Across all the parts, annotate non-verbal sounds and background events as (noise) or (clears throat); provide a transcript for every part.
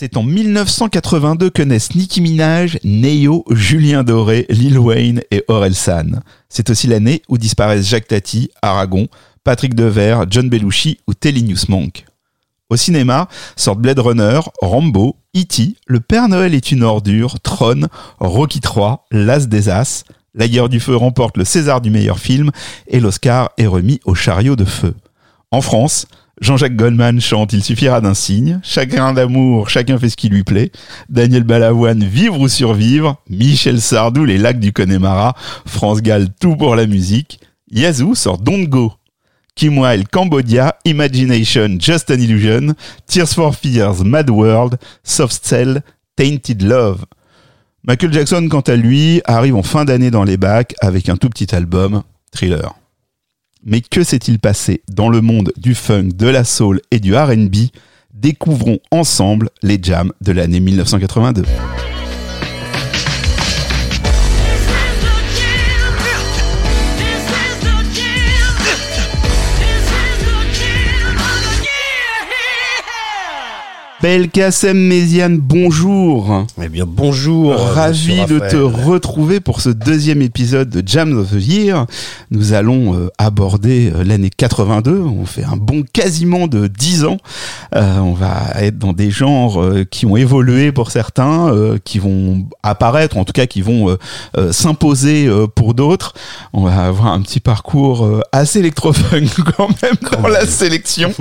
C'est en 1982 que naissent Nicki Minaj, Neo, Julien Doré, Lil Wayne et Orelsan. C'est aussi l'année où disparaissent Jacques Tati, Aragon, Patrick Devers, John Belushi ou News Monk. Au cinéma sortent Blade Runner, Rambo, E.T., Le Père Noël est une ordure, Tron, Rocky 3, L'As des As. La guerre du feu remporte le César du meilleur film et l'Oscar est remis au chariot de feu. En France, Jean-Jacques Goldman chante Il suffira d'un signe. Chagrin d'amour, chacun fait ce qui lui plaît. Daniel Balavoine, Vivre ou survivre. Michel Sardou, Les lacs du Connemara. France Gall, tout pour la musique. Yazoo sort Don't Go. Kim Wilde, Cambodia. Imagination, Just an Illusion. Tears for Fears, Mad World. Soft Cell, Tainted Love. Michael Jackson, quant à lui, arrive en fin d'année dans les bacs avec un tout petit album, Thriller. Mais que s'est-il passé dans le monde du funk, de la soul et du RB Découvrons ensemble les jams de l'année 1982. Belkacem Méziane, bonjour. Eh bien, bonjour. Ravi de te retrouver pour ce deuxième épisode de Jams of the Year. Nous allons euh, aborder euh, l'année 82. On fait un bond quasiment de 10 ans. Euh, on va être dans des genres qui ont évolué pour certains, qui vont apparaître, en tout cas qui vont s'imposer pour d'autres. On va avoir un petit parcours assez électrofunk (laughs) quand même dans la sélection.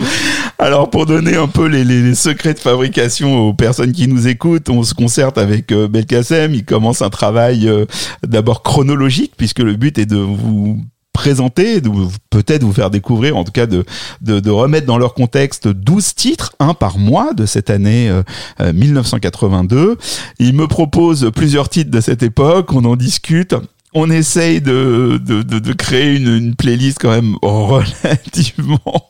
Alors, pour donner un peu les, les secrets de fabrication aux personnes qui nous écoutent. On se concerte avec euh, Belkacem. Il commence un travail euh, d'abord chronologique, puisque le but est de vous présenter, peut-être vous faire découvrir, en tout cas de, de, remettre dans leur contexte 12 titres, un par mois de cette année 1982. Euh, Il me propose plusieurs titres de cette époque, on en discute on essaye de, de, de, créer une, playlist quand même (laughs) relativement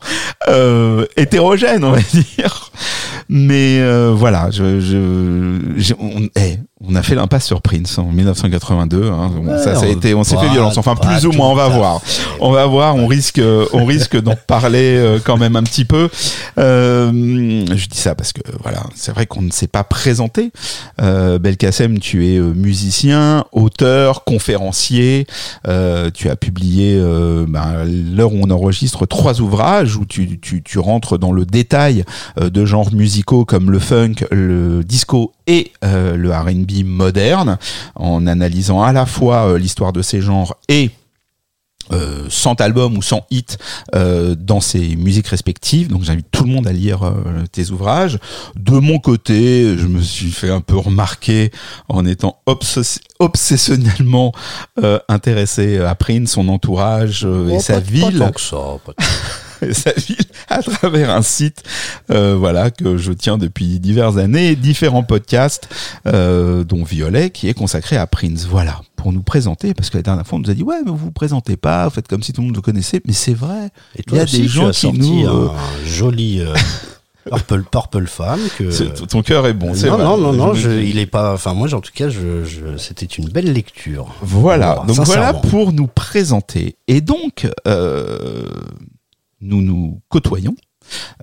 hétérogène, on va dire. Mais euh, voilà, je, je, on, eh, on a fait l'impasse sur Prince en 1982. Hein. ça, ça a été, on s'est fait violence. Enfin, plus ou moins, on va voir. On va voir. On risque, on risque d'en (laughs) parler euh, quand même un petit peu. Euh, je dis ça parce que voilà, c'est vrai qu'on ne s'est pas présenté. Euh, Belkacem, tu es euh, musicien, auteur, conférencier. Euh, tu as publié ben, l'heure où on enregistre trois ouvrages où tu, tu, tu rentres dans le détail de genres musicaux comme le funk, le disco et le R&B moderne, en analysant à la fois euh, l'histoire de ces genres et euh, 100 albums ou 100 hits euh, dans ses musiques respectives. Donc j'invite tout le monde à lire euh, tes ouvrages. De mon côté, je me suis fait un peu remarquer en étant obsessionnellement intéressé à Prince, son entourage et oh, sa ville. (laughs) sa ville à travers un site euh, voilà que je tiens depuis diverses années, différents podcasts, euh, dont Violet, qui est consacré à Prince. Voilà, pour nous présenter, parce que la dernière fois on nous a dit ouais mais vous vous présentez pas, vous faites comme si tout le monde vous connaissait, mais c'est vrai. Et il y a des gens qui nous euh, un joli (laughs) Purple, Purple Fan. Que... Ton cœur est bon. c'est non, non, non, non, il est pas. Enfin, moi, en tout cas, je, je, c'était une belle lecture. Voilà. donc voilà pour nous présenter. Et donc, euh, nous nous côtoyons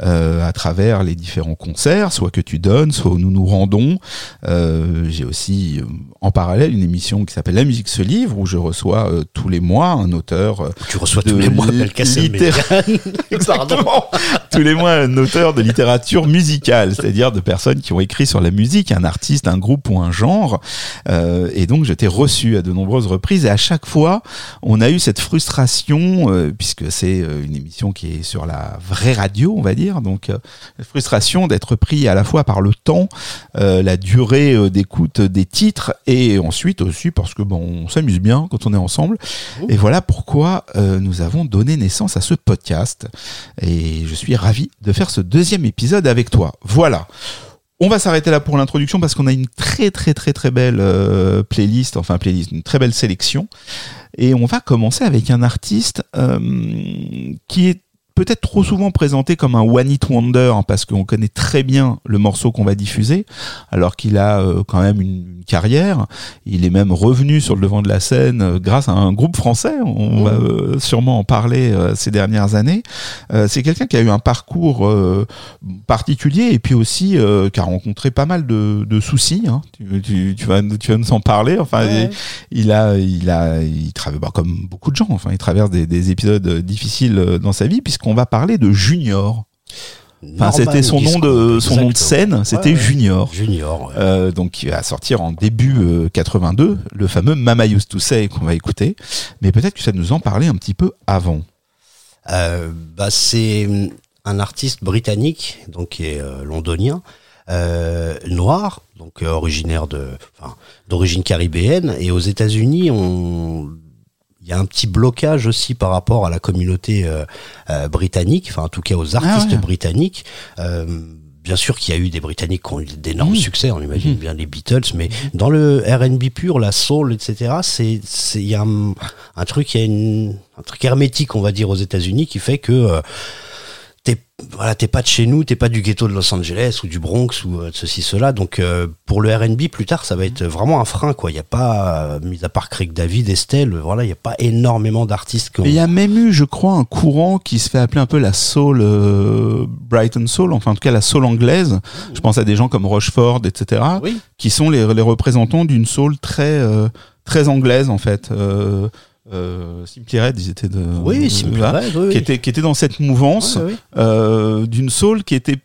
à travers les différents concerts, soit que tu donnes, soit où nous nous rendons. Euh, j'ai aussi euh, en parallèle une émission qui s'appelle La musique se livre où je reçois euh, tous les mois un auteur. Euh, tu reçois tous les mois. (laughs) Exactement. tous les mois un auteur de littérature musicale, c'est-à-dire de personnes qui ont écrit sur la musique, un artiste, un groupe ou un genre. et donc j'étais reçu à de nombreuses reprises et à chaque fois on a eu cette frustration puisque c'est une émission qui est sur la vraie radio on va dire. Donc, euh, la frustration d'être pris à la fois par le temps, euh, la durée euh, d'écoute des titres, et ensuite aussi parce que bon, on s'amuse bien quand on est ensemble. Oh. Et voilà pourquoi nous avons donné naissance à ce podcast. Et je suis ravi de faire ce deuxième épisode avec toi. Voilà. On va s'arrêter là pour l'introduction parce qu'on a une très très très très belle playlist, enfin playlist, une très belle sélection. Et on va commencer avec un artiste qui est peut-être trop souvent présenté comme un one hit wonder hein, parce qu'on connaît très bien le morceau qu'on va diffuser, alors qu'il a euh, quand même une, carrière. Il est même revenu sur le devant de la scène euh, grâce à un groupe français. On va mmh. euh, sûrement en parler ces dernières années. c'est quelqu'un qui a eu un parcours particulier et puis aussi qui a rencontré pas mal de, de soucis. Hein. Tu, tu, vas, tu vas nous en parler. Enfin, il, a, il a, il travaille bah, comme beaucoup de gens. Enfin, il traverse des, des épisodes difficiles dans sa vie puisque qu'on va parler de Junior. Enfin, c'était son nom de son nom de scène, c'était Junior. Junior. Euh, donc qui va sortir en début 82, euh, le fameux Mama Used to Say qu'on va écouter. Mais peut-être que ça nous en parlait un petit peu avant. Euh, bah c'est un artiste britannique, donc qui est londonien, noir, donc originaire de, d'origine caribéenne, et aux États-Unis, on il y a un petit blocage aussi par rapport à la communauté euh, euh, britannique, enfin en tout cas aux artistes ah britanniques. Euh, bien sûr qu'il y a eu des Britanniques qui ont eu d'énormes mmh. succès, on imagine mmh. bien les Beatles, mais mmh. dans le R&B pur, la soul, etc., c'est il y a un, truc, il y a une, un truc hermétique, on va dire, aux États-Unis qui fait que voilà t'es pas de chez nous t'es pas du ghetto de Los Angeles ou du Bronx ou euh, de ceci cela. Donc euh, pour le R&B plus tard ça va être vraiment un frein quoi. Il y a pas euh, mis à part Craig David Estelle voilà il y a pas énormément d'artistes il y a même eu je crois un courant qui se fait appeler un peu la soul Brighton soul enfin en tout cas la soul anglaise. Je pense à des gens comme Rochefort etc qui sont les, les représentants d'une soul très très anglaise en fait euh, Simply Red, ils étaient de, oui, Simply Red, oui, qui était qui était dans cette mouvance euh, d'une soul qui était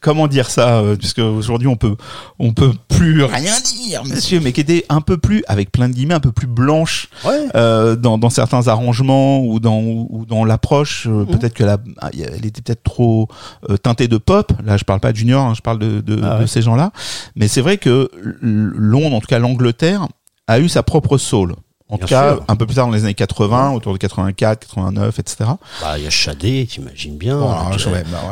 comment dire ça euh, puisque aujourd'hui on peut on peut plus rien dire monsieur mais qui était un peu plus avec plein de guillemets un peu plus blanche euh, dans, dans certains arrangements ou dans ou dans l'approche euh, mhm. peut-être que la ah, elle était peut-être trop euh, teintée de pop. Là je parle pas de Junior hein, je parle de de, ah de ces gens là mais c'est vrai que Londres en tout cas l'Angleterre a eu sa propre soul en tout cas, un peu plus tard dans les années 80, autour de 84, 89, etc. Bah, il y a Shadé, t'imagines bien. Bah,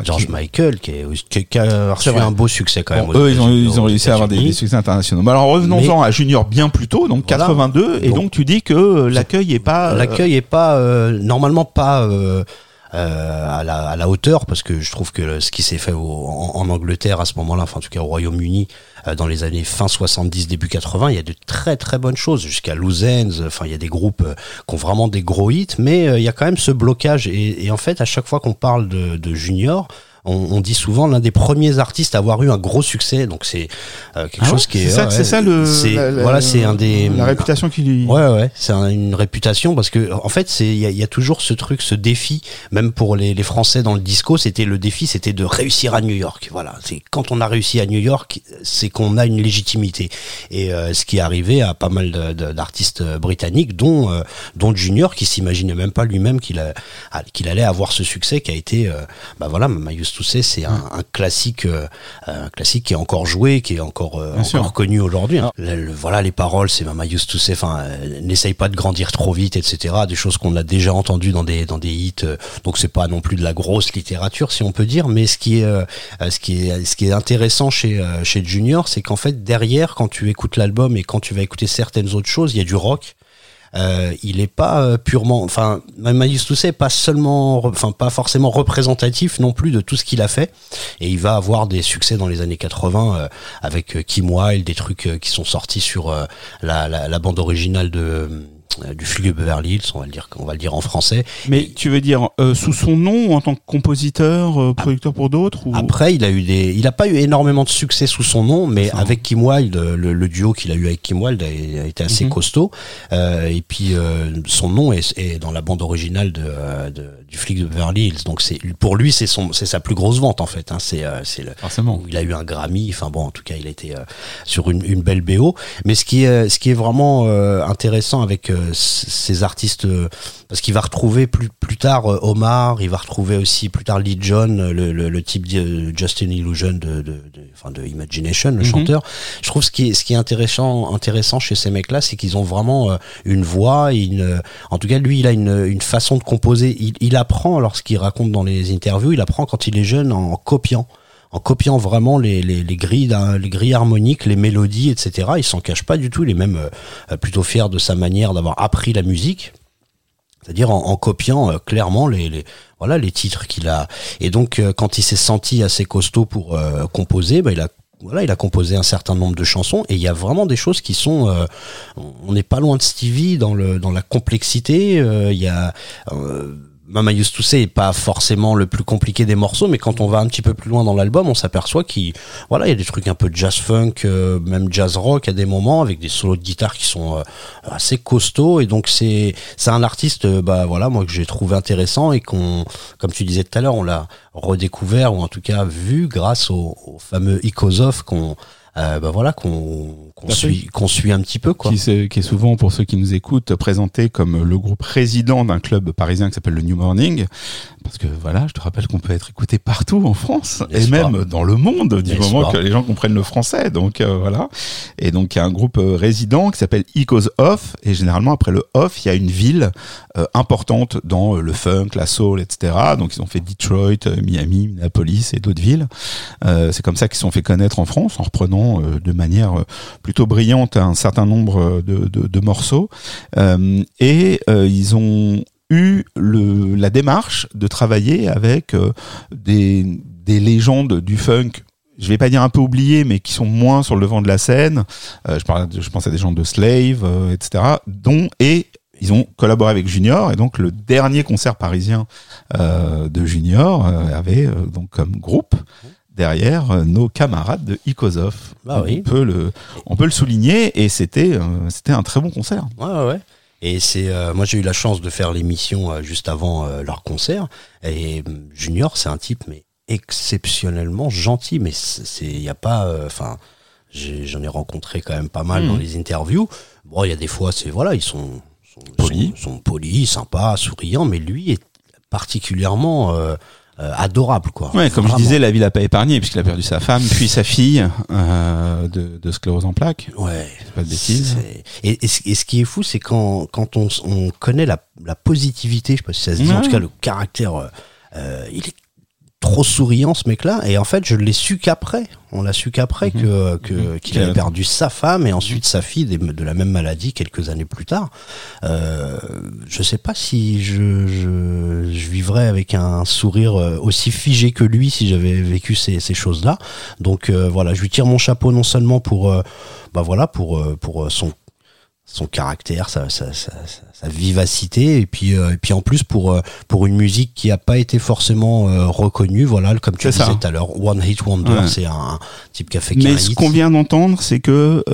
George Michael, qui, a reçu un beau succès quand même. eux, ils ont, ils ont réussi à avoir des, succès internationaux. Mais alors, revenons-en à Junior bien plus tôt, donc 82, et donc, tu dis que l'accueil est pas... Euh, l'accueil est pas, euh, normalement pas... Euh, euh, à, la, à, la, hauteur parce que je trouve que ce qui s'est fait en, en, Angleterre à ce moment-là, enfin en tout cas au Royaume-Uni euh, dans les années fin 70 début 80, il y a de très très bonnes choses jusqu'à Loose Enfin il y a des groupes euh, qui ont vraiment des gros hits, mais il y a quand même ce blocage. Et, et en fait à chaque fois qu'on parle de, de Junior on, dit souvent l'un des premiers artistes à avoir eu un gros succès. Donc c'est euh, quelque ah chose qui est. C'est ça, le. voilà, c'est un des. La réputation qui lui. Ouais, ouais, c'est une réputation parce que en fait, c'est il y, a toujours ce truc, ce défi, même pour les, les Français dans le disco, c'était le défi, c'était de réussir à New York. Voilà, c'est quand on a réussi à New York, c'est qu'on a une légitimité. Et euh, ce qui est arrivé à pas mal d'artistes britanniques, dont euh, dont Junior, qui s'imaginait même pas lui-même qu'il qu'il allait avoir ce succès, qui a été, bah voilà, ça, c'est un, classique, euh, un classique qui est encore joué, qui est encore, euh, encore connu aujourd'hui. Hein. Voilà, les paroles, c'est Mama used to say, enfin, euh, n'essaye pas de grandir trop vite, etc. Des choses qu'on a déjà entendues dans des dans des hits. donc c'est pas non plus de la grosse littérature, si on peut dire. Mais ce qui est ce qui est ce qui est intéressant chez chez Junior, c'est qu'en fait derrière, quand tu écoutes l'album et quand tu vas écouter certaines autres choses, il y a du rock euh, il est pas euh, purement, enfin, Maïs Toussaint pas seulement, enfin, pas forcément représentatif non plus de tout ce qu'il a fait. Et il va avoir des succès dans les années 80 euh, avec Kim Wilde, des trucs qui sont sortis sur la, bande originale de du Fugue Beverly Hills, on va le dire, on va le dire en français. Mais tu veux dire euh, sous son nom en tant que compositeur, euh, producteur pour d'autres ou... Après, il a eu des, il a pas eu énormément de succès sous son nom, mais avec Kim Wilde, le, duo qu'il a eu avec Kim Wilde a, été assez mhm. costaud. et puis son nom est, est, dans la bande originale de, de, du Flic de Beverly Hills, donc c'est pour lui c'est son, c'est sa plus grosse vente en fait. Hein, c'est c'est le, Forcément. Il a eu un Grammy, enfin bon, en tout cas, il a été sur une, une belle BO. Mais ce qui est, ce qui est vraiment intéressant avec ces artistes euh, parce qu'il va retrouver plus plus tard euh, Omar, il va retrouver aussi plus tard Lee John, euh, le, le, type de Justin Illusion de, de, enfin de Imagination, le mhm. chanteur. Je trouve ce qui est ce qui est intéressant intéressant chez ces mecs-là, c'est qu'ils ont vraiment une voix, une, en tout cas lui, il a une, une façon de composer. Il, il apprend lorsqu'il raconte dans les interviews, il apprend quand il est jeune en copiant en copiant vraiment les, les, les grilles, les grilles harmoniques, les mélodies, etc. Il s'en cache pas du tout. Il est même euh, plutôt fier de sa manière d'avoir appris la musique. c'est-à-dire en, copiant clairement les, voilà les titres qu'il a. Et donc quand il s'est senti assez costaud pour composer, bah, il a voilà, il a composé un certain nombre de chansons et il y a vraiment des choses qui sont. Euh, on n'est pas loin de Stevie dans le dans la complexité. Euh, il y a. Euh, Mama Used to est pas forcément le plus compliqué des morceaux, mais quand on va un petit peu plus loin dans l'album, on s'aperçoit qu'il, voilà, il y a des trucs un peu jazz funk, euh, même jazz rock à des moments, avec des solos de guitare qui sont euh, assez costauds, et donc c'est, c'est un artiste, euh, bah voilà, moi que j'ai trouvé intéressant et qu'on, comme tu disais tout à l'heure, on l'a redécouvert ou en tout cas vu grâce au, fameux Ikozov qu'on euh, bah voilà qu'on suit qu'on suit un petit peu quoi. Qui, est, qui est souvent pour ceux qui nous écoutent présenté comme le groupe résident d'un club parisien qui s'appelle le New Morning parce que voilà, je te rappelle qu'on peut être écouté partout en France et même dans le monde du moment que les gens comprennent le français. Donc euh, voilà. Et donc il y a un groupe euh, résident qui s'appelle Echoes Off et généralement après le off, il y a une ville euh, importante dans le funk, la soul, etc. Donc ils ont fait Detroit, Miami, Minneapolis et d'autres villes. c'est comme ça qu'ils sont fait connaître en France en reprenant de manière plutôt brillante un certain nombre de, de, morceaux. et ils ont eu le, la démarche de travailler avec euh, des, des légendes du funk je vais pas dire un peu oubliées, mais qui sont moins sur le devant de la scène. Euh, je, parle, je pense à des gens de Slave, euh, etc. Dont et ils ont collaboré avec Junior et donc le dernier concert parisien de Junior avait donc comme groupe derrière nos camarades de Ikozov. Bah oui. On peut le on peut le souligner et c'était c'était un très bon concert. Ouais ouais. ouais. Et c'est euh, moi j'ai eu la chance de faire l'émission euh, juste avant euh, leur concert. Et Junior, c'est un type mais exceptionnellement gentil. Mais c'est il y a pas, enfin j'en ai, rencontré quand même pas mal dans mmh. les interviews. Bon, il y a des fois c'est voilà ils sont, sont polis, sont, sont, polis, sympas, souriants, mais lui est particulièrement euh, adorable quoi. Ouais, comme je disais, la vie l'a pas épargné puisqu'il a perdu sa femme puis sa fille euh, de, de, sclérose en plaques. Ouais. Pas de bêtises. Et, et, ce qui est fou, c'est quand quand on, on connaît la, la positivité, je sais pas si ça se dit, en tout cas le caractère, euh, il est trop souriant ce mec-là et en fait je l'ai su qu'après on l'a su qu'après mhm. que que mhm. qu'il avait perdu sa femme et ensuite sa fille de, la même maladie quelques années plus tard euh, je sais pas si je, je, je vivrais avec un sourire euh, aussi figé que lui si j'avais vécu ces, ces choses là donc euh, voilà je lui tire mon chapeau non seulement pour euh, bah voilà pour pour son son caractère, sa, sa, sa, sa, vivacité, et puis, euh, et puis en plus pour, euh, pour une musique qui a pas été forcément euh, reconnue, voilà, comme tu disais tout à l'heure, One Hit Wonder, c'est un, type qui a fait Mais ce qu'on vient d'entendre, c'est que,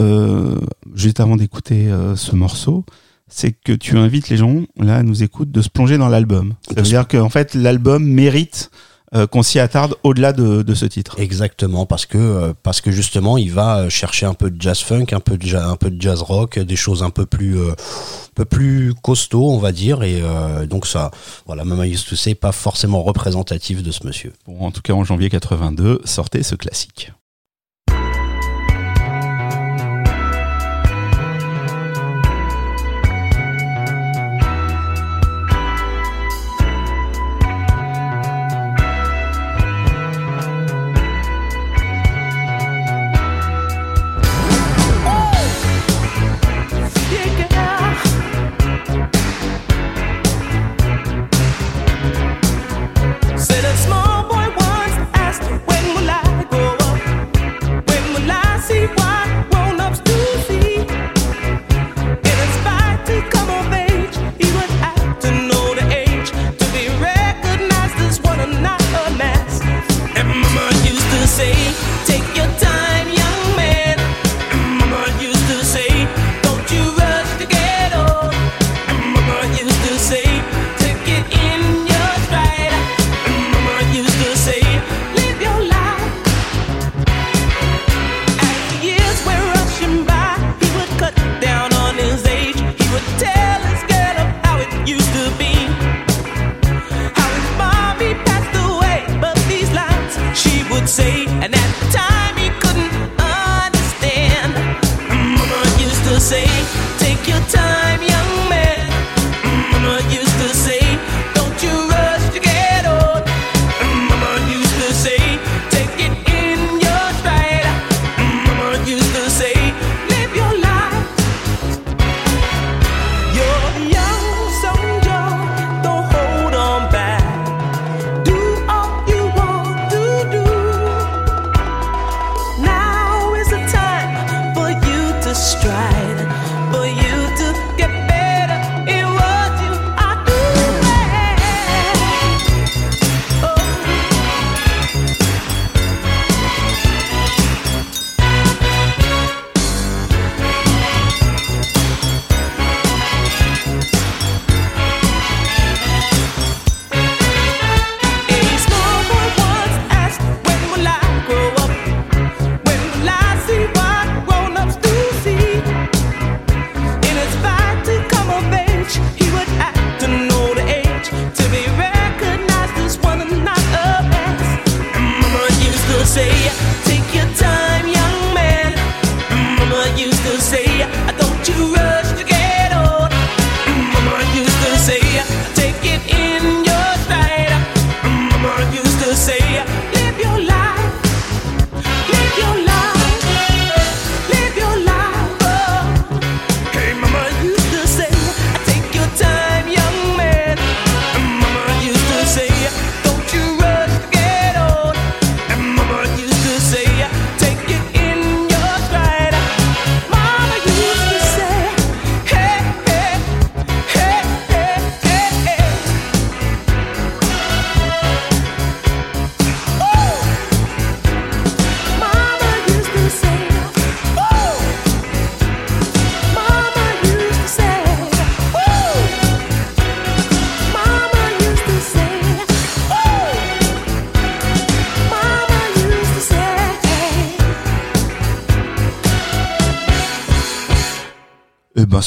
juste avant d'écouter ce morceau, c'est que tu invites les gens, là, à nous écouter, de se plonger dans l'album. Ça veut dire qu'en fait, l'album mérite euh, qu'on s'y attarde au-delà de, de, ce titre. Exactement, parce que euh, parce que justement, il va chercher un peu de jazz funk, un peu de jazz, un peu de jazz rock, des choses un peu plus euh, un peu plus costauds, on va dire, et donc ça, voilà, Mama Used to Say, pas forcément représentatif de ce monsieur. Bon, en tout cas, en janvier 82, sortait ce classique.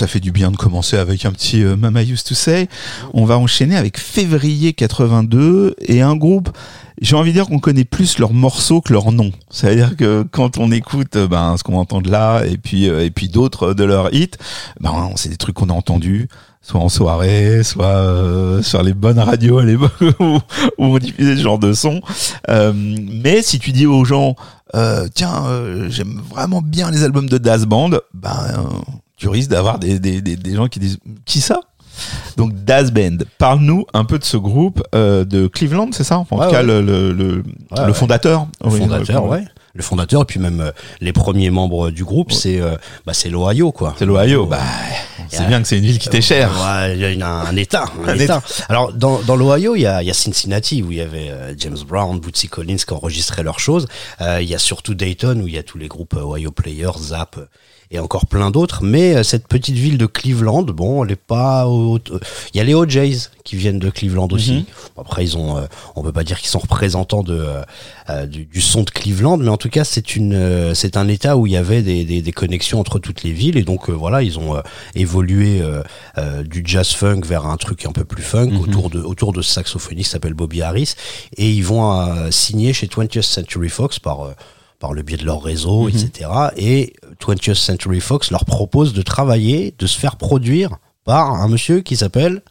Ça fait du bien de commencer avec un petit euh, Mama Used to Say. On va enchaîner avec février 82 et un groupe. J'ai envie de dire qu'on connaît plus leurs morceaux que leurs noms. C'est-à-dire que quand on écoute euh, ben, ce qu'on entend de là et puis euh, et puis d'autres de leurs hits, ben c'est des trucs qu'on a entendus soit en soirée, soit sur les bonnes radios à l'époque (laughs) où, on diffusait ce genre de son. Mais si tu dis aux gens, tiens, j'aime vraiment bien les albums de Das Band, ben tu risques d'avoir des, des, des, des gens qui disent qui ça? Donc Das Band, parle-nous un peu de ce groupe euh, de Cleveland, c'est ça? En Ouais, tout cas, ouais. le, le, le, Ouais, le fondateur. Le Oui, fondateur, euh, ouais. Le fondateur, et puis même euh, les premiers membres du groupe, c'est euh, bah, c'est l'Ohio, quoi. C'est l'Ohio. Bah, c'est Ouais. bien que c'est une ville qui t'est chère. Il y a un, un état. Un (laughs) Un état. Alors, dans, dans l'Ohio, il y a, il y a Cincinnati, où il y avait euh, James Brown, Bootsy Collins qui enregistraient leurs choses. Euh, il y a surtout Dayton, où il y a tous les groupes euh, Ohio Players, Zap, euh, et encore plein d'autres. Mais euh, cette petite ville de Cleveland, bon, elle est pas... au- Il y a les OJs qui viennent de Cleveland aussi. Mhm. Après, ils ont... euh, on peut pas dire qu'ils sont représentants de, euh, euh, du, du son de Cleveland, mais en tout cas, c'est une, euh, c'est un état où il y avait des, des, des connexions entre toutes les villes. Et donc, euh, voilà, ils ont euh, évolué du jazz funk vers un truc un peu plus funk Mhm. autour de autour de ce saxophoniste qui s'appelle Bobby Harris et ils vont euh, signer chez 20th Century Fox par euh, par le biais de leur réseau, Mhm. etc. Et 20th Century Fox leur propose de travailler, de se faire produire par un monsieur qui s'appelle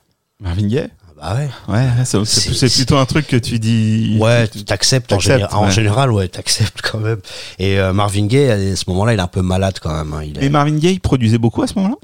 Marvin Gaye bah ouais. Ouais, c'est- plutôt un truc que tu dis. Ouais, tu- t'acceptes en, général. en ouais. général, ouais, t'acceptes quand même. Et euh, Marvin Gaye, à ce moment-là, il est un peu malade quand même. hein. Il est- Mais Marvin Gaye il produisait beaucoup à ce moment-là?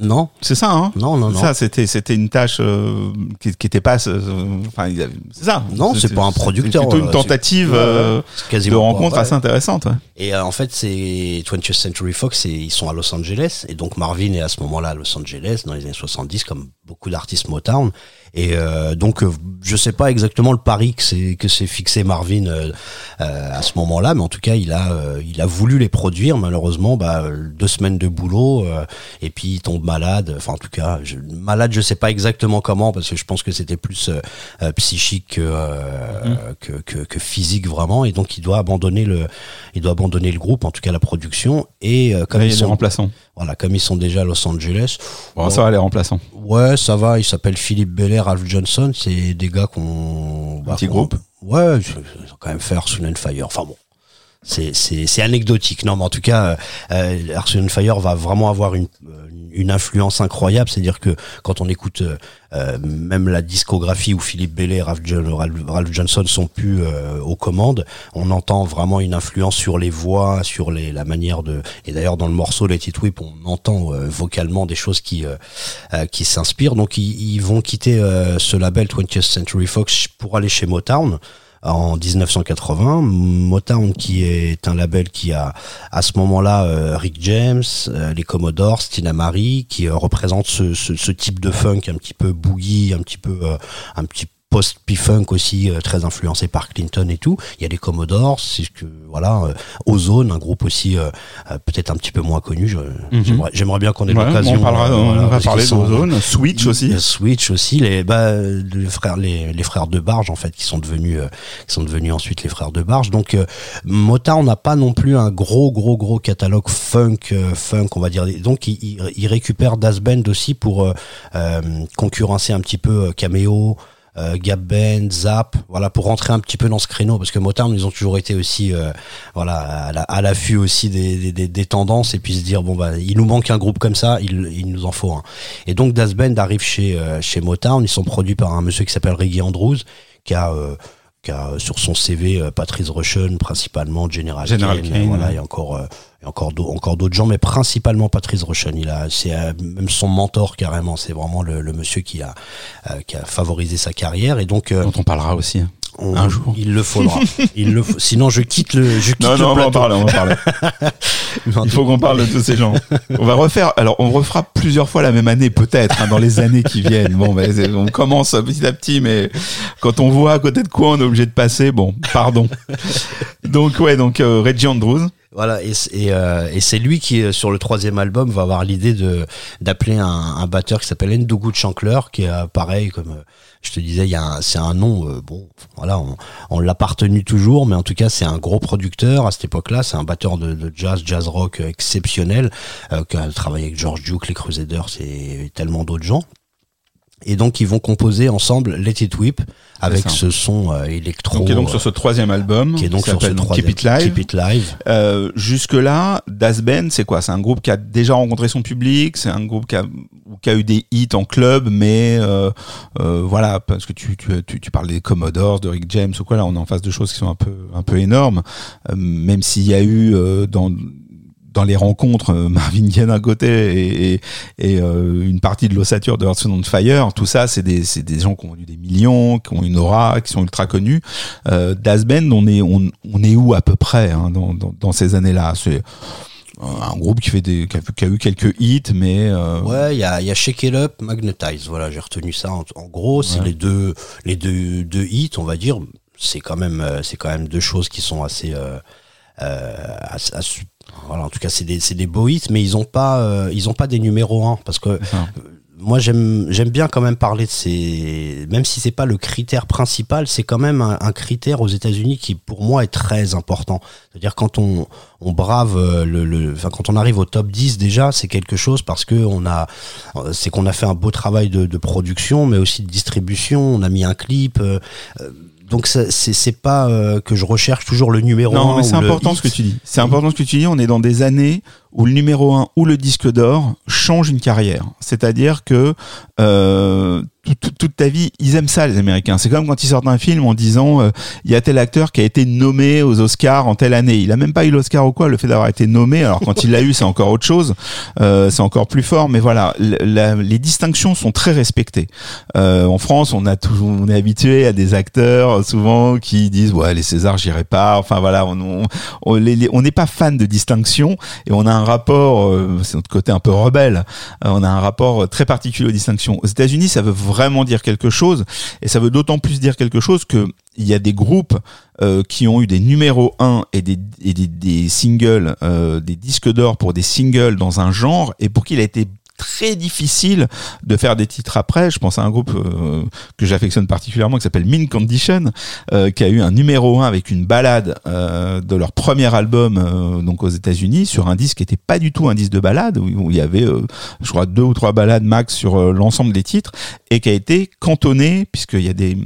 Non, C'est ça, hein? Non, non, non. Ça, c'était c'était une tâche euh, qui, qui était pas. euh, Enfin, c'est ça. Non, c'est pas un producteur, Plutôt euh, une tentative c'est- ouais, euh, C'est de pas- rencontre ouais. assez intéressante. ouais. Et euh, en fait, c'est 20th Century Fox, et ils sont à Los Angeles. Et donc Marvin est à ce moment-là à Los Angeles, dans les années 70, comme beaucoup d'artistes Motown. Et euh, donc, euh, je sais pas exactement le pari que c'est que s'est fixé Marvin euh, euh, à ce moment-là, mais en tout cas, il a euh, il a voulu les produire. Malheureusement, bah, deux semaines de boulot, euh, et puis il tombe malade. Enfin, en tout cas, je, malade, je sais pas exactement comment, parce que je pense que c'était plus psychique que, euh, que, que que physique vraiment. Et donc, il doit abandonner le il doit abandonner le groupe, en tout cas la production. Et euh, comme il ils des sont remplaçants. Voilà, comme ils sont déjà à Los Angeles, Bon, Bon. ça va, les remplaçants. ouais, ça va. Ils s'appellent Philippe Belair, Ralph Johnson. C'est des gars qu'on bah, petit groupe. Ouais, ils ont quand même fait and Fire. Enfin bon. C'est, anecdotique. Non, mais en tout cas, euh, euh, and Fire va vraiment avoir une, euh, une influence incroyable. C'est-à-dire que quand on écoute euh, euh, même la discographie où Philippe Bellet et Ralph, Jo- Ralph- Ralph Johnson sont plus euh, aux commandes, on entend vraiment une influence sur les voix, sur les, la manière de. Et d'ailleurs, dans le morceau Let It Whip, on entend euh, vocalement des choses qui qui s'inspirent. Donc, ils, ils vont quitter ce label 20th Century Fox pour aller chez Motown en 1980. Motown qui est un label qui a à ce moment-là euh, Rick James, euh, les Commodores, Stina Marie, qui euh, représentent ce, ce, type de funk un petit peu boogie, un petit peu un petit post p-funk aussi euh, très influencé par Clinton et tout. Il y a les Commodores, c'est ce que voilà, euh, Ozone, un groupe aussi euh, peut-être un petit peu moins connu. Je- J'aimerais j'aimerais bien qu'on ait Ouais, l'occasion. on parlera, on voilà, va parler d'Ozone, Switch aussi. le Switch aussi, les, bah, les frères, les, les frères de Barge en fait, qui sont devenus, euh, qui sont devenus ensuite les frères de Barge. Donc, euh, Motown n'a pas non plus un gros, gros, gros catalogue funk, euh, funk, on va dire. Donc, il, il, il récupère Das Band aussi pour euh, concurrencer un petit peu euh, Cameo. Euh, Gap Band, Zap, voilà pour rentrer un petit peu dans ce créneau parce que Motown ils ont toujours été aussi euh, voilà à la- à l'affût aussi des, des, des- tendances et puis se dire bon bah il nous manque un groupe comme ça il, il nous en faut un et donc Das Band arrive chez euh, chez Motown ils sont produits par un monsieur qui s'appelle Reggie Andrews qui a euh, qui a euh, sur son CV euh, Patrice Rushen principalement General, General Kane, Kane, voilà ouais. et encore euh, et encore encore d'autres gens mais principalement Patrice Rushen il a c'est euh, même son mentor carrément c'est vraiment le, le monsieur qui a euh, qui a favorisé sa carrière et donc euh, Dont on parlera aussi. hein. on- un jour. il le faudra il le faut- sinon je quitte le je quitte Non, le non, on va en parler, on va en parler. (laughs) Il faut qu'on parle de tous ces gens. On va refaire. Alors, on refera plusieurs fois la même année, peut-être, hein, dans les années qui viennent. Bon, c'est- on commence petit à petit, mais quand on voit à côté de quoi on est obligé de passer, bon, pardon. Donc, ouais, donc euh, Reggie Andrews. Voilà, et, et, euh, et c'est lui qui, sur le troisième album, va avoir l'idée de d'appeler un, batteur qui s'appelle Ndougou Chancler, qui est pareil, comme je te disais, il y a c'est un nom, bon, voilà, on, on l'a pas retenu toujours, mais en tout cas, c'est un gros producteur à cette époque-là. C'est un batteur de, de, jazz, jazz rock exceptionnel, qui a travaillé avec George Duke, les Crusaders et tellement d'autres gens. Et donc ils vont composer ensemble Let It Whip avec ce son euh, électro. Qui est donc sur ce troisième album. Qui est donc sur ce troisième. Keep It Live. Keep It Live. Euh, jusque là, Das Ben, c'est quoi? C'est un groupe qui a déjà rencontré son public. C'est un groupe qui a, qui a eu des hits en club, mais euh, euh, voilà, parce que tu, tu, tu, tu, parles des Commodores, de Rick James ou quoi. Là, on est en face de choses qui sont un peu un peu énormes. Euh, même s'il y a eu dans dans les rencontres, euh, (laughs) Marvin Gaye d'un côté et, et, et euh, une partie de l'ossature de Earth, on Fire, tout ça, c'est des, des gens qui ont eu des millions, qui ont une aura, qui sont ultra connus. Euh, Das Band, on est, on, on, est où à peu près hein, dans, dans, dans, ces années-là? C'est un groupe qui fait des qui a, qui a eu quelques hits mais euh... ouais il y a il y a Shake It Up Magnetize. Voilà j'ai retenu ça en, en gros. C'est les deux les deux deux hits on va dire. C'est quand même euh, c'est quand même deux choses qui sont assez euh, assez, assez voilà, en tout cas, c'est des, des beaux hits, mais ils ont pas, euh, ils ont pas des numéros 1 parce que moi j'aime bien quand même parler de ces même si c'est pas le critère principal c'est quand même un, un critère aux États-Unis qui pour moi est très important. C'est-à-dire quand on on brave euh, le, le enfin quand on arrive au top 10 déjà c'est quelque chose parce que on a c'est qu'on a fait un beau travail de, de, production mais aussi de distribution. On a mis un clip euh, donc c'est pas euh, que je recherche toujours le numéro non, 1 mais c'est important ce que tu dis. C'est important ce que tu dis. On est dans des années où le numéro 1 ou le disque d'or change une carrière. C'est-à-dire que euh, toute, ta vie, ils aiment ça les Américains. C'est comme quand ils sortent un film en disant euh, il y a tel acteur qui a été nommé aux Oscars en telle année. Il a même pas eu l'Oscar ou quoi. Le fait d'avoir été nommé, alors quand il l'a eu, c'est encore autre chose. Euh, c'est encore plus fort. Mais voilà, les distinctions sont très respectées. Euh, en France, on a toujours, on est habitué à des acteurs souvent qui disent ouais les Césars j'irai pas. Enfin voilà, on on n'est pas fan de distinction et on a un rapport, euh, c'est notre côté un peu rebelle. Euh, on a un rapport très particulier aux distinctions. Aux États-Unis, ça veut vraiment dire quelque chose, et ça veut d'autant plus dire quelque chose que il y a des groupes euh, qui ont eu des numéros 1 et des, et des, des singles, euh, des disques d'or pour des singles dans un genre, et pour qui il a été très difficile de faire des titres après. Je pense à un groupe euh, que j'affectionne particulièrement qui s'appelle Min Condition, euh, qui a eu un numéro 1 avec une balade euh, de leur premier album euh, donc aux États-Unis sur un disque qui était pas du tout un disque de balade où, il y avait je crois deux ou trois balades max sur l'ensemble des titres et qui a été cantonné puisqu'il y a des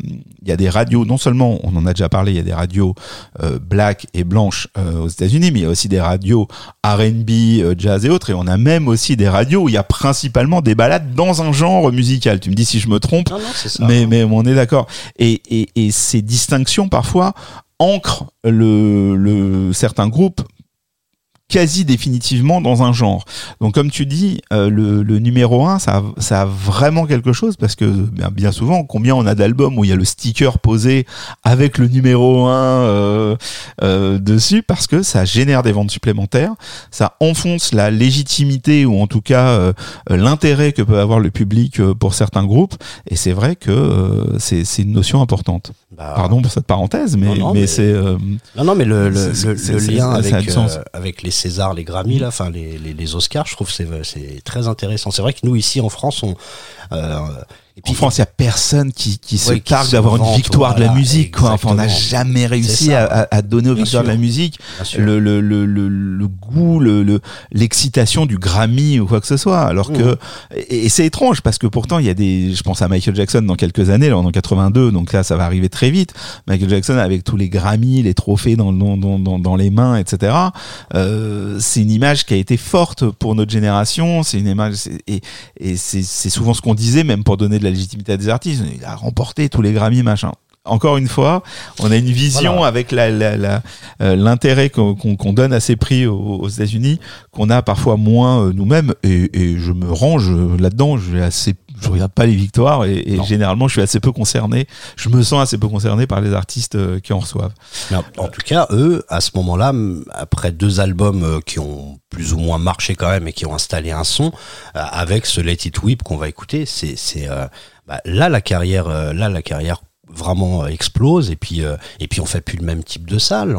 il y a des radios non seulement on en a déjà parlé il y a des radios black et blanches aux États-Unis mais il y a aussi des radios R&B jazz et autres et on a même aussi des radios où il y a principalement des balades dans un genre musical. Tu me dis si je me trompe, non, non, ça, mais, mais on est d'accord. Et, et, et ces distinctions parfois ancrent le, le certains groupes quasi définitivement dans un genre. Donc comme tu dis, euh, le, le, numéro 1, ça a, ça a vraiment quelque chose parce que bien, bien souvent, combien on a d'albums où il y a le sticker posé avec le numéro 1 euh, euh, dessus parce que ça génère des ventes supplémentaires, ça enfonce la légitimité ou en tout cas l'intérêt que peut avoir le public pour certains groupes et c'est vrai que c'est une notion importante. Bah, Pardon pour cette parenthèse, mais, c'est... non, non, mais le, le, le, le lien avec, avec les César, les Grammy, là, enfin les, les, les, Oscars, je trouve c'est c'est très intéressant. C'est vrai que nous ici en France, on euh, et puis, en France, il y a personne qui, qui se targue d'avoir une victoire voilà, de la musique. Quoi. Enfin, on n'a jamais réussi ça, à, à, donner aux victoires de la musique le, le, le, le, le goût, le, l'excitation du Grammy ou quoi que ce soit. Alors mmh. que et, et c'est étrange parce que pourtant il y a des, je pense à Michael Jackson dans quelques années, là, en 82, donc là ça va arriver très vite. Michael Jackson avec tous les Grammy, les trophées dans dans dans, dans les mains, etc. Euh, c'est une image qui a été forte pour notre génération. C'est une image et, et c'est souvent ce qu'on disait même pour donner de la légitimité des artistes. Il a remporté tous les Grammy, machin. Encore une fois, on a une vision voilà. avec l'intérêt la, la, la, qu'on qu donne à ces prix aux, aux États-Unis qu'on a parfois moins euh, nous-mêmes. Et, et, je me range là-dedans. Je assez je regarde pas les victoires et, et généralement je suis assez peu concerné. Je me sens assez peu concerné par les artistes euh, qui en reçoivent. Mais en tout cas, eux, à ce moment-là, après deux albums euh, qui ont plus ou moins marché quand même et qui ont installé un son, avec ce Let It Whip qu'on va écouter, c'est euh, bah, là la carrière, là la carrière vraiment explose et puis et puis on fait plus le même type de salle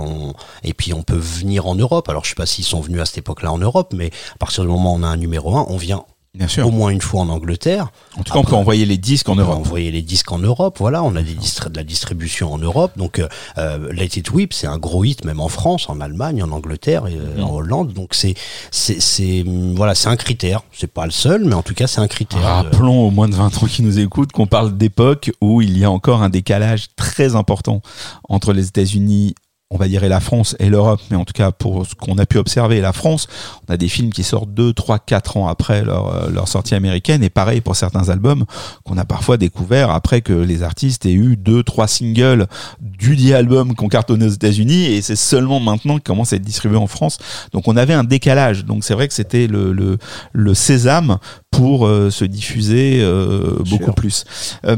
et puis on peut venir en Europe alors je sais pas s'ils sont venus à cette époque-là en Europe mais à partir du moment où on a un numéro 1 on vient Bien sûr. au moins une fois en Angleterre. En tout cas, on peut envoyer les disques en Europe. envoyer les disques en Europe, voilà. On a des de la distribution en Europe. Donc, euh, euh, Let It Whip, c'est un gros hit, même en France, en Allemagne, en Angleterre, et, euh, en Hollande. Donc, c'est, c'est, c'est, voilà, c'est un critère. C'est pas le seul, mais en tout cas, c'est un critère. Rappelons aux moins de 20 ans qui nous écoutent qu'on parle d'époque où il y a encore un décalage très important entre les États-Unis on va dire, la France et l'Europe, mais en tout cas pour ce qu'on a pu observer, la France, on a des films qui sortent 2, 3, 4 ans après leur, euh, leur sortie américaine, et pareil pour certains albums qu'on a parfois découvert après que les artistes aient eu 2, 3 singles du dit album qu'on cartonnait aux États-Unis, et c'est seulement maintenant qu'ils commencent à être distribués en France. Donc on avait un décalage, donc c'est vrai que c'était le, le, le sésame pour euh, se diffuser euh, beaucoup plus. Euh,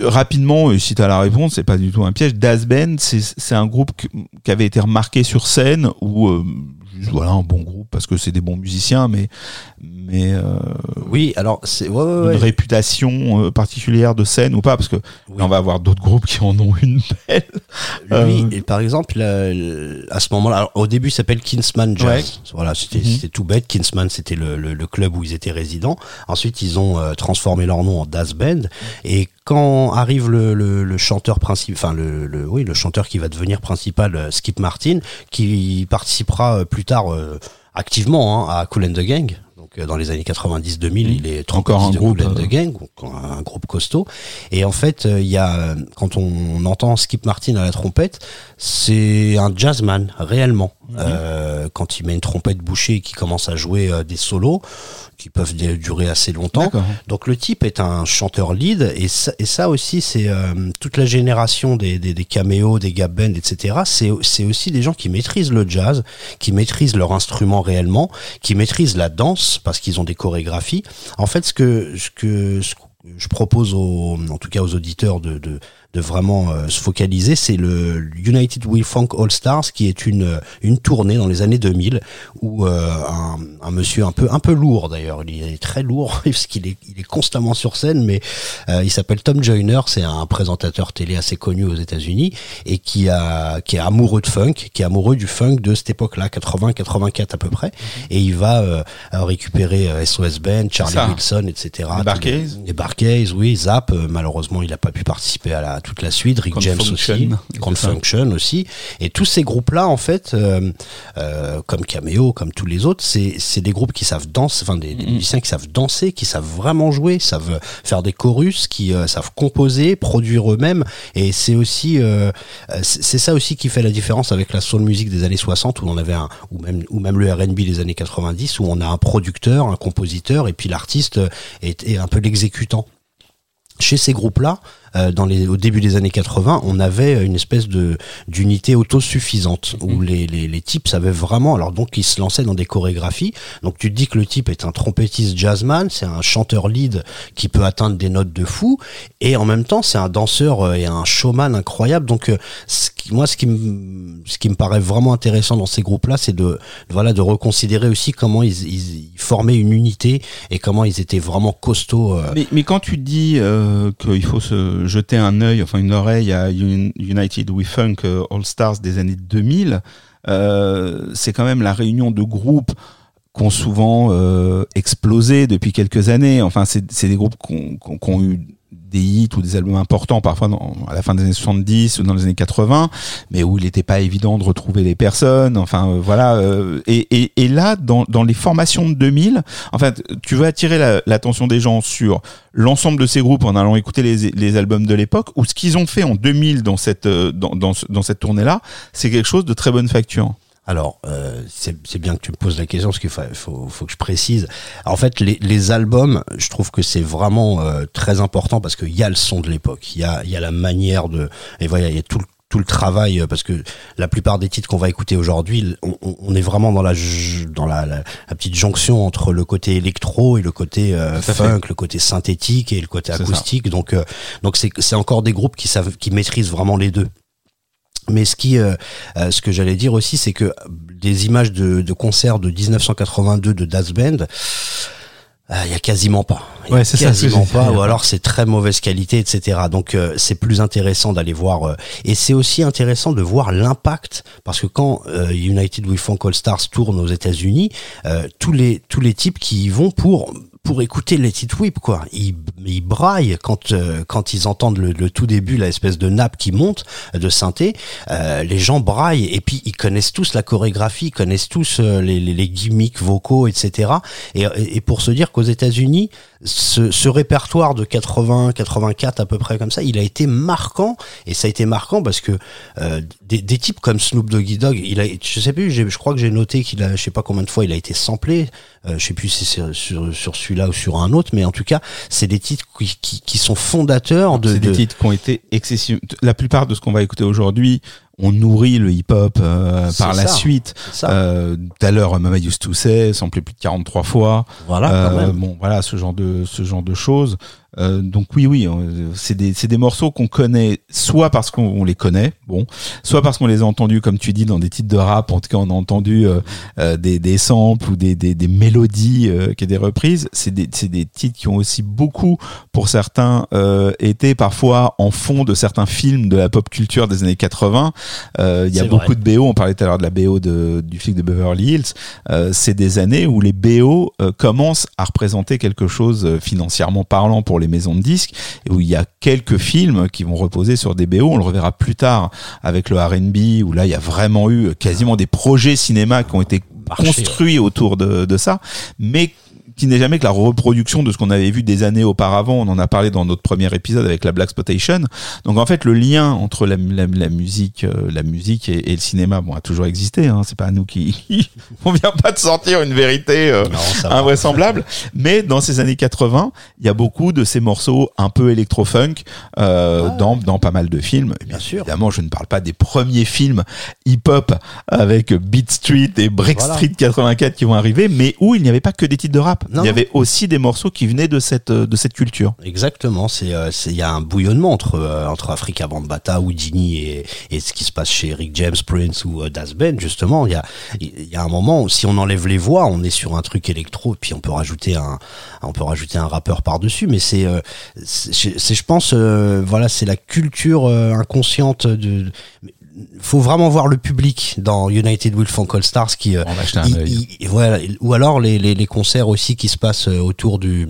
rapidement, si tu as la réponse, c'est pas du tout un piège. Das Band, c'est un groupe qui avait été remarqué sur scène ou voilà un bon groupe parce que c'est des bons musiciens, mais mais euh, oui, alors c'est une réputation euh, particulière de scène ou pas parce que on va avoir d'autres groupes qui en ont une belle. Lui, euh, par exemple, à ce moment-là, au début, il s'appelle Kinsman Jazz. Voilà, c'était mhm. c'était tout bête. Kinsman, c'était le, le, club où ils étaient résidents. Ensuite, ils ont transformé leur nom en Das Band. Et quand arrive le, le, chanteur principal, enfin le, le, oui, le chanteur qui va devenir principal, Skip Martin, qui participera plus tard activement hein, à Cool and the Gang euh, dans les années 90-2000, mmh. il est encore un groupe de euh, gang, un groupe costaud. Et en fait, euh, il y a quand on entend Skip Martin à la trompette, c'est un jazzman réellement. Mmh. Euh, quand il met une trompette bouchée et qui commence à jouer des solos, qui peuvent durer assez longtemps. Donc le type est un chanteur lead et ça, et ça aussi c'est toute la génération des, des, des caméos, des gap bands, etc. C'est aussi des gens qui maîtrisent le jazz, qui maîtrisent leur instrument réellement, qui maîtrisent la danse parce qu'ils ont des chorégraphies. En fait, ce que je propose aux, en tout cas aux auditeurs de de vraiment euh, se focaliser, c'est le United We Funk All Stars, qui est une une tournée dans les années 2000 où euh, un, un, monsieur un peu un peu lourd d'ailleurs, il est très lourd (laughs) parce qu'il est il est constamment sur scène, mais euh, il s'appelle Tom Joyner, c'est un présentateur télé assez connu aux États-Unis et qui a qui est amoureux de funk, qui est amoureux du funk de cette époque-là, 80-84 à peu près, et il va récupérer SOS Band, Charlie Wilson, etc. Les Barcays, les Barcays, oui, Zap. malheureusement, il n'a pas pu participer à la toute la suite, Rick James aussi, Function aussi, et tous ces groupes-là, en fait, euh, euh, comme Cameo, comme tous les autres, c'est des groupes qui savent danser, enfin des, des, mm. musiciens qui savent danser, qui savent vraiment jouer, savent faire des chorus, qui euh, savent composer, produire eux-mêmes, et c'est aussi, c'est ça aussi qui fait la différence avec la soul music des années 60 où on avait un, ou même ou même le R&B des années 90 où on a un producteur, un compositeur, et puis l'artiste est, est un peu l'exécutant. Chez ces groupes-là, euh, dans les, au début des années 80, on avait une espèce de d'unité autosuffisante où mm. les, les, les, types savaient vraiment. Alors donc ils se lançaient dans des chorégraphies. Donc tu te dis que le type est un trompettiste jazzman, c'est un chanteur lead qui peut atteindre des notes de fou, et en même temps c'est un danseur euh, et un showman incroyable. Donc euh, ce qui, moi ce qui me ce qui me paraît vraiment intéressant dans ces groupes-là, c'est de voilà de reconsidérer aussi comment ils, ils, formaient une unité et comment ils étaient vraiment costauds. Mais, mais quand tu dis qu'il faut se jeter un œil, enfin une oreille à United We Funk euh, All Stars des années 2000, euh, c'est quand même la réunion de groupes qui ont souvent euh, explosé depuis quelques années. Enfin, c'est des groupes qui ont eu des hits ou des albums importants parfois à la fin des années 70 ou dans les années 80 mais où il n'était pas évident de retrouver les personnes enfin euh, voilà euh, et, là dans, dans les formations de 2000 en fait tu veux attirer l'attention des gens sur l'ensemble de ces groupes en allant écouter les, les albums de l'époque ou ce qu'ils ont fait en 2000 dans cette euh, dans, dans, dans cette tournée là c'est quelque chose de très bonne facture alors, euh, c'est bien que tu me poses la question parce qu'il faut, faut, faut, que je précise. En fait, les, les albums, je trouve que c'est vraiment euh, très important parce qu'il y a le son de l'époque, il y a, y a la manière de, et voilà, il y a tout le tout le travail euh, parce que la plupart des titres qu'on va écouter aujourd'hui, on, on, est vraiment dans la dans la, la, petite jonction entre le côté électro et le côté euh, funk, le côté synthétique et le côté acoustique. Donc euh, donc c'est c'est encore des groupes qui savent qui maîtrisent vraiment les deux. Mais ce qui, euh, euh, ce que j'allais dire aussi, c'est que des images de, de concerts de 1982 de Das Band, Il y a quasiment pas. Y Ouais, c'est ça, quasiment j'ai pas, ou alors c'est très mauvaise qualité, etc. Donc euh, c'est plus intéressant d'aller voir, euh, et c'est aussi intéressant de voir l'impact, parce que quand euh, United We Funk All Stars tourne aux États-Unis, euh, tous les tous les types qui y vont pour pour écouter les It Whip quoi, ils, ils braillent quand euh, quand ils entendent le, le tout début, la espèce de nappe qui monte euh, de synthé, euh, les gens braillent et puis ils connaissent tous la chorégraphie, ils connaissent tous euh, les, les, les gimmicks vocaux, etc. Et, et pour se dire qu'aux États-Unis, ce, ce répertoire de 80, 84 à peu près comme ça, il a été marquant et ça a été marquant parce que euh, des, des types comme Snoop Doggy Dogg, il a, je sais plus, je crois que j'ai noté qu'il a, je sais pas combien de fois il a été samplé, euh, je sais plus si c'est sur, sur, celui-là ou sur un autre, mais en tout cas, c'est des titres qui, qui, qui sont fondateurs de, C'est des de- titres qui ont été excessivement. La plupart de ce qu'on va écouter aujourd'hui, on nourrit le hip-hop euh, par la suite. Euh, Tout à l'heure, Mama Used to Say, samplé plus de 43 fois. voilà, quand Euh, même. bon, voilà, ce genre de ce genre de choses. Euh, donc oui, oui, euh, c'est des c'est des morceaux qu'on connaît soit parce qu'on on les connaît, bon, soit parce qu'on les a entendus, comme tu dis, dans des titres de rap. En tout cas, on a entendu euh, euh, des des samples ou des des, des mélodies euh, qui est des reprises. C'est des c'est des titres qui ont aussi beaucoup, pour certains, euh, été parfois en fond de certains films de la pop culture des années 80. Euh, Il y a beaucoup vrai. de BO. On parlait tout à l'heure de la BO de, du flic de Beverly Hills. Euh, c'est des années où les BO euh, commencent à représenter quelque chose euh, financièrement parlant pour les maisons de disques et où il y a quelques films qui vont reposer sur des BO. On le reverra plus tard avec le R&B où là il y a vraiment eu quasiment des projets cinéma qui ont été construits autour de, de ça, mais qui n'est jamais que la reproduction de ce qu'on avait vu des années auparavant. On en a parlé dans notre premier épisode avec la Black Spotation. Donc en fait, le lien entre la, la, la musique, euh, la musique et, et le cinéma, bon, a toujours existé. Hein. C'est pas à nous qui, (laughs) on vient pas de sortir une vérité euh, Non, invraisemblable. Mais dans ces années 80, il y a beaucoup de ces morceaux un peu électro-funk euh, Ouais. dans, dans pas mal de films. Bien sûr. Évidemment, je ne parle pas des premiers films hip-hop avec Beat Street et Break Voilà. Street 84 qui vont arriver, mais où il n'y avait pas que des titres de rap. Non. Il y avait aussi des morceaux qui venaient de cette, euh, de cette culture. Exactement, c'est euh, c'est- il y a un bouillonnement entre euh, entre Africa Bambaataa, Houdini et et ce qui se passe chez Rick James, Prince ou Das Ben justement, il y a il y a un moment où si on enlève les voix, on est sur un truc électro et puis on peut rajouter un on peut rajouter un rappeur par-dessus mais c'est c'est je pense voilà, c'est la culture inconsciente de faut vraiment voir le public dans United Will Funk All Stars qui euh, il- il- voilà, ou alors les, les, les concerts aussi qui se passent euh, autour du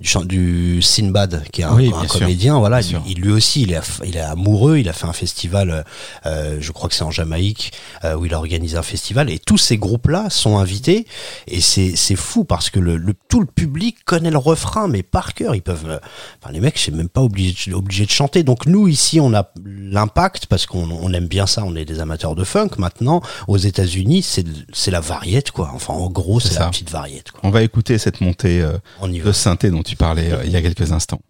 du, du Sinbad qui est un, Oui, un bien sûr. comédien voilà il, lui aussi il est il est amoureux il a fait un festival euh, euh, je crois que c'est en Jamaïque euh, où il a organisé un festival et tous ces groupes là sont invités et c'est c'est fou parce que le, le tout le public connaît le refrain mais par cœur ils peuvent euh, enfin les mecs c'est même pas obligé obligé de chanter. Donc nous ici on a l'impact parce qu'on on aime bien ça on est des amateurs de funk maintenant aux États-Unis c'est la variette quoi enfin en gros C'est ça. la petite variette quoi On va écouter cette montée euh, on y va de synthé dont tu parlais euh, il y a quelques instants.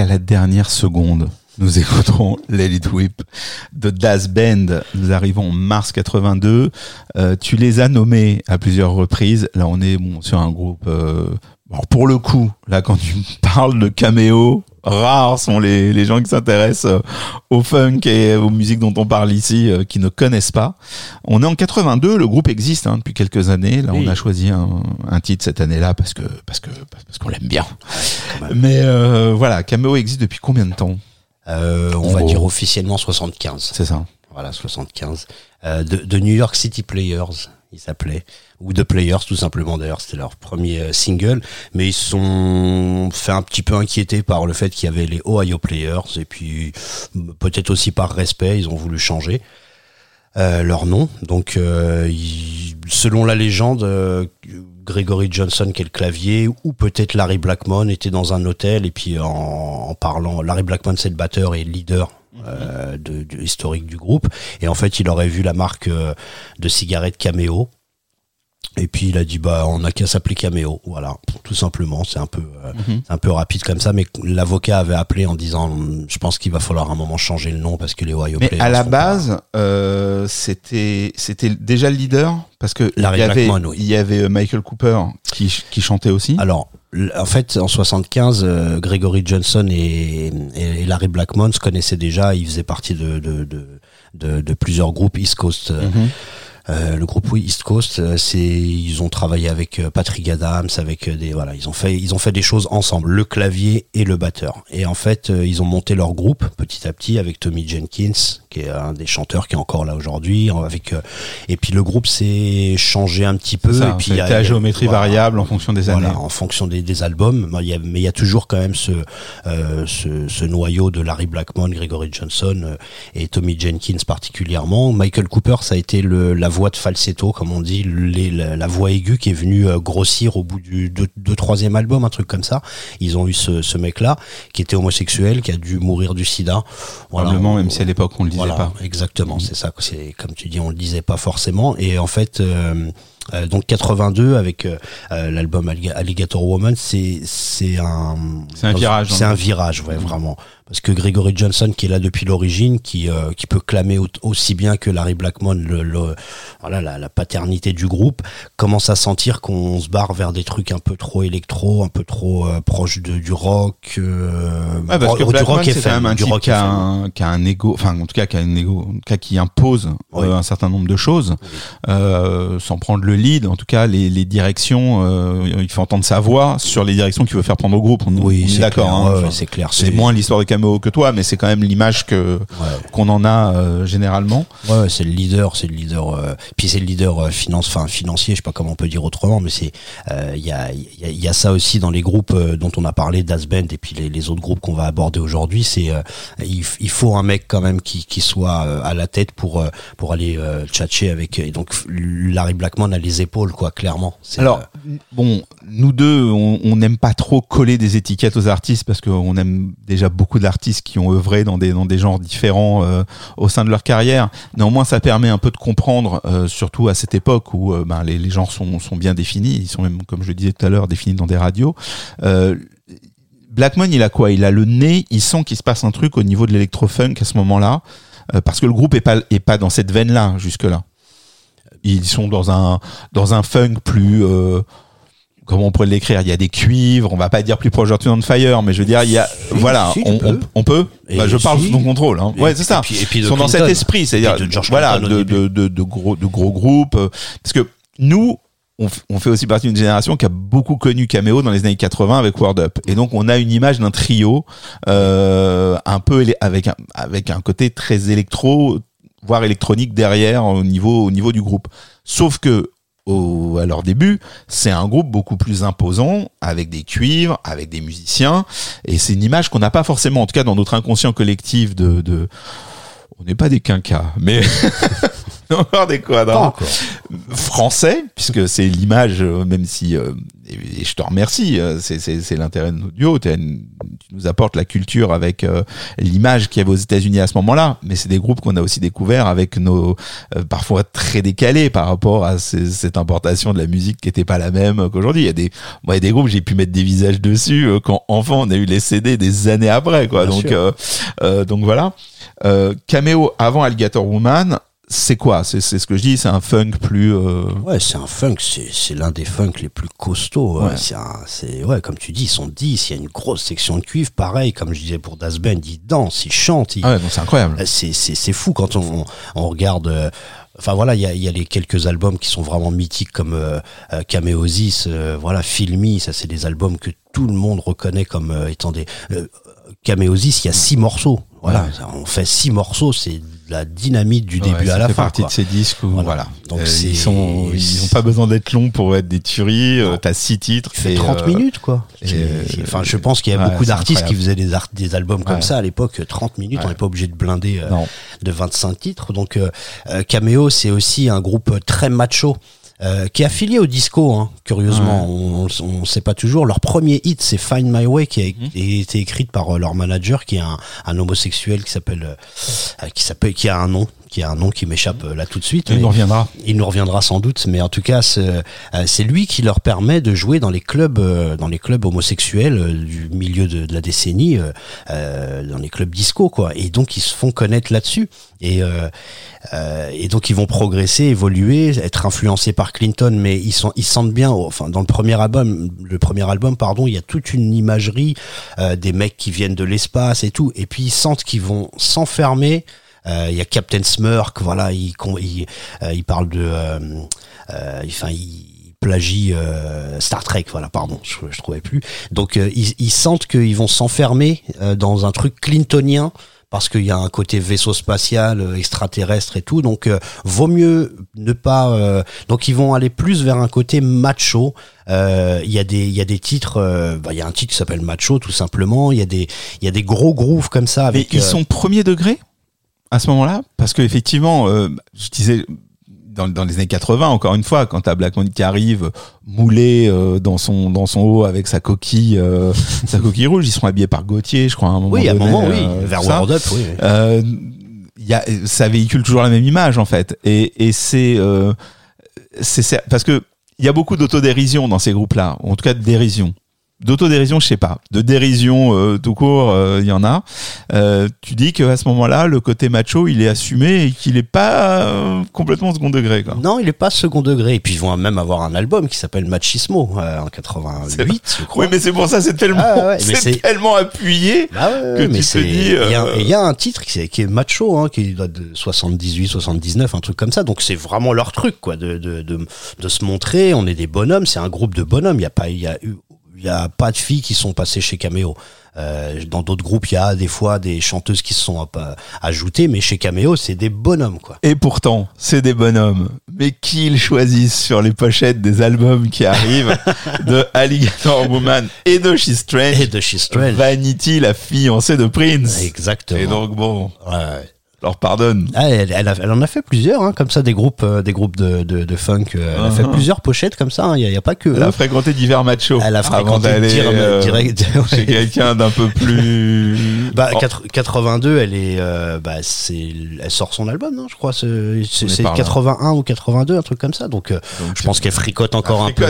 Jusqu'à la dernière seconde, nous écouterons (laughs) Let It Whip de Das Band. Nous arrivons en mars 82. Euh, tu les as nommés à plusieurs reprises. Là, on est bon, sur un groupe. Euh, alors pour le coup, là, quand tu (laughs) parles de caméo, rares sont les, les gens qui s'intéressent euh, au funk et aux musiques dont on parle ici, qui ne connaissent pas. On est en 82, le groupe existe hein, depuis quelques années. Là, Oui. on a choisi un, un titre cette année-là parce que parce que parce qu'on l'aime bien. Mais euh, voilà, Cameo existe depuis combien de temps? Euh, on va dire officiellement 75. C'est ça. Voilà, 75. Euh, de, de New York City Players, ils s'appelaient. Ou The Players, tout simplement. D'ailleurs, c'était leur premier euh, single. Mais ils se sont fait un petit peu inquiétés par le fait qu'il y avait les Ohio Players. Et puis, peut-être aussi par respect, ils ont voulu changer euh, leur nom. Donc, euh, ils- selon la légende, euh, Gregory Johnson, qui est le clavier, ou peut-être Larry Blackmon, était dans un hôtel. Et puis, en, en parlant, Larry Blackmon, c'est le batteur et le leader euh, de, historique du groupe. Et en fait, il aurait vu la marque euh, de cigarettes Cameo. Et puis il a dit bah on n'a qu'à s'appeler Cameo, voilà, tout simplement. C'est un peu euh, c'est un peu rapide comme ça, mais l'avocat avait appelé en disant je pense qu'il va falloir un moment changer le nom parce que les Ohio Mais Players à la base, euh, c'était c'était déjà le leader parce que il Larry y avait Blackmon, oui. il y avait euh, Michael Cooper qui ch- qui chantait aussi. Alors en fait en 75, euh, Gregory Johnson et, et Larry Blackmon se connaissaient déjà. Ils faisaient partie de de, de, de- de plusieurs groupes East Coast. euh, Mhm. Euh, le groupe East Coast, euh, c'est ils ont travaillé avec euh, Patrick Adams, avec des voilà, ils ont fait ils ont fait des choses ensemble, le clavier et le batteur. Et en fait, ils ont monté leur groupe petit à petit avec Tommy Jenkins, qui est un des chanteurs qui est encore là aujourd'hui, avec et puis le groupe s'est changé un petit peu ça, et puis il y a- à géométrie voilà. variable en fonction des Voilà, années. en fonction des, des albums, mais il y a, mais il y a toujours quand même ce, euh, ce, ce noyau de Larry Blackmon, Gregory Johnson et Tommy Jenkins particulièrement. Michael Cooper, ça a été le, la voix de falsetto, comme on dit, les- la, la voix aiguë qui est venue euh, grossir au bout du deux, deux, troisième album, un truc comme ça. Ils ont eu ce, ce mec-là qui était homosexuel, qui a dû mourir du sida. Probablement, on- même si à l'époque on le disait voilà, pas. Exactement, c'est ça. C'est comme tu dis, on le disait pas forcément. Et en fait, euh, euh, donc 82 avec euh, euh, l'album Alliga- Alligator Woman, c'est c'est un C'est un virage, C'est hein. un virage, ouais, vraiment. Parce que Gregory Johnson, qui est là depuis l'origine, qui euh, qui peut clamer au- aussi bien que Larry Blackmon, le, le- voilà la, la paternité du groupe, commence à sentir qu'on se barre vers des trucs un peu trop électro, un peu trop euh, proche de, du rock, euh, Ouais, parce que du Blackmon, rock c'est quand FM, même un du rock qui a un, qui a un ego, enfin en tout cas qui a un ego, en tout cas qui impose Oui. euh, un certain nombre de choses, euh, sans prendre le lead. En tout cas, les, les directions, il fait entendre sa voix sur les directions qu'il veut faire prendre au groupe. On, Oui, est c'est d'accord. clair, hein. ouais, c'est clair. c'est moins l'histoire de Que toi, mais c'est quand même l'image que Ouais. qu'on en a euh, généralement. Ouais, c'est le leader, c'est le leader. euh, puis c'est le leader euh, finance, enfin financier, je sais pas comment on peut dire autrement, mais c'est il y a y, a- y a ça aussi dans les groupes dont on a parlé, Das Band et puis les, les autres groupes qu'on va aborder aujourd'hui. C'est il, faut un mec quand même qui qui soit à la tête pour pour aller tchatcher avec. Et donc Larry Blackmon a les épaules quoi, clairement. Alors, bon, nous deux, on n'aime pas trop coller des étiquettes aux artistes parce qu'on aime déjà beaucoup d'artistes qui ont œuvré dans des, dans des genres différents euh, au sein de leur carrière. Néanmoins, ça permet un peu de comprendre, euh, surtout à cette époque où euh, ben, les, genres sont, sont bien définis. Ils sont même, comme je le disais tout à l'heure, définis dans des radios. Blackmon, il a quoi? Il a le nez, il sent qu'il se passe un truc au niveau de l'électro-funk à ce moment-là, parce que le groupe est pas, est pas dans cette veine-là jusque-là. Ils sont dans un, dans un funk plus... Comment on pourrait l'écrire? Il y a des cuivres, on va pas dire plus proche d'Earth on Fire, mais je veux dire, il y a... Si, voilà, si, on, peux. on, on peut Bah, Je parle sous ton contrôle. Hein. Ouais, c'est ça. puis- puis Ils sont dans cet esprit, c'est-à-dire voilà, de, début. de, de, de gros, de gros groupes. euh, Parce que nous, on, fait aussi partie d'une génération qui a beaucoup connu Cameo dans les années 80 avec Word Up. Et donc, on a une image d'un trio euh, un peu avec un, avec un côté très électro, voire électronique derrière au niveau, au niveau du groupe. Sauf que au, à leur début, c'est un groupe beaucoup plus imposant, avec des cuivres, avec des musiciens, et c'est une image qu'on n'a pas forcément, en tout cas dans notre inconscient collectif de, de on n'est pas des quinquas, mais (laughs) encore des quadras français, puisque c'est l'image, euh, même si euh, et, je te remercie. euh, C'est, c'est, c'est l'intérêt de notre duo. T'es une- tu nous apportes la culture avec euh, l'image qu'il y avait aux États-Unis à ce moment-là. Mais c'est des groupes qu'on a aussi découverts avec nos euh, parfois très décalés par rapport à ces- cette importation de la musique qui était pas la même qu'aujourd'hui. Il y a des, moi, il y a des groupes j'ai pu mettre des visages dessus euh, quand enfant on a eu les CD des années après, quoi. Bien donc, euh, euh, donc voilà. Euh, Cameo avant Alligator Woman, c'est quoi? C'est c'est ce que je dis, c'est un funk plus. euh, Ouais, c'est un funk, c'est c'est l'un des funks les plus costauds. Ouais. Ouais. C'est ouais, comme tu dis, ils sont 10, il y a une grosse section de cuivre, pareil, comme je disais pour Das Band, ils dansent, ils chantent, ils- Ah ouais, donc c'est incroyable. Euh, c'est c'est c'est fou quand on on regarde euh, Enfin voilà, il y a, y a les quelques albums qui sont vraiment mythiques comme euh, euh, Cameosis, euh, voilà, Filmy, ça c'est des albums que tout le monde reconnaît comme euh, étant des euh, Cameosis, il y a six morceaux. Voilà, Ouais. on fait six morceaux, c'est la dynamite du début à la fait fin. partie quoi. de ces disques où Voilà. voilà. Donc Euh, c'est- ils sont, ils ont pas besoin d'être longs pour être des tueries. euh. T'as six titres. Et, 30 euh, minutes quoi. C'est- euh, Enfin, je pense qu'il y a ouais, beaucoup c'est d'artistes qui faisaient des, art- des albums comme Ouais. ça à l'époque. 30 minutes, on n'est pas obligé de blinder de 25 titres. Donc Cameo, c'est aussi un groupe très macho. Euh, qui est affilié au disco, hein, curieusement, on on ne sait pas toujours. Leur premier hit, c'est Find My Way, qui a Mhm. été écrite par euh, leur manager, qui est un, un homosexuel qui s'appelle, euh, qui s'appelle, qui a un nom, qui a un nom qui m'échappe euh, là tout de suite. Il nous reviendra. il nous reviendra sans doute, mais en tout cas, c'est euh, c'est lui qui leur permet de jouer dans les clubs, euh, dans les clubs homosexuels du milieu de, de la décennie, euh, dans les clubs disco, quoi. Et donc ils se font connaître là-dessus. Et, euh, euh, et donc ils vont progresser, évoluer, être influencés par Clinton, mais ils sont, ils se sentent bien. Enfin, dans le premier album, le premier album, pardon, il y a toute une imagerie des mecs qui viennent de l'espace et tout, et puis ils sentent qu'ils vont s'enfermer. Euh, Il y a Captain Smurk, voilà, il, il, euh, il parle de, euh, euh, enfin, il plagie euh, Star Trek, voilà, pardon, je, je trouvais plus. Donc euh, ils, ils sentent qu'ils vont s'enfermer euh, dans un truc clintonien parce qu'il y a un côté vaisseau spatial, extraterrestre et tout. Donc, euh, vaut mieux ne pas. euh, donc, ils vont aller plus vers un côté macho. Euh, Il y a des, il y a des titres. euh, bah, Il y a un titre qui s'appelle Macho, tout simplement. Il y a des, il y a des gros grooves comme ça Mais avec. ils euh, sont premier degré? À ce moment-là Parce que effectivement, euh, je disais dans, dans les années 80, encore une fois, quand t'as Black Moon qui arrive moulé euh, dans son dans son haut avec sa coquille euh, sa coquille rouge, ils sont habillés par Gauthier, je crois à un moment oui, à un moment, oui, euh, vers. World Up, oui. oui. Euh, y a, ça véhicule toujours la même image en fait, et, et c'est euh, c'est c'est- parce que il y a beaucoup d'autodérision dans ces groupes-là, ou en tout cas de dérision. D'autodérision, je sais pas. De dérision euh, tout court, euh, il y en a. Euh, tu dis qu'à ce moment-là, le côté macho, il est assumé et qu'il est pas euh, complètement second degré. Quoi. Non, il est pas second degré. Et puis ils vont même avoir un album qui s'appelle Machismo euh, en 88, je crois. Oui, mais c'est pour ça, c'est tellement, Ah ouais, c'est tellement appuyé. Bah ouais, que mais tu te dis, Il y, euh, y a un titre qui est, qui est macho, hein, qui date de 78, 79, un truc comme ça. Donc c'est vraiment leur truc, quoi, de, de, de, de se montrer. On est des bonhommes. C'est un groupe de bonhommes. Il y a pas, il y a eu, il y a pas de filles qui sont passées chez Cameo. Euh, dans d'autres groupes, il y a des fois des chanteuses qui se sont euh, ajoutées, mais chez Cameo, c'est des bonhommes, quoi. Et pourtant, c'est des bonhommes. Mais qui ils choisissent sur les pochettes des albums qui arrivent (laughs) de Alligator Woman et de She's Strange Et de She's Strange. Vanity, la fiancée de Prince. Exactement. Et donc bon, Ouais, leur pardonne. Ah, elle, elle, a- elle en a fait plusieurs, hein, comme ça, des groupes, euh, des groupes de, de, de funk. euh, Elle a fait Uh-huh. plusieurs pochettes comme ça. Il n'y a, pas que. Elle a fréquenté divers machos. Elle a fréquenté dire- euh, direct- (laughs) chez ouais. quelqu'un d'un peu plus. Bah, Oh, 4- 82, elle est, bah, c'est, elle sort son album, non, je crois. C'est, c'est, On est c'est par là. 81 ou 82, un truc comme ça. Donc, donc, je pense qu'elle fricote encore un peu.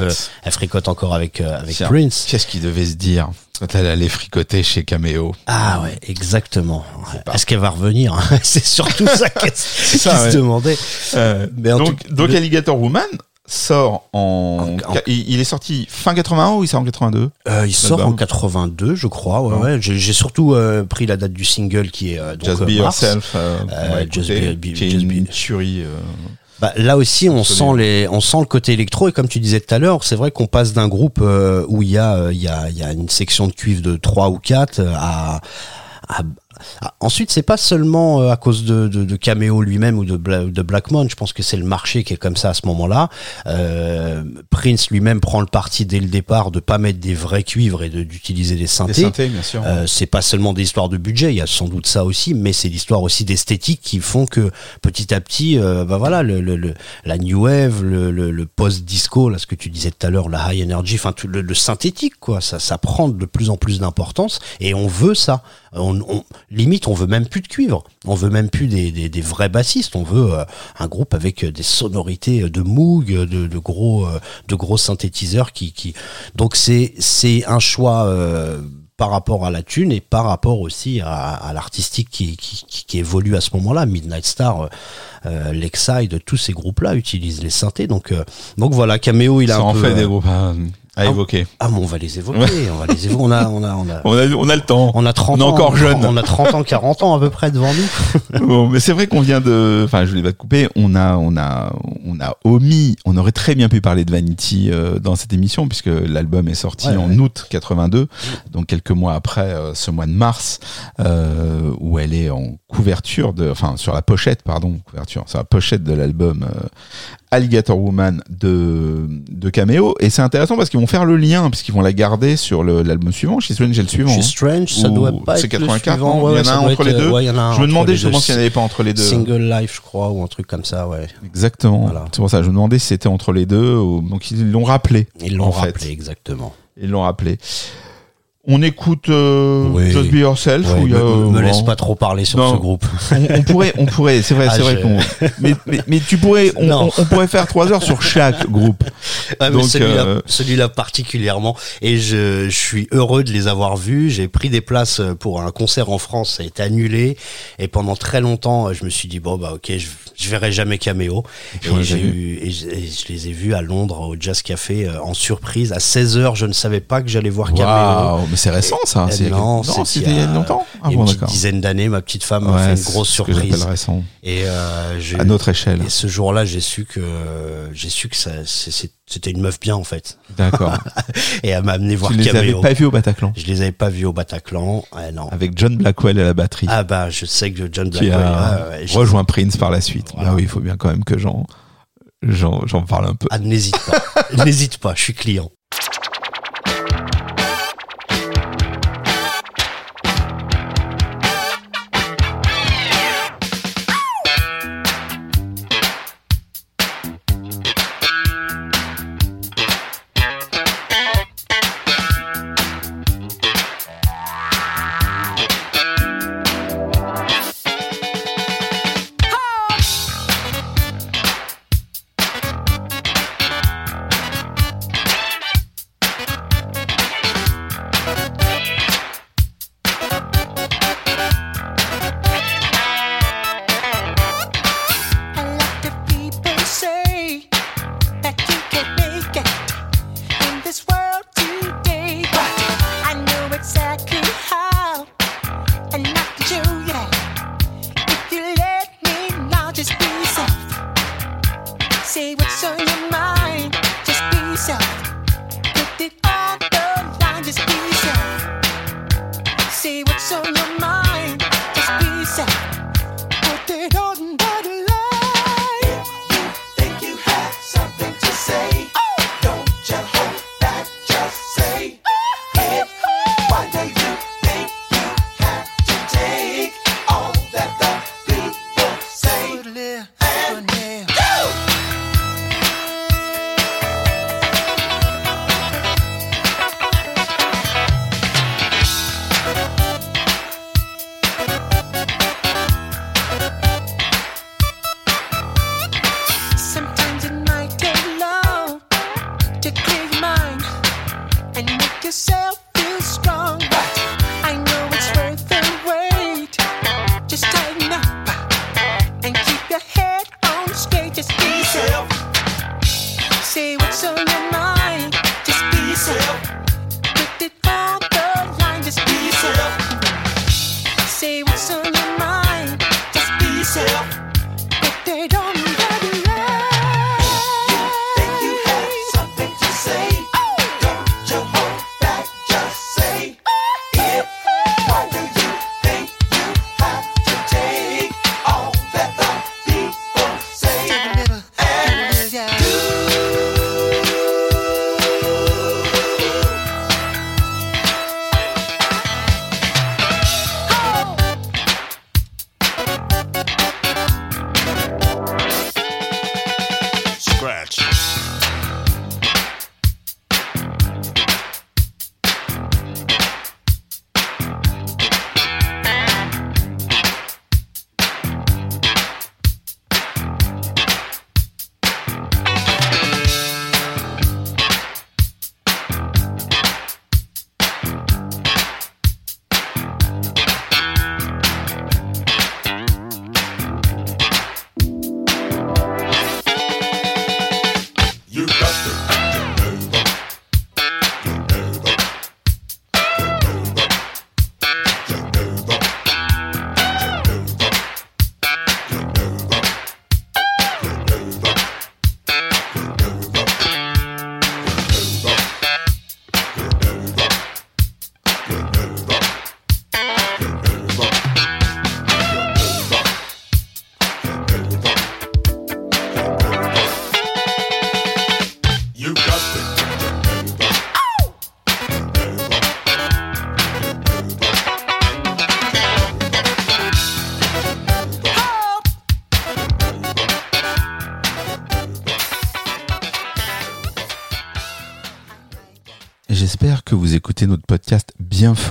Elle fricote encore avec. Prince. Qu'est-ce qu'il devait se dire? Quand elle allait fricoter chez Cameo Ah ouais, exactement. Est-ce qu'elle va revenir (laughs) C'est surtout ça (laughs) qu'elle se ouais. demandait. Euh, Mais donc, tout- donc le- Alligator Woman sort en, En- en- il, il est sorti fin 81 ou il sort en 82 Euh, il sort en 82, je crois. Ouais. J'ai, surtout euh, pris la date du single qui est donc, Just Be mars. Yourself Just Be- Be- Just une Be- tuerie euh, Bah, là aussi, on sent les, on sent le côté électro. Et comme tu disais tout à l'heure, c'est vrai qu'on passe d'un groupe euh, où il y a, euh, il y a, il y a une section de cuivre de 3 ou 4 à, à, à- Ensuite, c'est pas seulement euh, à cause de, de, de Cameo lui-même ou de, Bla- de Blackmon. Je pense que c'est le marché qui est comme ça à ce moment-là. Euh, Prince lui-même prend le parti dès le départ de pas mettre des vrais cuivres et d'utiliser des Des synthés. synthés, bien sûr. Euh, c'est pas seulement des histoires de budget, il y a sans doute ça aussi, mais c'est l'histoire aussi d'esthétique qui font que petit à petit, euh, bah voilà, le, le, le- la new wave, le, post-disco, là, ce que tu disais tout à l'heure, la high energy, enfin le, le synthétique, quoi, ça, ça prend de plus en plus d'importance et on veut ça. On, on- limite, on veut même plus de cuivre, on veut même plus des, des, des vrais bassistes, on veut euh, un groupe avec des sonorités de Moog, de, de gros, euh, de gros synthétiseurs qui, qui... donc c'est c'est un choix. euh, par rapport à la thune et par rapport aussi à, à l'artistique qui, qui, qui, évolue à ce moment-là. Midnight Star, euh, euh, Lexide, tous ces groupes-là utilisent les synthés. Donc, euh, donc voilà, Cameo, il a Ça un en peu, fait des euh, groupes à, Ah. évoquer. Ah, mais on va les évoquer. On va les évoquer. On a, on a, on a, On a, on a le temps. on a 30 On est ans. encore jeune. On a 30 ans, 40 ans à peu près devant nous. (laughs) Bon, mais c'est vrai qu'on vient de, enfin, je voulais pas te couper. On a, on a, on a omis. On aurait très bien pu parler de Vanity euh, dans cette émission puisque l'album est sorti Ouais, en ouais. août 82, donc quelques mois après euh, ce mois de mars euh, où elle est en couverture de, enfin, sur la pochette, pardon, couverture, sur la pochette de l'album euh, Alligator Woman de de Cameo. Et c'est intéressant parce qu'ils vont faire le lien puisqu'ils vont la garder sur le- l'album suivant. Chez Strange, j'ai le suivant. Chez hein. Strange, ça doit pas c'est être le 84, suivant. non Ouais, Il y en a un entre les deux. euh, ouais, Je me demandais justement s'il n'y en avait pas entre les deux. Single Life, je crois, ou un truc comme ça, ouais. Exactement. Voilà. C'est pour ça, je me demandais si c'était entre les deux. Ou... Donc ils l'ont rappelé. Ils l'ont fait. rappelé, exactement. Ils l'ont rappelé. On écoute euh, Oui. Just Be Yourself Ouais, y a, me, me euh, laisse pas trop parler sur Non. ce groupe. on, on pourrait, on pourrait, c'est vrai, Ah, c'est vrai je-. Mais, mais, mais tu pourrais, on, Non. on, on pourrait faire trois heures sur chaque groupe. Celui-là, euh, celui-là particulièrement. Et je, je suis heureux de les avoir vus. J'ai pris des places pour un concert en France. Ça a été annulé. Et pendant très longtemps, je me suis dit, bon, bah, ok, je, je verrai jamais on Et, j'ai eu, je, et je les ai vus à Londres, au Jazz Café, euh, en surprise. À 16h, je ne savais pas que j'allais voir Cameo. Waouh, mais c'est récent ça. Eh c'est- non, c'était il y a longtemps. Ah a bon, une dizaine d'années, ma petite femme m'a Ouais, fait une grosse que surprise. j'appelle récent. Et euh, À notre échelle. et ce jour-là, j'ai su que j'ai su que ça c'était une meuf bien en fait. D'accord. (laughs) Et elle m'a amené voir tu les avais pas vus au Bataclan Je les avais pas vus au Bataclan. Ouais, non. avec John Blackwell à la batterie. Ah bah je sais que John qui Blackwell. a ouais, ouais, je- rejoint Prince par la suite. Voilà. Ah oui, il faut bien quand même que j'en j'en parle un peu. Ah n'hésite pas. (laughs) n'hésite pas. Je suis client.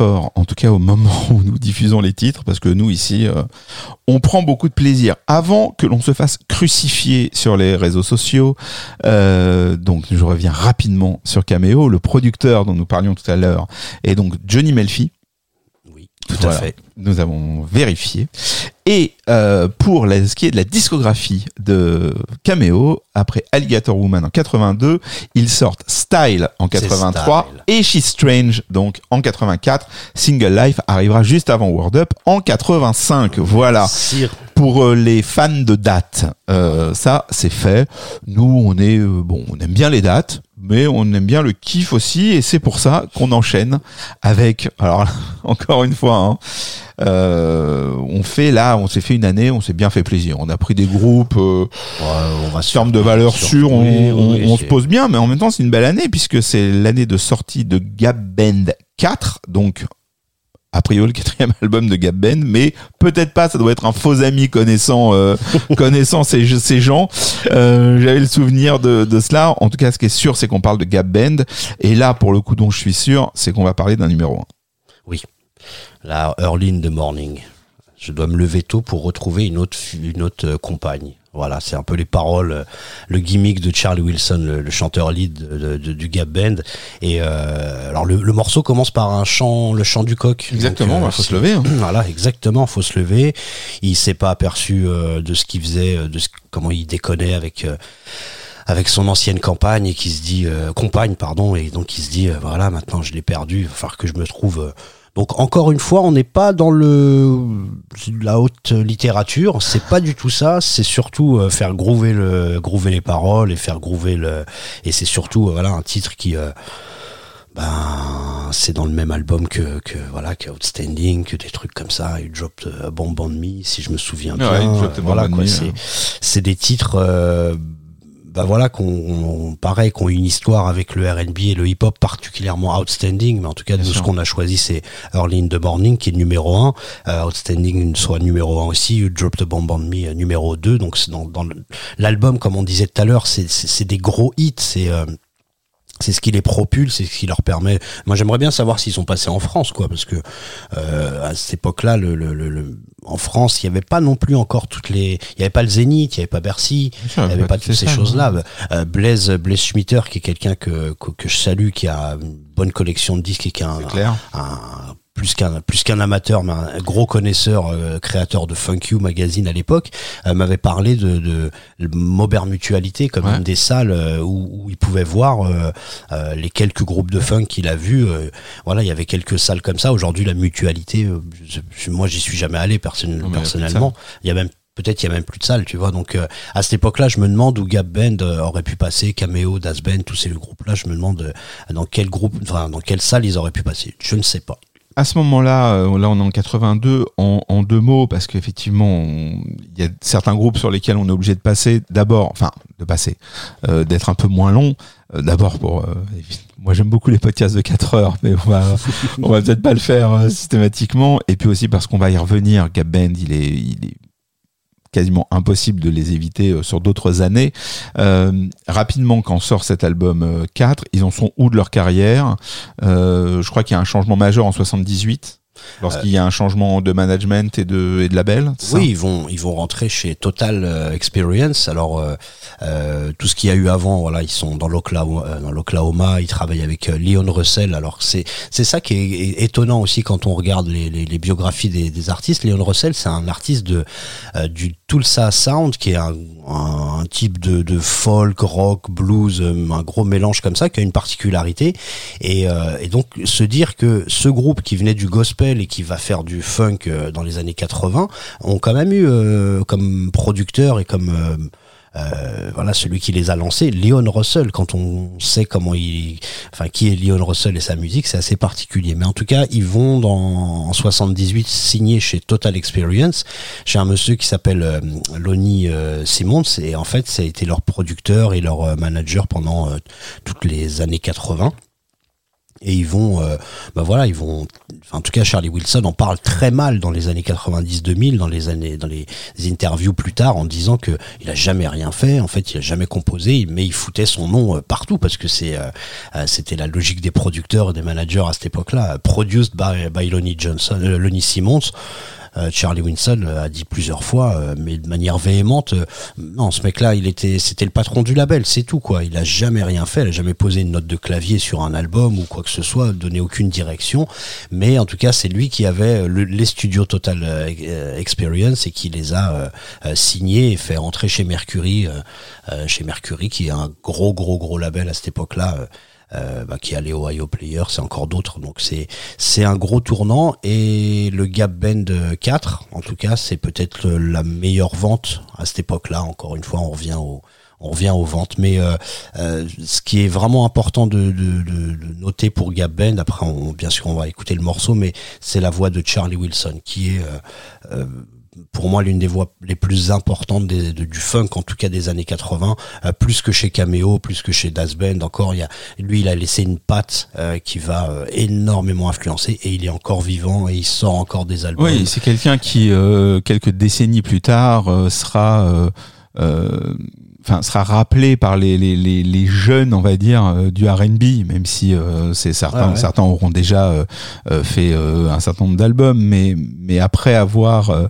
En tout cas au moment où nous diffusons les titres, parce que nous ici, euh, on prend beaucoup de plaisir. Avant que l'on se fasse crucifier sur les réseaux sociaux, euh, donc je reviens rapidement sur Cameo, le producteur dont nous parlions tout à l'heure est donc Johnny Melfi. Tout Voilà. à fait. Nous avons vérifié. Et euh, pour la- ce qui est de la discographie de Cameo, après Alligator Woman en 82, ils sortent Style en C'est 83 Style. et She's Strange donc en 84. Single Life arrivera juste avant Word Up en 85. Voilà pour euh, les fans de dates, euh, ça c'est fait. Nous, on est euh, bon, on aime bien les dates, mais on aime bien le kiff aussi, et c'est pour ça qu'on enchaîne avec. Alors (laughs) encore une fois, hein, euh, on fait là, on s'est fait une année, on s'est bien fait plaisir. On a pris des groupes. euh, ouais, on va se termes de valeur sûre, on, se pose bien, mais en même temps, c'est une belle année puisque c'est l'année de sortie de Gap Band 4, donc a priori le quatrième (laughs) album de Gap Band, mais peut-être pas, ça doit être un faux ami connaissant euh, (laughs) connaissant ces, ces gens. Euh, J'avais le souvenir de, de cela. En tout cas, ce qui est sûr, c'est qu'on parle de Gap Band, et là, pour le coup, dont je suis sûr, c'est qu'on va parler d'un numéro 1. La Early in the Morning. Je dois me lever tôt pour retrouver une autre, une autre euh, compagne. Voilà, c'est un peu les paroles, euh, le gimmick de Charlie Wilson, le, le chanteur lead de- de- du Gap Band. Et euh, alors le, le morceau commence par un chant, le chant du coq. Exactement, euh, il faut se lever. hein. (clears throat) Voilà, exactement, faut se lever. Il s'est pas aperçu euh, de ce qu'il faisait, de ce, comment il déconnait avec euh, avec son ancienne campagne et qui se dit euh, compagne pardon et donc il se dit voilà maintenant je l'ai perdu, il va falloir que je me trouve euh. Donc encore une fois, on n'est pas dans le la haute littérature, c'est pas du tout ça, c'est surtout euh, faire groover le groover les paroles et faire groover le et c'est surtout euh, voilà un titre qui euh, ben c'est dans le même album que, que voilà que Outstanding que des trucs comme ça. You Dropped a Bomb on Me si je me souviens bien. Ouais, voilà quoi Me, c'est des titres euh, bah voilà qu'on on- pareil qu'on une histoire avec le R&B et le hip-hop particulièrement outstanding mais en tout cas Bien nous ce qu'on a choisi c'est Early in the Morning qui est numéro 1 euh, outstanding soit numéro 1 aussi You Drop the Bomb on Me euh, numéro 2 donc c'est dans, dans l'album comme on disait tout à l'heure c'est c'est c'est des gros hits c'est euh, c'est ce qui les propulse, c'est ce qui leur permet. Moi, j'aimerais bien savoir s'ils sont passés en France, quoi, parce que euh, à cette époque-là, le, le, le- le- en France, il n'y avait pas non plus encore toutes les. Il n'y avait pas le Zénith, il n'y avait pas Bercy, il n'y avait pas toutes ces salles, choses-là. Euh, Blaise Blaise Schmitter, qui est quelqu'un que, que que je salue, qui a une bonne collection de disques et qui a un, clair. un- plus qu'un plus qu'un amateur, mais un gros connaisseur, euh, créateur de Funk You magazine à l'époque, euh, m'avait parlé de, de Maubert Mutualité comme Ouais. une des salles euh, où, où il pouvait voir euh, les quelques groupes de funk qu'il a vus. voilà, il y avait quelques salles comme ça. Aujourd'hui, la Mutualité, je- moi, j'y suis jamais allé Non, personnellement. Il y a même peut-être il y a même plus de salles, tu vois. Donc euh, à cette époque-là, je me demande où Gap Band euh, aurait pu passer, Cameo, Das Band, tous ces groupes-là. Je me demande euh, dans quel groupe, enfin dans quelle salle ils auraient pu passer. Je ne sais pas. À ce moment-là, euh, là on est en 82, en, en deux mots, parce qu'effectivement, il y a certains groupes sur lesquels on est obligé de passer, d'abord, enfin, de passer, euh, d'être un peu moins long, euh, d'abord pour... euh, moi j'aime beaucoup les podcasts de 4 heures, mais on va, on va peut-être pas le faire euh, systématiquement, et puis aussi parce qu'on va y revenir, Gap Band, il est... Il est quasiment impossible de les éviter euh, sur d'autres années. Euh, rapidement, quand sort cet album euh, 4, ils en sont où de leur carrière? Euh, Je crois qu'il y a un changement majeur en 78, lorsqu'il y a un changement de management et de, et de label. Oui, ils vont ils vont rentrer chez Total euh, Experience. Alors euh, euh, tout ce qu'il y a eu avant, voilà, ils sont dans l'Oklahoma, ils travaillent avec Leon Russell. Alors c'est ça qui est, étonnant aussi quand on regarde les, les, biographies des, des artistes. Leon Russell, c'est un artiste de du Tulsa Sound, qui est un, un, un type de, de folk, rock, blues, un gros mélange comme ça, qui a une particularité. Et, et donc se dire que ce groupe qui venait du gospel et qui va faire du funk euh, dans les années 80 ont quand même eu euh, comme producteur et comme euh, voilà celui qui les a lancés, Leon Russell. Quand on sait comment il, enfin qui est Leon Russell et sa musique, c'est assez particulier. Mais en tout cas, ils vont dans en 78 signer chez Total Experience, chez un monsieur qui s'appelle euh, Lonnie. Et en fait, ça a été leur producteur et leur manager pendant toutes les années 80. Et ils vont euh, bah voilà ils vont en tout cas Charlie Wilson en parle très mal dans les années 90 2000 dans les années dans les interviews plus tard en disant que il a jamais rien fait. En fait il a jamais composé mais il foutait son nom euh, partout parce que c'est euh, euh, c'était la logique des producteurs et des managers à cette époque-là. Produced by, by Lonnie Johnson Lonnie Simmons Charlie Winston euh, a dit plusieurs fois, euh, mais de manière véhémente, euh, non, ce mec-là, il était, c'était le patron du label, c'est tout quoi. Il a jamais rien fait, il a jamais posé une note de clavier sur un album ou quoi que ce soit, donné aucune direction. Mais en tout cas, c'est lui qui avait le- les studios Total euh, euh, Experience et qui les a euh, euh, signés et fait rentrer chez Mercury, euh, euh, chez Mercury, qui est un gros, gros, gros label à cette époque-là. Euh, bah, qui allait Ohio Player, c'est encore d'autres. Donc c'est c'est un gros tournant et le Gap Band 4, en tout cas, c'est peut-être la meilleure vente à cette époque-là. Encore une fois, on revient au on revient aux ventes, mais euh, euh, ce qui est vraiment important de, de, noter pour Gap Band, après on, bien sûr on va écouter le morceau, mais c'est la voix de Charlie Wilson qui est euh, pour moi l'une des voix les plus importantes des- de- du funk en tout cas des années 80 euh, plus que chez Cameo plus que chez Das Band. Encore il y a lui il a laissé une patte euh, qui va euh, énormément influencer et il est encore vivant et il sort encore des albums. Oui, c'est quelqu'un qui, euh, quelques décennies plus tard, euh, sera, euh, euh, enfin, sera rappelé par les, les, les, les jeunes, on va dire, du R&B, même si euh, c'est certains, ouais. certains auront déjà euh, euh, fait euh, un certain nombre d'albums, mais, mais après avoir euh,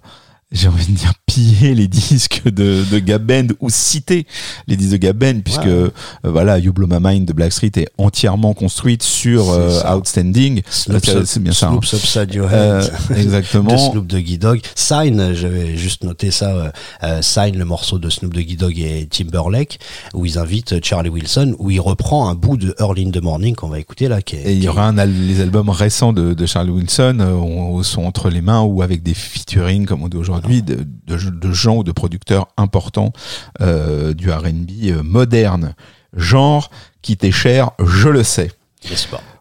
j'ai envie de dire piller les (laughs) disques de, de Gab Band ou citer les disques de Gab Band puisque Ouais. euh, voilà You Blow My Mind de Blackstreet est entièrement construite sur euh. Outstanding Snoop, C'est- bien ça hein. Your Euh, Head. exactement (laughs) de Snoop Doggy Dogg. Sign, j'avais juste noté ça, euh, euh, Sign, le morceau de Snoop Doggy Dogg et Timberlake, où ils invitent Charlie Wilson, où il reprend un bout de Early in the Morning qu'on va écouter là. Qui est, Et il y aura un, les albums récents de, de Charlie Wilson euh, ont- sont entre les mains ou avec des featuring, comme on dit aujourd'hui, de, gens ou de producteurs importants euh, du RB euh, moderne, genre qui t'est cher, je le sais.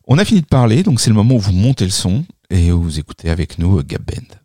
On a fini de parler, donc c'est le moment où vous montez le son et où vous écoutez avec nous euh, Gap Band.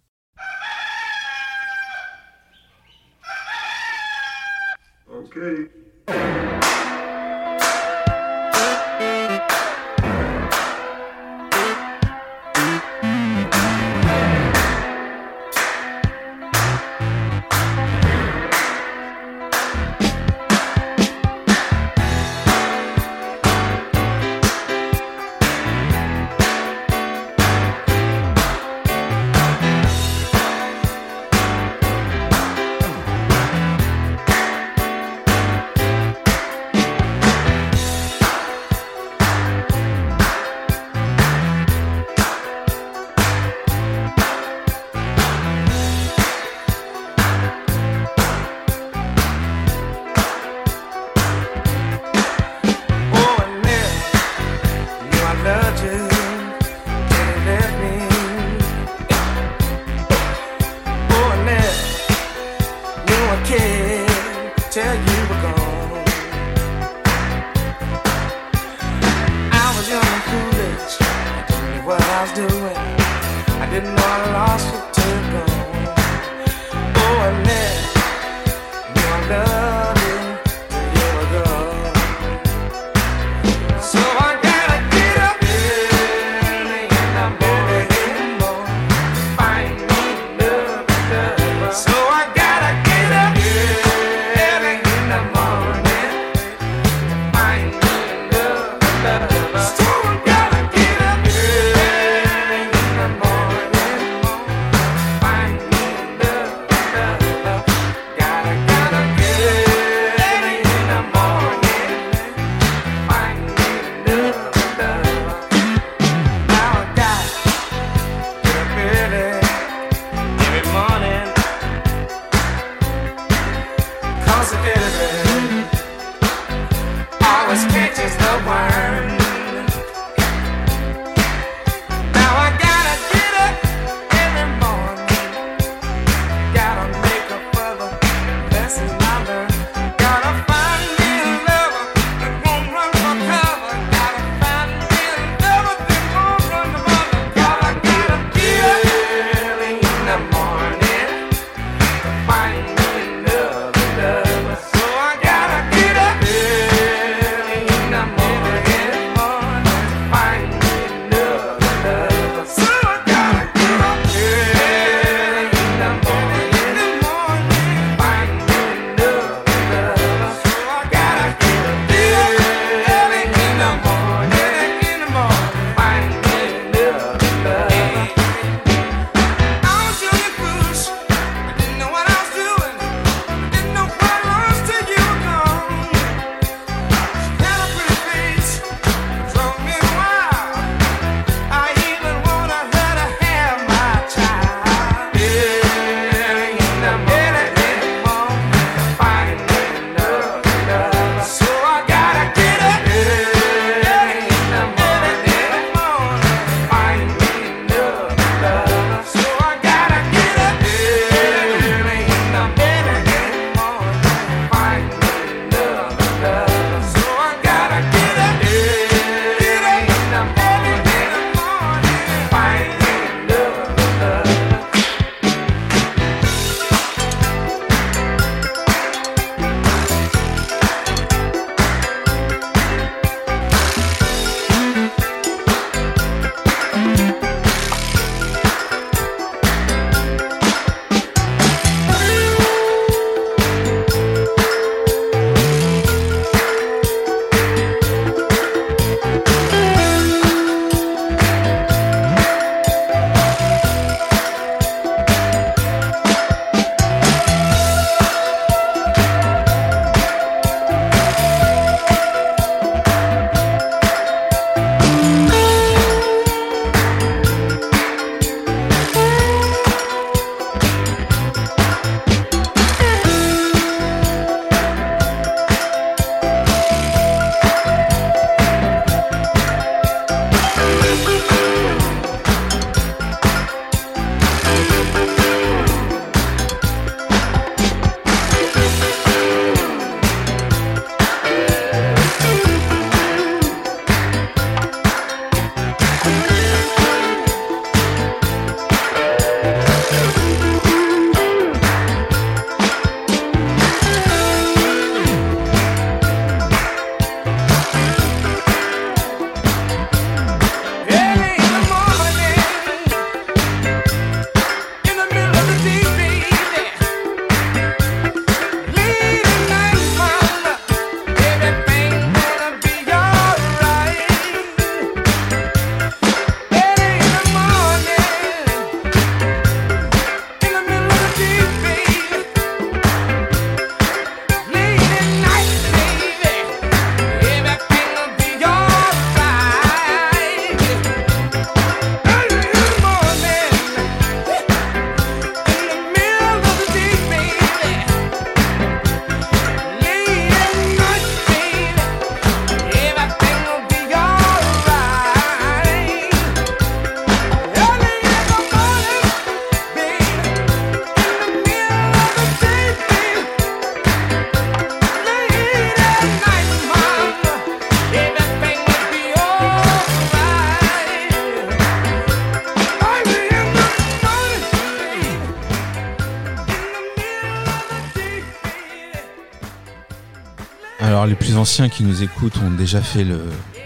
Anciens qui nous écoutent ont déjà fait le,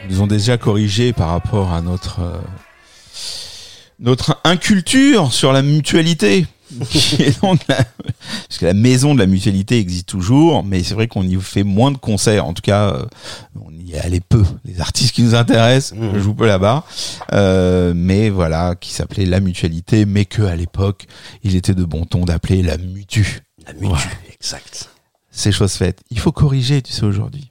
nous ont déjà corrigé par rapport à notre euh, notre inculture sur la mutualité. (laughs) Qui est donc la- Parce que la maison de la mutualité existe toujours, mais c'est vrai qu'on y fait moins de concerts. En tout cas, euh, on y est allé peu. Les artistes qui nous intéressent, Mhm. je joue peu là-bas. Euh, mais voilà, qui s'appelait la mutualité, mais que à l'époque, il était de bon ton d'appeler la mutu La mutu, Ouais. exact. c'est chose faite. Il faut corriger, tu sais, aujourd'hui.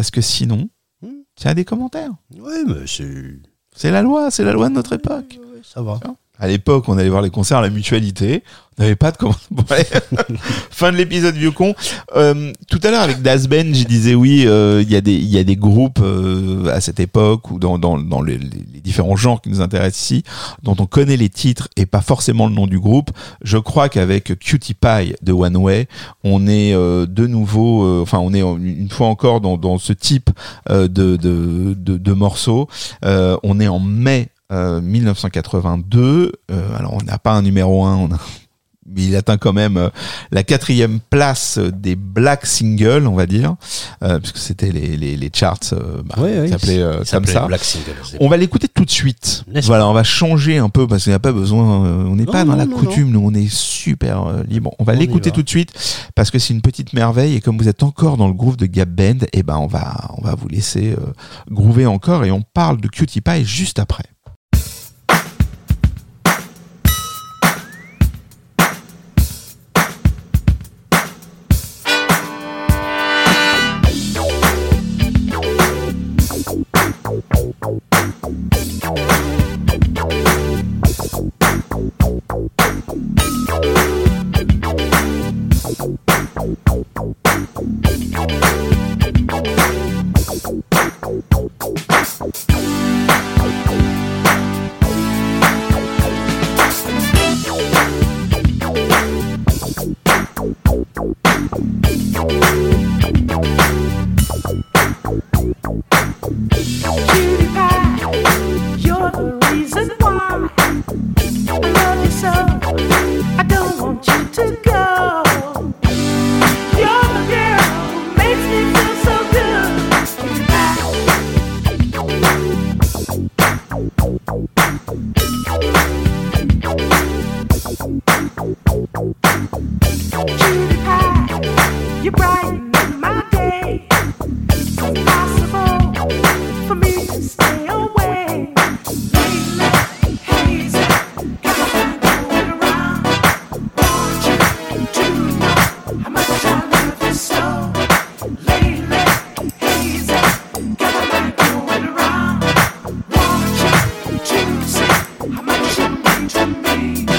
Parce que sinon, Hmm. tu as des commentaires. Ouais, mais c'est. C'est la loi, c'est la loi de notre époque. Ouais, ça va. À l'époque, on allait voir les concerts à la mutualité. On n'avait pas de. Bon, allez. (laughs) (laughs) fin de l'épisode vieux con. Euh, tout à l'heure avec Dasben, je disais oui, euh, il y a des y a des groupes euh, à cette époque ou dans dans dans les, les différents genres qui nous intéressent ici, dont on connaît les titres et pas forcément le nom du groupe. Je crois qu'avec Cutie Pie de One Way, on est euh, de nouveau, euh, enfin on est une fois encore dans dans ce type euh, de, de de de morceaux. Euh, on est en mai euh, 1982. Euh, alors on n'a pas un numéro 1, on a mais il atteint quand même euh, la quatrième place des black singles, on va dire, euh, puisque c'était les, les, les charts euh, bah, ouais, qui s'appelaient euh, comme ça. Black On va l'écouter tout de suite. Voilà, on va changer un peu parce qu'il n'y a pas besoin. euh, on n'est Non, pas dans non, la non, coutume, nous on est super euh, libre. On va l'écouter tout de suite parce que c'est une petite merveille et comme vous êtes encore dans le groove de Gap Band, eh ben on va on va vous laisser euh, groover encore et on parle de Cutie Pie juste après. Cutie to me.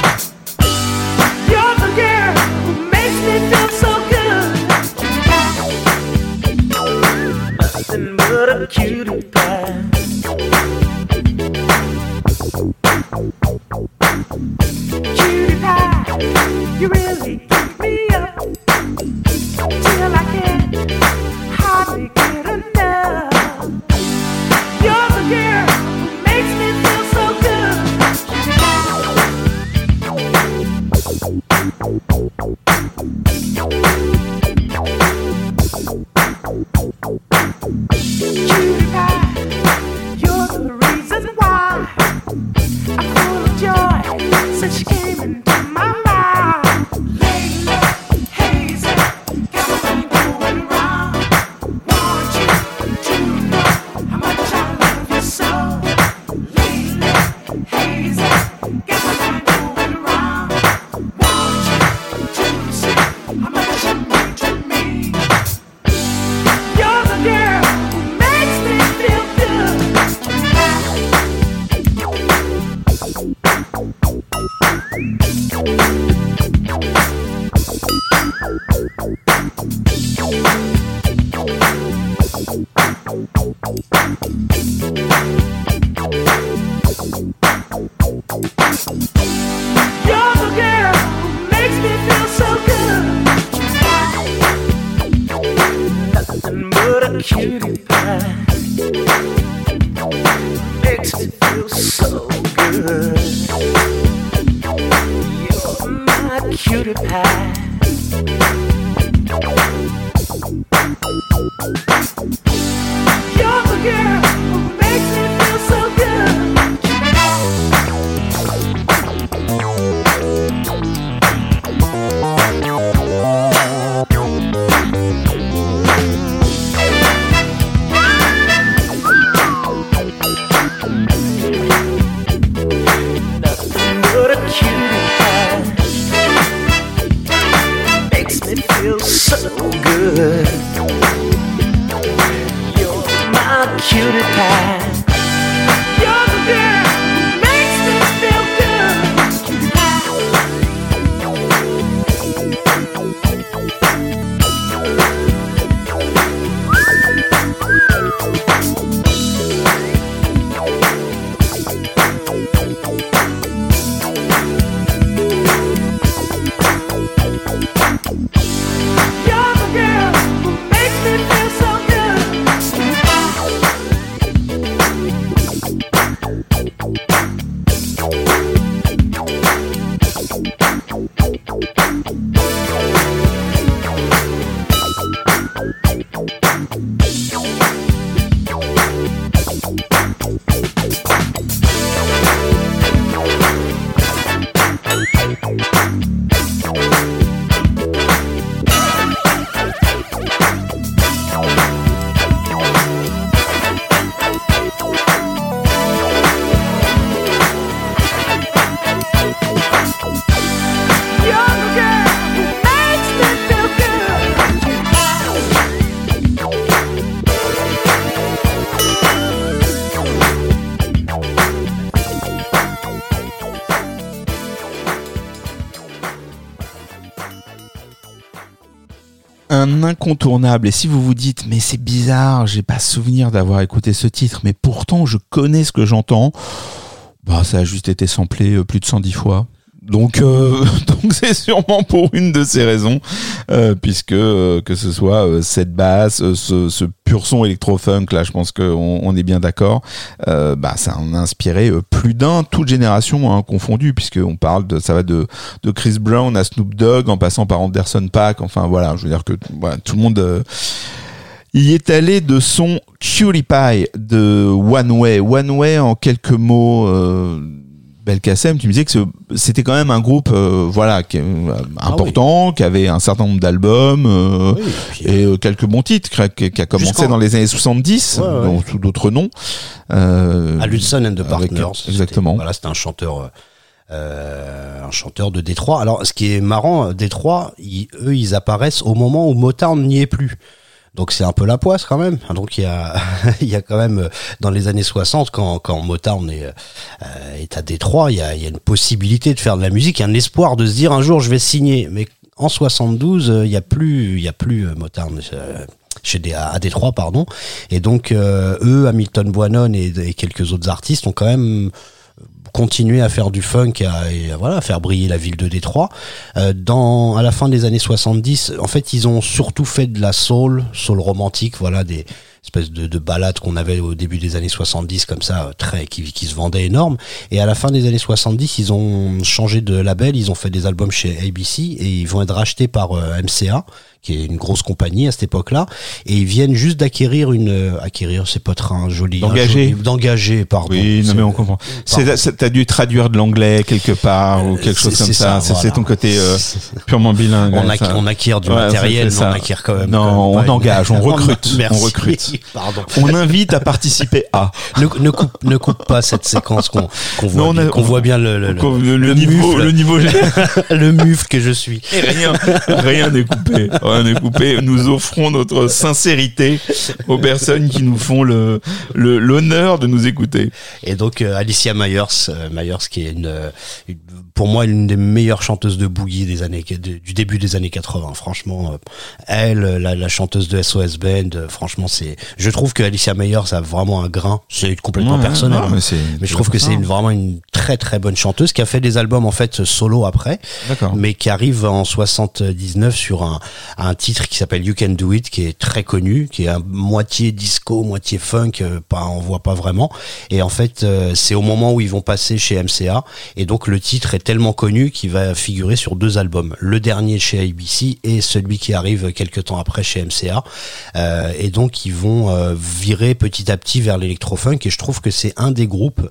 Incontournable. Et si vous vous dites, mais c'est bizarre, j'ai pas souvenir d'avoir écouté ce titre, mais pourtant je connais ce que j'entends, bah ça a juste été samplé euh, plus de 110 fois. Donc, euh, (laughs) donc c'est sûrement pour une de ces raisons, euh, puisque que ce soit cette basse, ce son électro-funk, là, je pense qu'on on est bien d'accord. euh, bah, ça en a inspiré euh, plus d'un, toute génération hein, confondue, puisque on parle de, ça va de, Chris Brown à Snoop Dogg, en passant par Anderson Paak. Enfin voilà, je veux dire que tout le monde. euh, y est allé de son Cutie Pie de One Way. One Way, en quelques mots, euh, Belkacem, tu me disais que c'était quand même un groupe euh, voilà, qui, euh, important, qui avait un certain nombre d'albums euh, Oui, puis, et euh, quelques bons titres, qui a, qui a commencé dans les années 70, Ouais, ouais. dont- sous d'autres noms. Euh, à and the Partners. exactement. Voilà, c'était un chanteur, euh, un chanteur de Détroit. Alors, ce qui est marrant, Détroit, ils- eux, ils apparaissent au moment où Motown n'y est plus. Donc c'est un peu la poisse quand même. Donc il y a, (laughs) il y a quand même euh, dans les années 60 quand, quand Motown est, euh, est à Détroit, il y a, une possibilité de faire de la musique, il y a un espoir de se dire un jour je vais signer. Mais en 72, euh, il y a plus, il y a plus Motown. chez à Détroit pardon et donc eux Hamilton Boinon et, et quelques autres artistes ont quand même continué à faire du funk et à, et voilà faire briller la ville de Détroit. Euh, dans à la fin des années 70 en fait ils ont surtout fait de la soul soul romantique voilà des espèces de, de ballades qu'on avait au début des années 70 comme ça euh, très qui, qui se vendaient énorme et à la fin des années 70 ils ont changé de label ils ont fait des albums chez ABC et ils vont être rachetés par euh, MCA qui est une grosse compagnie à cette époque-là, et ils viennent juste d'acquérir une, euh, acquérir, c'est pas très joli, D'engager. pardon. Oui, non mais on comprend. C'est, t'as dû traduire de l'anglais quelque part ou quelque chose comme ça. ça, C'est, voilà. c'est ton côté euh, (laughs) purement bilingue. On, acquiert du Ouais, matériel, mais on acquiert quand même. Non, quand même on une- engage, on (laughs) recrute, Merci. on recrute. Pardon. On invite à participer à. (laughs) Ne, ne coupe, ne coupe pas cette séquence qu'on qu'on voit, Non, on a- bien, qu'on voit bien le, le, Le, le, le niveau, mufle. le niveau, le mufle que je suis. rien, rien n'est coupé. Coupé. Nous offrons notre sincérité aux personnes qui nous font le, l'honneur de nous écouter. Et donc euh, Alicia Myers, euh, Myers qui est une, euh, une- pour moi une des meilleures chanteuses de boogie des années de- du début des années 80. Franchement, euh, elle, la, la chanteuse de SOS Band, euh, franchement c'est, je trouve que Alicia Myers a vraiment un grain. C'est complètement Ouais, personnel. hein. mais je trouve que c'est une, vraiment une très très bonne chanteuse qui a fait des albums en fait solo après, mais qui arrive en 79 sur un, un titre qui s'appelle You Can Do It, qui est très connu, qui est à moitié disco moitié funk, euh, pas, on voit pas vraiment. Et en fait, euh, c'est au moment où ils vont passer chez MCA. Et donc, le titre est tellement connu qu'il va figurer sur deux albums. Le dernier chez ABC et celui qui arrive quelques temps après chez MCA. Euh, et donc, ils vont virer petit à petit vers l'électrofunk. Et je trouve que c'est un des groupes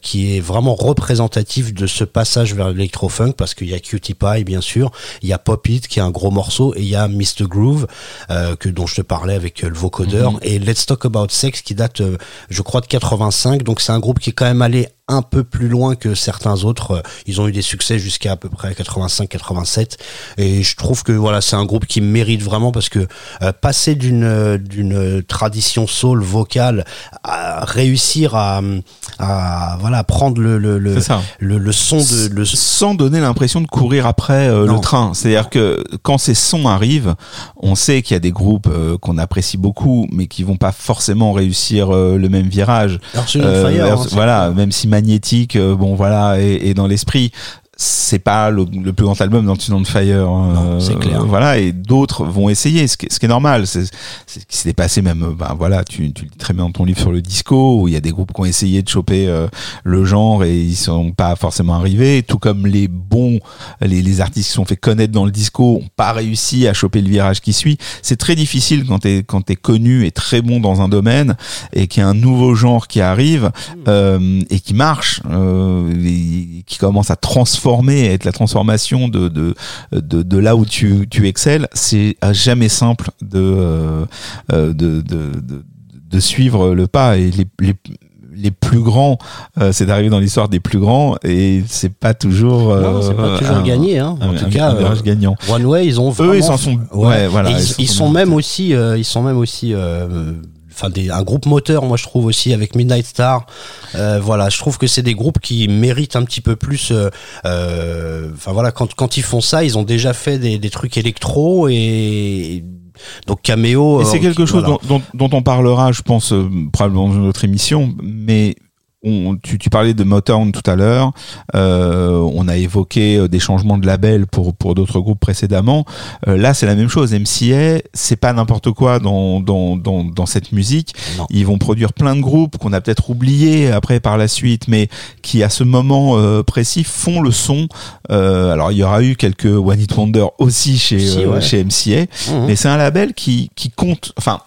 qui est vraiment représentatif de ce passage vers l'électrofunk parce qu'il y a Cutie Pie, bien sûr. Il y a Pop It qui est un gros morceau et il y a Mr. Groove euh, que dont je te parlais avec euh, le vocodeur et Let's Talk About Sex qui date euh, je crois de 85 donc c'est un groupe qui est quand même allé un peu plus loin que certains autres. Euh, ils ont eu des succès jusqu'à à peu près 85 87 et je trouve que voilà c'est un groupe qui mérite vraiment parce que euh, passer d'une euh, d'une tradition soul vocale à réussir à, à voilà prendre le le le, son de le sans donner l'impression de courir après euh, le train. C'est-à-dire que quand ces sons arrivent, on sait qu'il y a des groupes euh, qu'on apprécie beaucoup, mais qui vont pas forcément réussir le même virage. Euh, Fire, hein, voilà, même si magnétique, euh, bon voilà, est dans l'esprit. C'est pas le, le plus grand album dans on Fire. hein, Non, c'est clair. Voilà, et d'autres vont essayer, ce qui, ce qui est normal. C'est c'est ce qui s'est passé même, euh, ben voilà, tu, tu le dis très bien dans ton livre sur le disco, où il y a des groupes qui ont essayé de choper euh, le genre et ils sont pas forcément arrivés. Tout comme les bons, les, les artistes qui se sont fait connaître dans le disco ont pas réussi à choper le virage qui suit. C'est très difficile quand t'es quand t'es connu et très bon dans un domaine et qu'il y a un nouveau genre qui arrive euh, et qui marche, euh, et qui commence à transformer, à être la transformation de de de, de là où tu tu excelles. C'est à jamais simple de euh, euh, de, de, de suivre le pas et les, les les plus grands, euh, c'est d'arriver dans l'histoire des plus grands et c'est pas toujours. euh, Non, c'est pas toujours un- gagné. Hein. En un- tout un- cas, euh, gagnant. One Way, ils ont vraiment. Eux, ils s'en sont. Ouais, voilà. Et ils, sont même aussi, ils sont même aussi, enfin des, un groupe moteur, moi je trouve aussi avec Midnight Star. Euh, voilà, je trouve que c'est des groupes qui méritent un petit peu plus. euh, euh, Enfin voilà, quand quand ils font ça, ils ont déjà fait des, des trucs électro et donc caméo. Et c'est euh, quelque chose voilà. dont, dont, dont on parlera, je pense, euh, probablement dans une autre émission, mais on, tu, tu parlais de Motown tout à l'heure, euh, on a évoqué euh, des changements de label pour, pour d'autres groupes précédemment. Euh, là, c'est la même chose. MCA, c'est pas n'importe quoi dans, dans, dans, dans cette musique. Non. Ils vont produire plein de groupes qu'on a peut-être oubliés après par la suite, mais qui à ce moment euh, précis font le son. Euh, alors, il y aura eu quelques One Hit Wonder aussi chez, Si, euh, ouais. chez MCA. Mhm. Mais c'est un label qui, qui compte, enfin,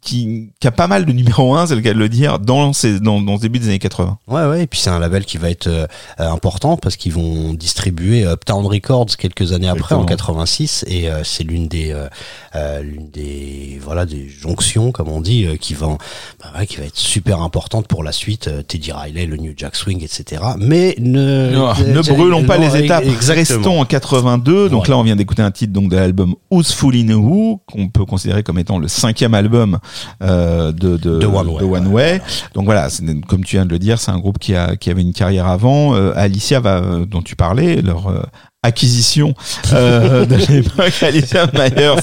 qui, qui a pas mal de numéro 1, c'est le cas de le dire, dans, ces, dans, dans ce début des années 80. Ouais, ouais, et puis c'est un label qui va être euh, euh, important parce qu'ils vont distribuer Uptown Records quelques années après, en Exactement. 86, et euh, c'est l'une des, euh, euh, l'une des, voilà, des jonctions, comme on dit, euh, qui va, bah ouais, qui va être super importante pour la suite. euh, Teddy Riley, le New Jack Swing, etc. Mais ne, Non, ne brûlons pas les étapes. Exactement. Restons en 82. Donc Ouais. là, on vient d'écouter un titre donc de l'album Who's Fooling Who, qu'on peut considérer comme étant le cinquième album euh, de, de, De One Way, One ouais, Way. Donc voilà, comme tu viens de le dire, c'est un groupe qui, a, qui avait une carrière avant. Euh, Alicia, va, euh, dont tu parlais, leur euh, acquisition euh, (laughs) de l'époque, Alicia Myers,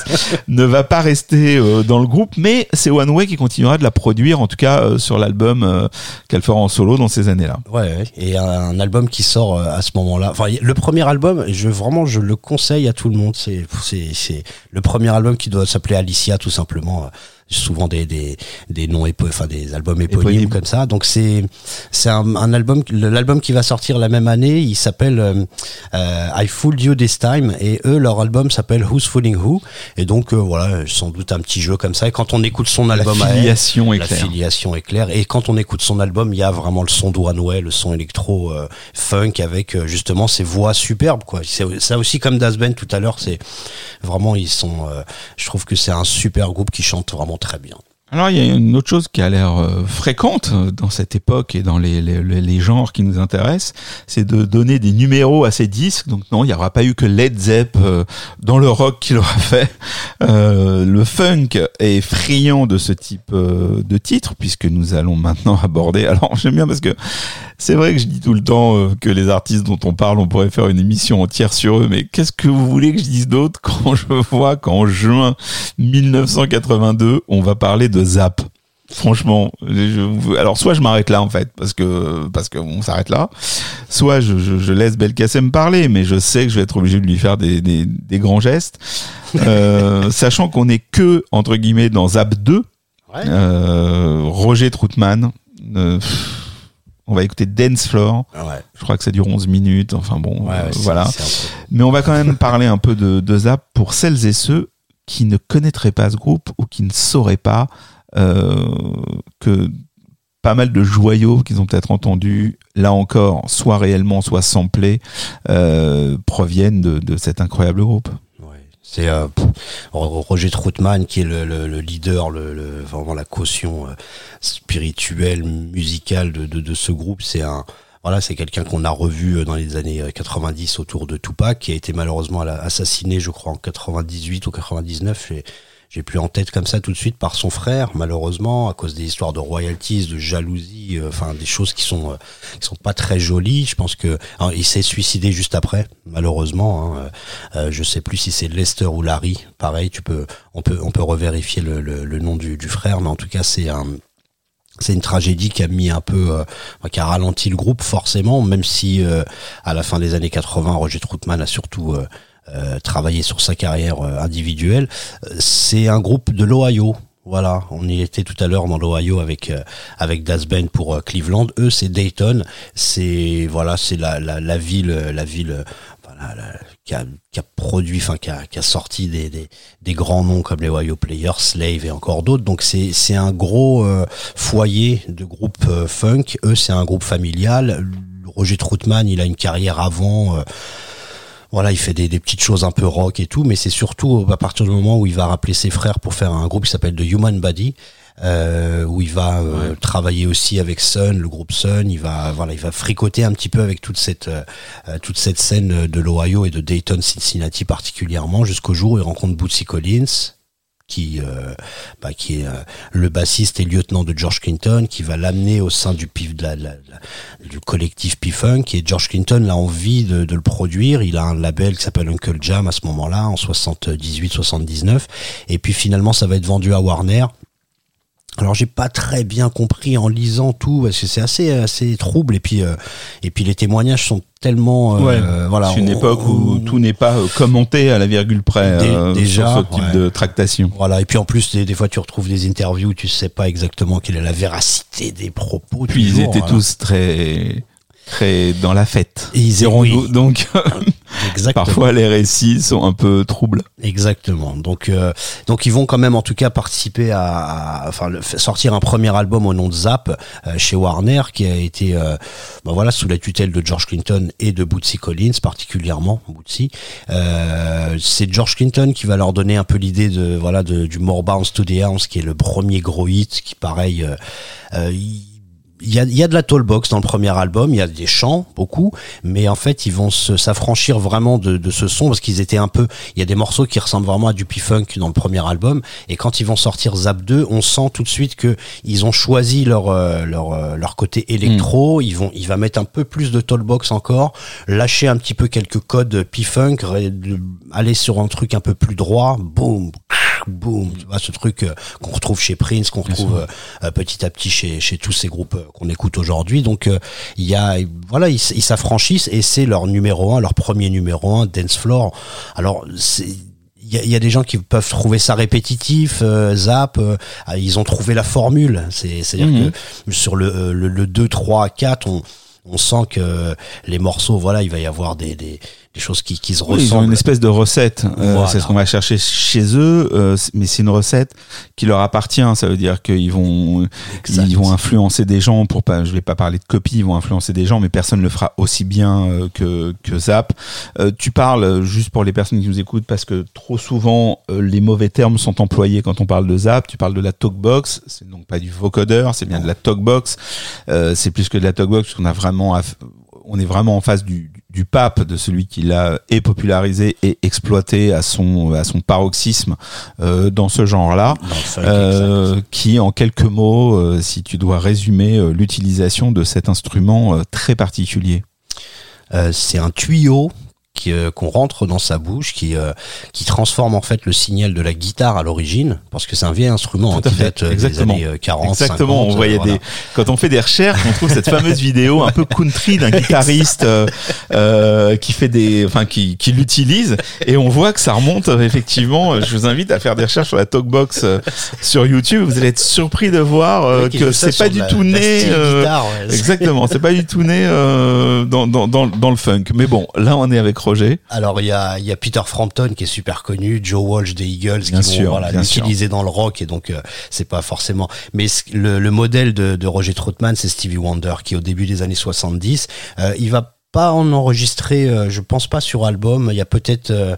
ne va pas rester euh, dans le groupe, mais c'est One Way qui continuera de la produire, en tout cas euh, sur l'album euh, qu'elle fera en solo dans ces années-là. Ouais, ouais. et un album qui sort euh, à ce moment-là. Enfin, le premier album, je vraiment, je le conseille à tout le monde. C'est, c'est, c'est le premier album qui doit s'appeler Alicia, tout simplement. Souvent des des des noms épo enfin des albums éponymes Éponymes. comme ça. Donc c'est c'est un, un album, l'album qui va sortir la même année. Il s'appelle euh, euh, I Fooled You This Time et eux leur album s'appelle Who's Fooling Who? Et donc euh, voilà, sans doute un petit jeu comme ça. Et quand on écoute son La album à elle, filiation est la claire. filiation est claire. Et quand on écoute son album, il y a vraiment le son Way, le son électro euh, funk avec euh, justement ces voix superbes. Quoi. Ça aussi comme Das Band tout à l'heure. C'est vraiment ils sont. euh, je trouve que c'est un super groupe qui chante vraiment très bien. Alors il y a une autre chose qui a l'air euh, fréquente euh, dans cette époque et dans les, les, genres qui nous intéressent, c'est de donner des numéros à ces disques. Donc non, il n'y aura pas eu que Led Zepp euh, dans le rock qui l'aura fait. Le funk est friand de ce type de titre puisque nous allons maintenant (laughs) aborder. Alors j'aime bien parce que c'est vrai que je dis tout le temps euh, que les artistes dont on parle, on pourrait faire une émission entière sur eux, mais qu'est-ce que vous voulez que je dise d'autre (laughs) quand je vois qu'en juin 1982, on va parler de Zap? Franchement, je- alors soit je m'arrête là en fait parce que parce qu'on s'arrête là, soit je, je, je laisse Belkacem parler, mais je sais que je vais être obligé de lui faire des, des, des grands gestes, Euh, (laughs) sachant qu'on est que entre guillemets dans Zap 2 Ouais. Euh, Roger Troutman. euh, pff, on va écouter Dance Floor. Ouais. Je crois que ça dure 11 minutes. Enfin bon, Ouais, euh, voilà. peu- Mais on va quand même parler un peu de, de Zap pour celles et ceux qui ne connaîtraient pas ce groupe ou qui ne sauraient pas euh, que pas mal de joyaux qu'ils ont peut-être entendus, là encore, soit réellement, soit samplés, euh, proviennent de, de cet incroyable groupe. C'est euh, Roger Troutman qui est le, le- le leader, le, vraiment la caution euh, spirituelle, musicale de, de, ce groupe. C'est un voilà, c'est quelqu'un qu'on a revu euh, dans les années euh, 90 autour de Tupac, qui a été malheureusement assassiné, je crois, en 98 ou 99. J'ai- J'ai plus en tête comme ça tout de suite par son frère, malheureusement, à cause des histoires de royalties, de jalousie, euh, enfin des choses qui sont euh, qui sont pas très jolies. Je pense que alors, il s'est suicidé juste après, malheureusement. Hein. Euh, je sais plus si c'est Lester ou Larry. Pareil, tu peux, on peut, on peut revérifier le, le, nom du, frère, mais en tout cas, c'est un, c'est une tragédie qui a mis un peu, euh, qui a ralenti le groupe forcément, même si euh, à la fin des années 80, Roger Troutman a surtout euh, travaillé sur sa carrière euh, individuelle. Euh, C'est un groupe de l'Ohio. Voilà, on y était tout à l'heure dans l'Ohio avec euh, avec Das Ben pour euh, Cleveland. Eux, c'est Dayton. C'est voilà, c'est la, la la ville, la ville voilà, la- qui a, qui a produit, enfin qui a, qui a sorti des, des, des grands noms comme les Ohio Players, Slave et encore d'autres. Donc c'est c'est un gros euh, foyer de groupe funk. Eux, c'est un groupe familial. Roger Troutman, il a une carrière avant. Voilà, il fait des, des petites choses un peu rock et tout, mais c'est surtout à partir du moment où il va rappeler ses frères pour faire un groupe qui s'appelle The Human Body, euh, où il va euh, travailler aussi avec Sun, le groupe Sun. Il va, voilà, il va fricoter un petit peu avec toute cette, euh, euh, toute cette scène de l'Ohio et de Dayton, Cincinnati particulièrement, jusqu'au jour où il rencontre Bootsy Collins, qui, euh, bah, qui est euh, le bassiste et lieutenant de George Clinton, qui va l'amener au sein du collectif P-Funk. Et George Clinton a envie de, de le produire. Il a un label qui s'appelle Uncle Jam à ce moment-là, en 78-79. Et puis finalement, ça va être vendu à Warner. Alors j'ai pas très bien compris en lisant tout parce que c'est assez assez trouble et puis euh, et puis les témoignages sont tellement euh, voilà c'est une on- époque où on- tout n'est pas euh, commenté à la virgule près Dé- euh, déjà, sur ce type ouais. de tractation. Voilà, et puis en plus, des, des fois, tu retrouves des interviews où tu sais pas exactement quelle est la véracité des propos. Puis ils étaient voilà. tous très très dans la fête. Et ils- Dirons-nous. oui. Donc (laughs) parfois les récits sont un peu troubles. Exactement. Donc, euh, donc ils vont quand même en tout cas participer à, à- enfin, le- sortir un premier album au nom de Zap euh, chez Warner, qui a été, euh, ben voilà, sous la tutelle de George Clinton et de Bootsy Collins particulièrement. Bootsy, euh, c'est George Clinton qui va leur donner un peu l'idée de, voilà, de, du More Bounce to the House, qui est le premier gros hit, qui pareil. euh, euh, il- y a, il y a de la tollbox dans le premier album, il y a des chants, beaucoup, mais en fait, ils vont s'affranchir vraiment de, de ce son parce qu'ils étaient un peu. Il y a des morceaux qui ressemblent vraiment à du P-Funk dans le premier album, et quand ils vont sortir Zap 2, on sent tout de suite que ils ont choisi leur euh, leur euh, leur côté électro. Ils vont, il va mettre un peu plus de tollbox encore, lâcher un petit peu quelques codes P-Funk, aller sur un truc un peu plus droit, boum, boum, tu vois ce truc euh, qu'on retrouve chez Prince, qu'on retrouve euh, euh, petit à petit chez, chez tous ces groupes euh, qu'on écoute aujourd'hui. Donc euh, il y a voilà, ils s'affranchissent et c'est leur numéro un, leur premier numéro un, Dance Floor. Alors c'est il y y a des gens qui peuvent trouver ça répétitif, euh, zap, euh, ah, ils ont trouvé la formule. C'est, c'est-à-dire Mhm. que sur le, le, le 2, 3, 4, on, on sent que les morceaux, voilà, il va y avoir des, des, des choses qui, qui se Oui, ils ont une espèce de recette. Euh, Voilà. C'est ce qu'on va chercher chez eux, euh, mais c'est une recette qui leur appartient. Ça veut dire qu'ils vont, Exact. ils vont influencer des gens pour pas. Je vais pas parler de copie. Ils vont influencer des gens, mais personne ne le fera aussi bien euh, que que Zap. Tu parles juste pour les personnes qui nous écoutent parce que trop souvent les mauvais termes sont employés quand on parle de Zap. Tu parles de la talkbox. C'est donc pas du vocodeur, c'est bien de la talkbox. C'est plus que de la talkbox qu'on a vraiment on est vraiment en face du, du pape, de celui qui l'a et popularisé et exploité à son, à son paroxysme euh, dans ce genre-là. Euh, qui, en quelques mots, euh, si tu dois résumer euh, l'utilisation de cet instrument euh, très particulier. Euh, c'est un tuyau qu'on rentre dans sa bouche, qui euh, qui transforme en fait le signal de la guitare à l'origine, parce que c'est un vieil instrument hein, qui fait. date euh, des Exactement. années euh, 40, Exactement, 50, on voyait euh, voilà. des quand on fait des recherches, on trouve cette fameuse (laughs) vidéo un peu country d'un guitariste euh, euh, qui fait des enfin qui qui l'utilise et on voit que ça remonte euh, effectivement, je vous invite à faire des recherches sur la Talkbox euh, sur YouTube, vous allez être surpris de voir euh, que c'est pas sur du tout né euh. Exactement, c'est pas du tout né euh, dans, dans le funk. Mais bon, là on est avec Alors il y a, y a Peter Frampton qui est super connu, Joe Walsh des Eagles qui Bien vont sûr, voilà, sûr. l'utiliser dans le rock et donc euh, c'est pas forcément. Mais le, le modèle de, de Roger Troutman c'est Stevie Wonder qui au début des années 70, euh, il va pas en enregistrer, euh, je pense pas sur album. Il y a peut-être euh,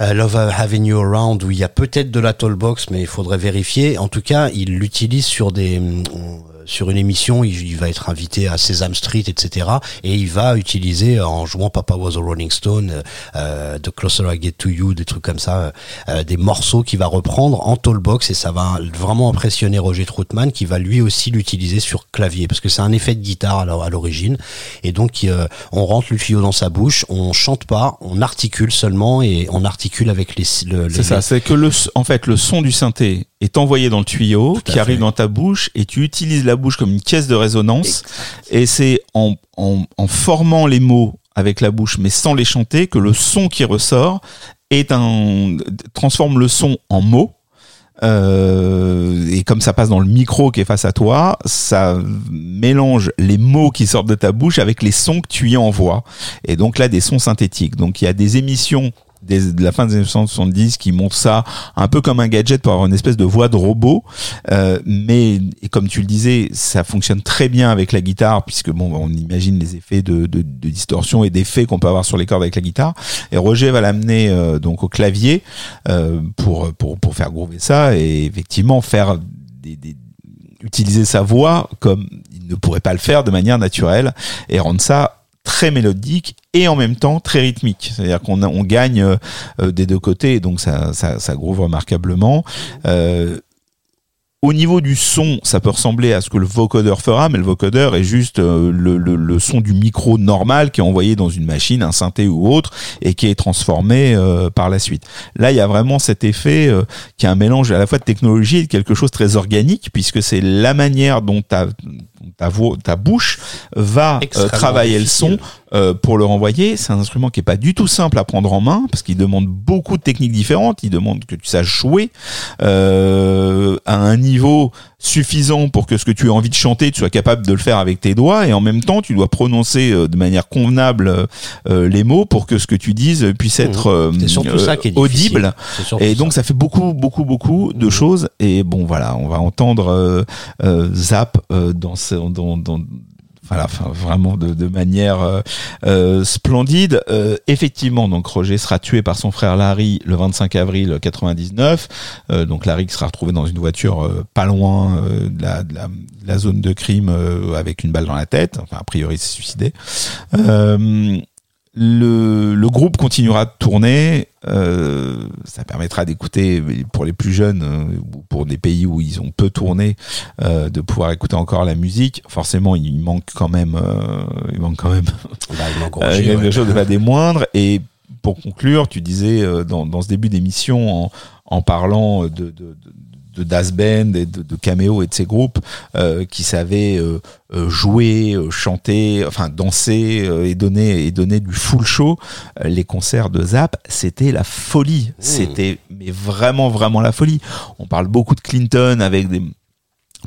euh, Love Having You Around où il y a peut-être de la tollbox mais il faudrait vérifier. En tout cas, il l'utilise sur des on- sur une émission, il, il va être invité à Sesame Street, etc. Et il va utiliser euh, en jouant Papa Was a Rolling Stone, euh, euh, The Closer I Get to You, des trucs comme ça, euh, euh, des morceaux qu'il va reprendre en tollbox et ça va vraiment impressionner Roger Troutman qui va lui aussi l'utiliser sur clavier parce que c'est un effet de guitare à l'or- à l'origine et donc euh, on rentre le tuyau dans sa bouche, on chante pas, on articule seulement et on articule avec les le, C'est ça, c'est que le, en fait, le son du synthé est envoyé dans le tuyau, qui arrive dans ta bouche, et tu utilises la bouche comme une caisse de résonance. Et c'est en, en, en formant les mots avec la bouche, mais sans les chanter, que le son qui ressort est un transforme le son en mots. Euh, et comme ça passe dans le micro qui est face à toi, ça mélange les mots qui sortent de ta bouche avec les sons que tu y envoies. Et donc là, des sons synthétiques. Donc il y a des émissions de la fin des années 1970 qui montrent ça un peu comme un gadget pour avoir une espèce de voix de robot. Euh, mais comme tu le disais, ça fonctionne très bien avec la guitare puisque bon, on imagine les effets de, de, de distorsion et d'effets qu'on peut avoir sur les cordes avec la guitare. Et Roger va l'amener euh, donc au clavier euh, pour pour pour faire groover ça et effectivement faire des, des utiliser sa voix comme il ne pourrait pas le faire de manière naturelle et rendre ça très mélodique et en même temps très rythmique. C'est-à-dire qu'on on gagne euh, euh, des deux côtés, donc ça, ça, ça groove remarquablement. Euh, au niveau du son, ça peut ressembler à ce que le vocodeur fera, mais le vocodeur est juste euh, le, le, le son du micro normal qui est envoyé dans une machine, un synthé ou autre, et qui est transformé euh, par la suite. Là, il y a vraiment cet effet euh, qui est un mélange à la fois de technologie et de quelque chose de très organique, puisque c'est la manière dont ta, ta, voix, ta bouche va euh, travailler le son. Euh, pour le renvoyer. C'est un instrument qui est pas du tout simple à prendre en main parce qu'il demande beaucoup de techniques différentes. Il demande que tu saches jouer euh, à un niveau suffisant pour que ce que tu as envie de chanter, tu sois capable de le faire avec tes doigts et en même temps, tu dois prononcer euh, de manière convenable euh, les mots pour que ce que tu dises puisse être euh, surtout euh, ça qui est audible. Et donc ça fait beaucoup, beaucoup, beaucoup de choses. Et bon, voilà, on va entendre euh, euh, Zap euh, dans, ce, dans, dans voilà, enfin, vraiment de, de manière euh, euh, splendide. Euh, effectivement, donc Roger sera tué par son frère Larry le 25 avril 99. Euh, donc Larry sera retrouvé dans une voiture euh, pas loin euh, de, la, de la- de la zone de crime avec une balle dans la tête. Enfin, a priori, il s'est suicidé. Le, le groupe continuera de tourner. euh, ça permettra d'écouter pour les plus jeunes euh, ou pour des pays où ils ont peu tourné, euh, de pouvoir écouter encore la musique. Forcément, il manque quand même, euh, il manque quand même Bah, il manque (laughs) euh, Roger, quelque ouais. chose de pas des (laughs) moindres. Et pour conclure, tu disais euh, dans, dans ce début d'émission, en, en parlant de, de, de, de Das Band et de, de Cameo et de ces groupes euh, qui savaient euh, euh, jouer, euh, chanter, enfin danser euh, et donner et donner du full show. Les concerts de Zap, c'était la folie. C'était mais vraiment vraiment la folie. On parle beaucoup de Clinton avec des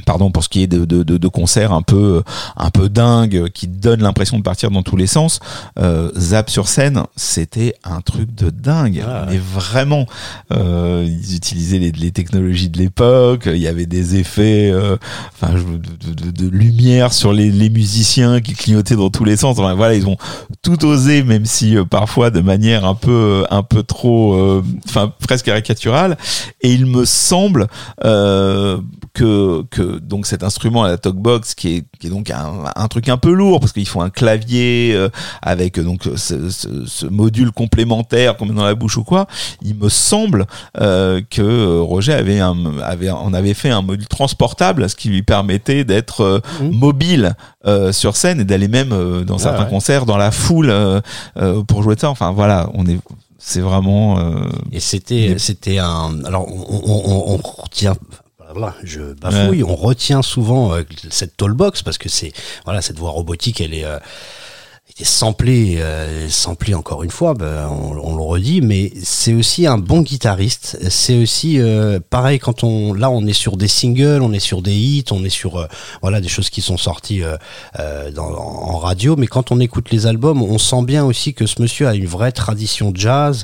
pardon pour ce qui est de, de, de, de concerts un peu un peu dingue qui donnent l'impression de partir dans tous les sens euh, Zap sur scène c'était un truc de dingue. Ah mais vraiment euh, ils utilisaient les, les technologies de l'époque il y avait des effets euh, enfin de, de- de lumière sur les, les musiciens qui clignotaient dans tous les sens. Enfin, voilà ils ont tout osé même si euh, parfois de manière un peu un peu trop euh, enfin presque caricaturale. Et il me semble euh, que que donc cet instrument à la talkbox qui est, qui est donc un, un truc un peu lourd parce qu'il faut un clavier euh, avec euh, donc ce, ce- ce module complémentaire qu'on met dans la bouche ou quoi. Il me semble euh, que Roger avait un, avait on avait fait un module transportable, ce qui lui permettait d'être euh, Mhm. mobile euh, sur scène et d'aller même euh, dans certains ouais. concerts dans la foule euh, euh, pour jouer de ça. Enfin voilà, on est c'est vraiment euh, Et c'était, Des- c'était un. Alors, on, on, on, on retient. Voilà, je bafouille. On retient souvent euh, cette tollbox parce que c'est voilà cette voix robotique, elle est. Euh, elle est samplée, euh, samplée encore une fois, ben, on, on le redit, mais c'est aussi un bon guitariste. C'est aussi euh, pareil quand on, là, on est sur des singles, on est sur des hits, on est sur voilà des choses qui sont sorties dans, en radio, mais quand on écoute les albums, on sent bien aussi que ce monsieur a une vraie tradition jazz,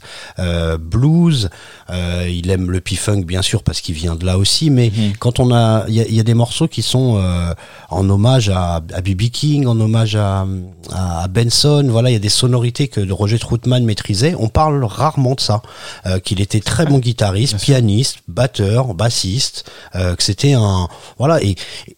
blues. Euh, il aime le P-funk bien sûr parce qu'il vient de là aussi, mais Mhm. quand on a, il y a, il y a des morceaux qui sont euh, en hommage à, à B.B. King, en hommage à, à Benson. Voilà, il y a des sonorités que Roger Troutman maîtrisait. On parle rarement de ça, euh, qu'il était très bon guitariste, (laughs) pianiste, batteur, bassiste, euh, que c'était un, voilà. Et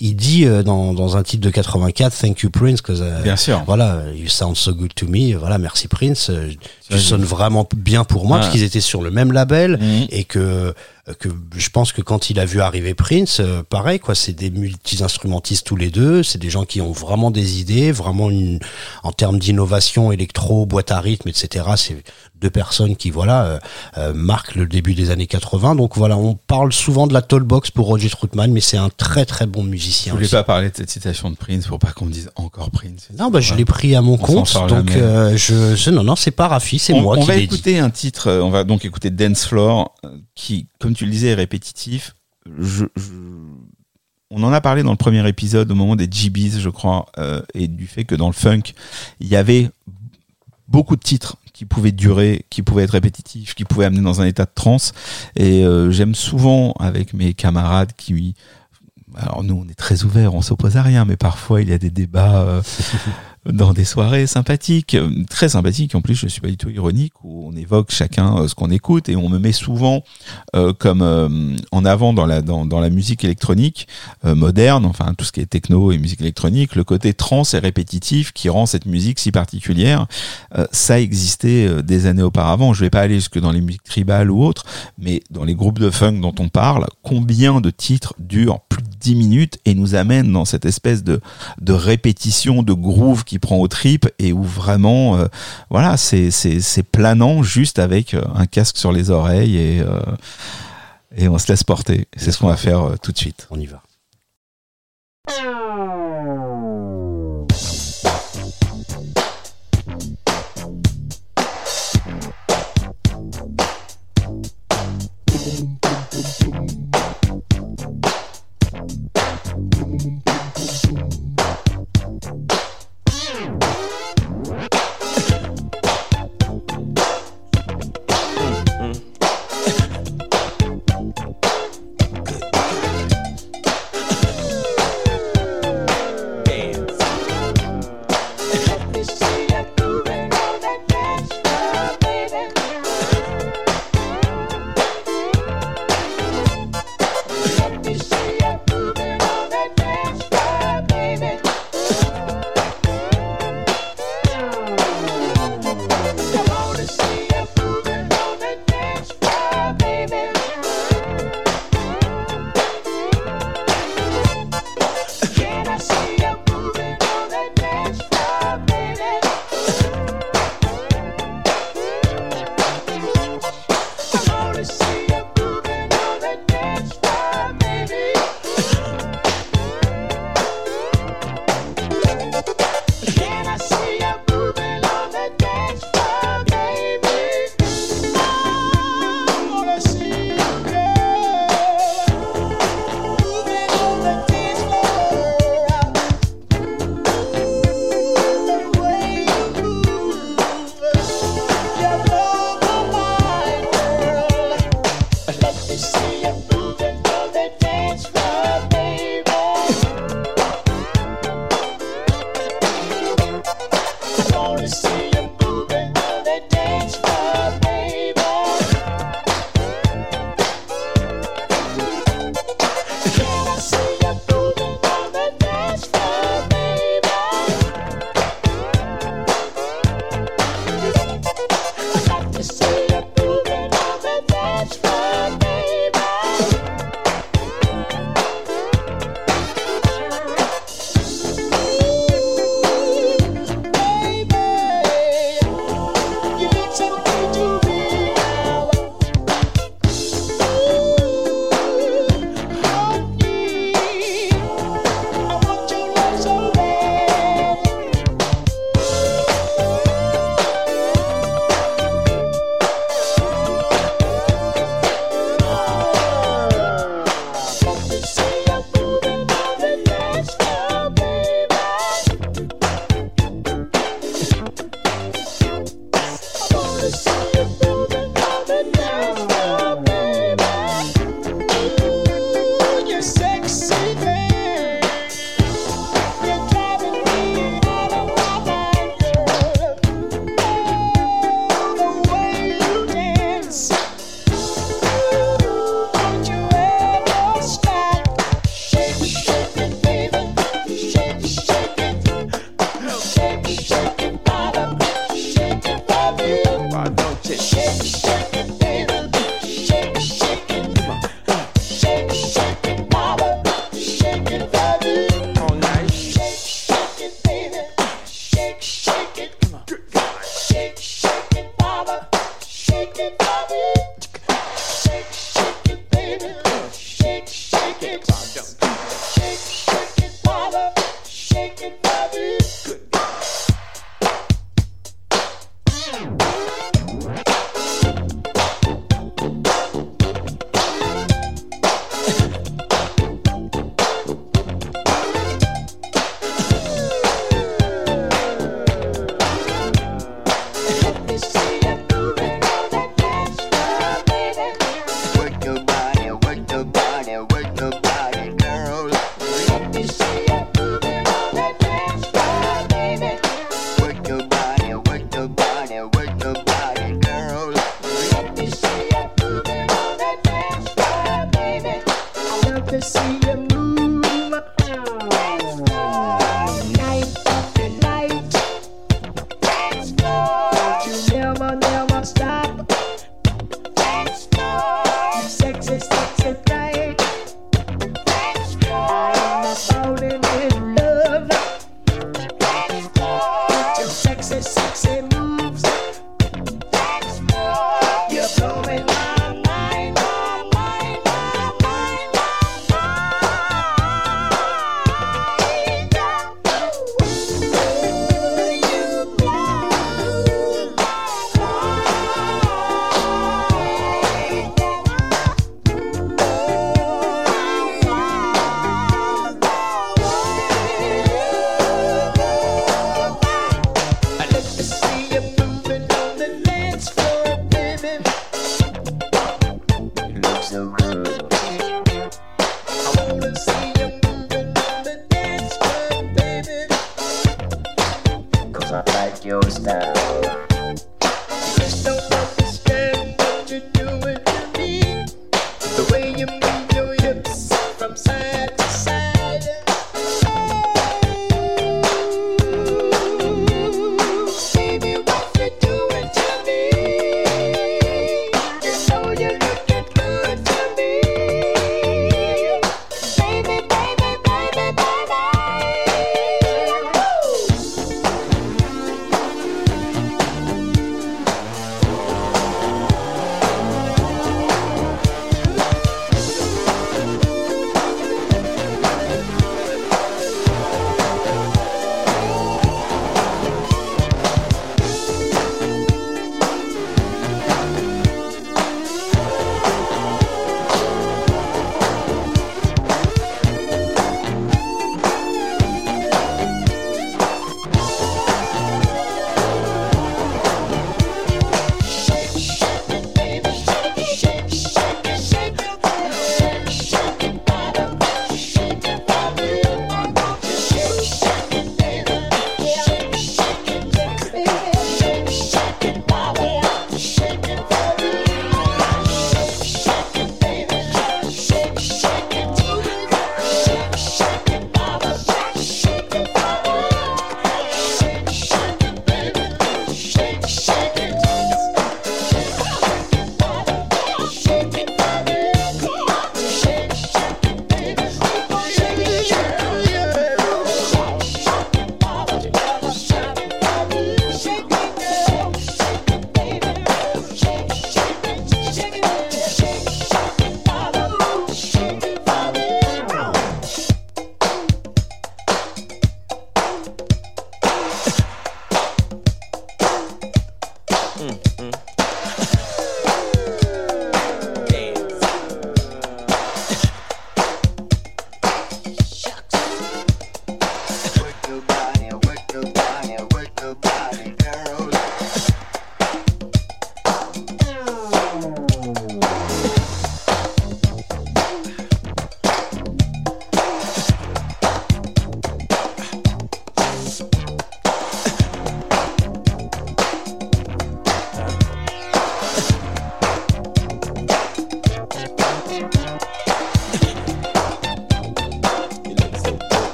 il dit euh, dans, dans un titre de 84, Thank you Prince, que bien sûr. voilà, you sound so good to me. Voilà, merci Prince. euh, Tu sonnes vraiment bien pour moi Ouais. parce qu'ils étaient sur le même label Mhm. et que que je pense que quand il a vu arriver Prince, euh, pareil quoi, c'est des multi-instrumentistes tous les deux, c'est des gens qui ont vraiment des idées, vraiment une en termes d'innovation électro, boîte à rythme, etc. C'est deux personnes qui voilà euh, euh, marquent le début des années 80. Donc voilà, on parle souvent de la Tollbox pour Roger Troutman, mais c'est un très très bon Je musicien. voulais aussi. pas parler de cette citation de Prince pour pas qu'on me dise encore Prince. Non, bah je l'ai pris à mon On compte, donc euh, je, je non non c'est pas Rafi, c'est on, moi on qui va l'ai dit. écouter un titre, euh, on va donc écouter Dance Floor, qui, comme tu répétitif. On en a parlé dans le premier épisode au moment des GBs, je crois, euh, et du fait que dans le funk, il y avait beaucoup de titres qui pouvaient durer, qui pouvaient être répétitifs, qui pouvaient amener dans un état de transe. Et euh, j'aime souvent avec mes camarades qui alors nous, on est très ouverts, on s'oppose à rien, mais parfois il y a des débats euh, (laughs) dans des soirées sympathiques, euh, très sympathiques. En plus, je suis pas du tout ironique où on évoque chacun euh, ce qu'on écoute et on me met souvent euh, comme en avant dans la dans, dans la musique électronique moderne, enfin tout ce qui est techno et musique électronique, le côté trans et répétitif qui rend cette musique si particulière. Ça existait des années auparavant. Je vais pas aller jusque dans les musiques tribales ou autres, mais dans les groupes de funk dont on parle, combien de titres durent plus 10 minutes et nous amènent dans cette espèce de, répétition, de groove qui prend aux tripes et où vraiment, euh, voilà, c'est, c'est, planant juste avec euh, un casque sur les oreilles et, euh, et on se laisse porter. C'est ce qu'on va faire tout de suite. On y va.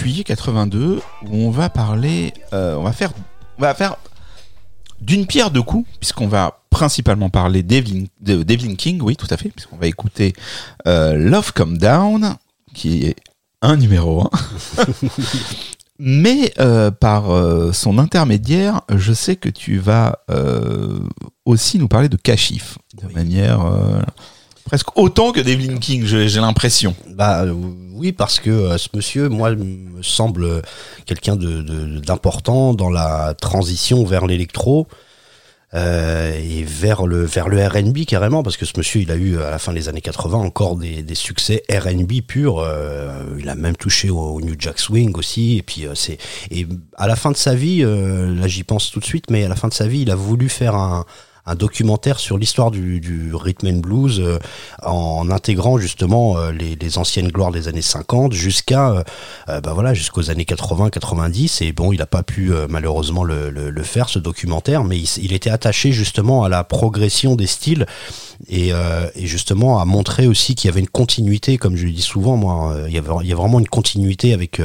Juillet 82, où on va parler, euh, on va faire, on va faire d'une pierre deux coups, puisqu'on va principalement parler d'Evelyn, de d'Evelyn King, oui, tout à fait, puisqu'on va écouter euh, Love Come Down, qui est un numéro un. (laughs) Mais euh, par euh, son intermédiaire, je sais que tu vas euh, aussi nous parler de Kashif, de Oui. manière presque autant que d'Evelyn King, j'ai l'impression. Bah oui, parce que ce monsieur, moi, semble quelqu'un d'important dans la transition vers l'électro. euh, et vers le vers R&B carrément parce que ce monsieur il a eu à la fin des années 80 encore des, succès R&B purs euh, il a même touché au, New Jack Swing aussi et puis euh, c'est et à la fin de sa vie là j'y pense tout de suite mais à la fin de sa vie il a voulu faire un un documentaire sur l'histoire du, du rhythm and blues euh, en intégrant justement euh, les, les anciennes gloires des années 50 jusqu'à euh, euh, bah voilà jusqu'aux années 80 90 et bon il n'a pas pu euh, malheureusement le, le, le faire ce documentaire mais il, il était attaché justement à la progression des styles et, euh, et justement à montrer aussi qu'il y avait une continuité comme je le dis souvent moi euh, il y avait il y a vraiment une continuité avec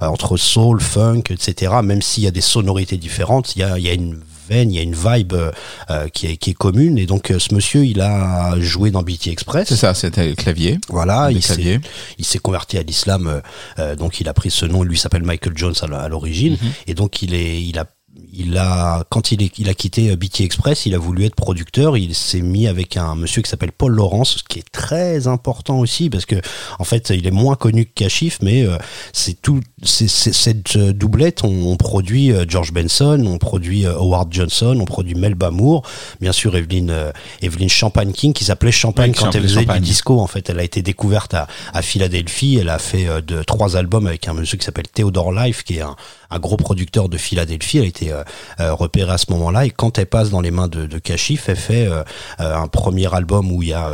entre soul funk etc même s'il y a des sonorités différentes il y a, il y a une veine, il y a une vibe euh, qui, est, qui est commune et donc euh, ce monsieur il a joué dans BT Express C'est ça, c'était le clavier. voilà, il s'est, il s'est converti à l'islam, euh, donc il a pris ce nom. Lui s'appelle Michael Jones à l'origine, Mhm. et donc il est, il a, il a, quand il, est, il a quitté euh, BT Express, il a voulu être producteur. Il s'est mis avec un monsieur qui s'appelle Paul Laurence, ce qui est très important aussi parce que en fait, il est moins connu que Kashif, mais euh, c'est tout, c'est, c'est- cette euh, doublette. On, on produit George Benson, on produit Howard Johnson, on produit Melba Moore, bien sûr Evelyn, euh, Evelyn Champagne King qui s'appelait Champagne Oui, quand elle faisait Champagne. du disco. En fait, elle a été découverte à, à Philadelphie. Elle a fait euh, de, trois albums avec un monsieur qui s'appelle Theodore Life, qui est un, un gros producteur de Philadelphie. A été euh, euh, repérée à ce moment-là. Et quand elle passe dans les mains de, de elle fait euh, euh, un premier album où il y a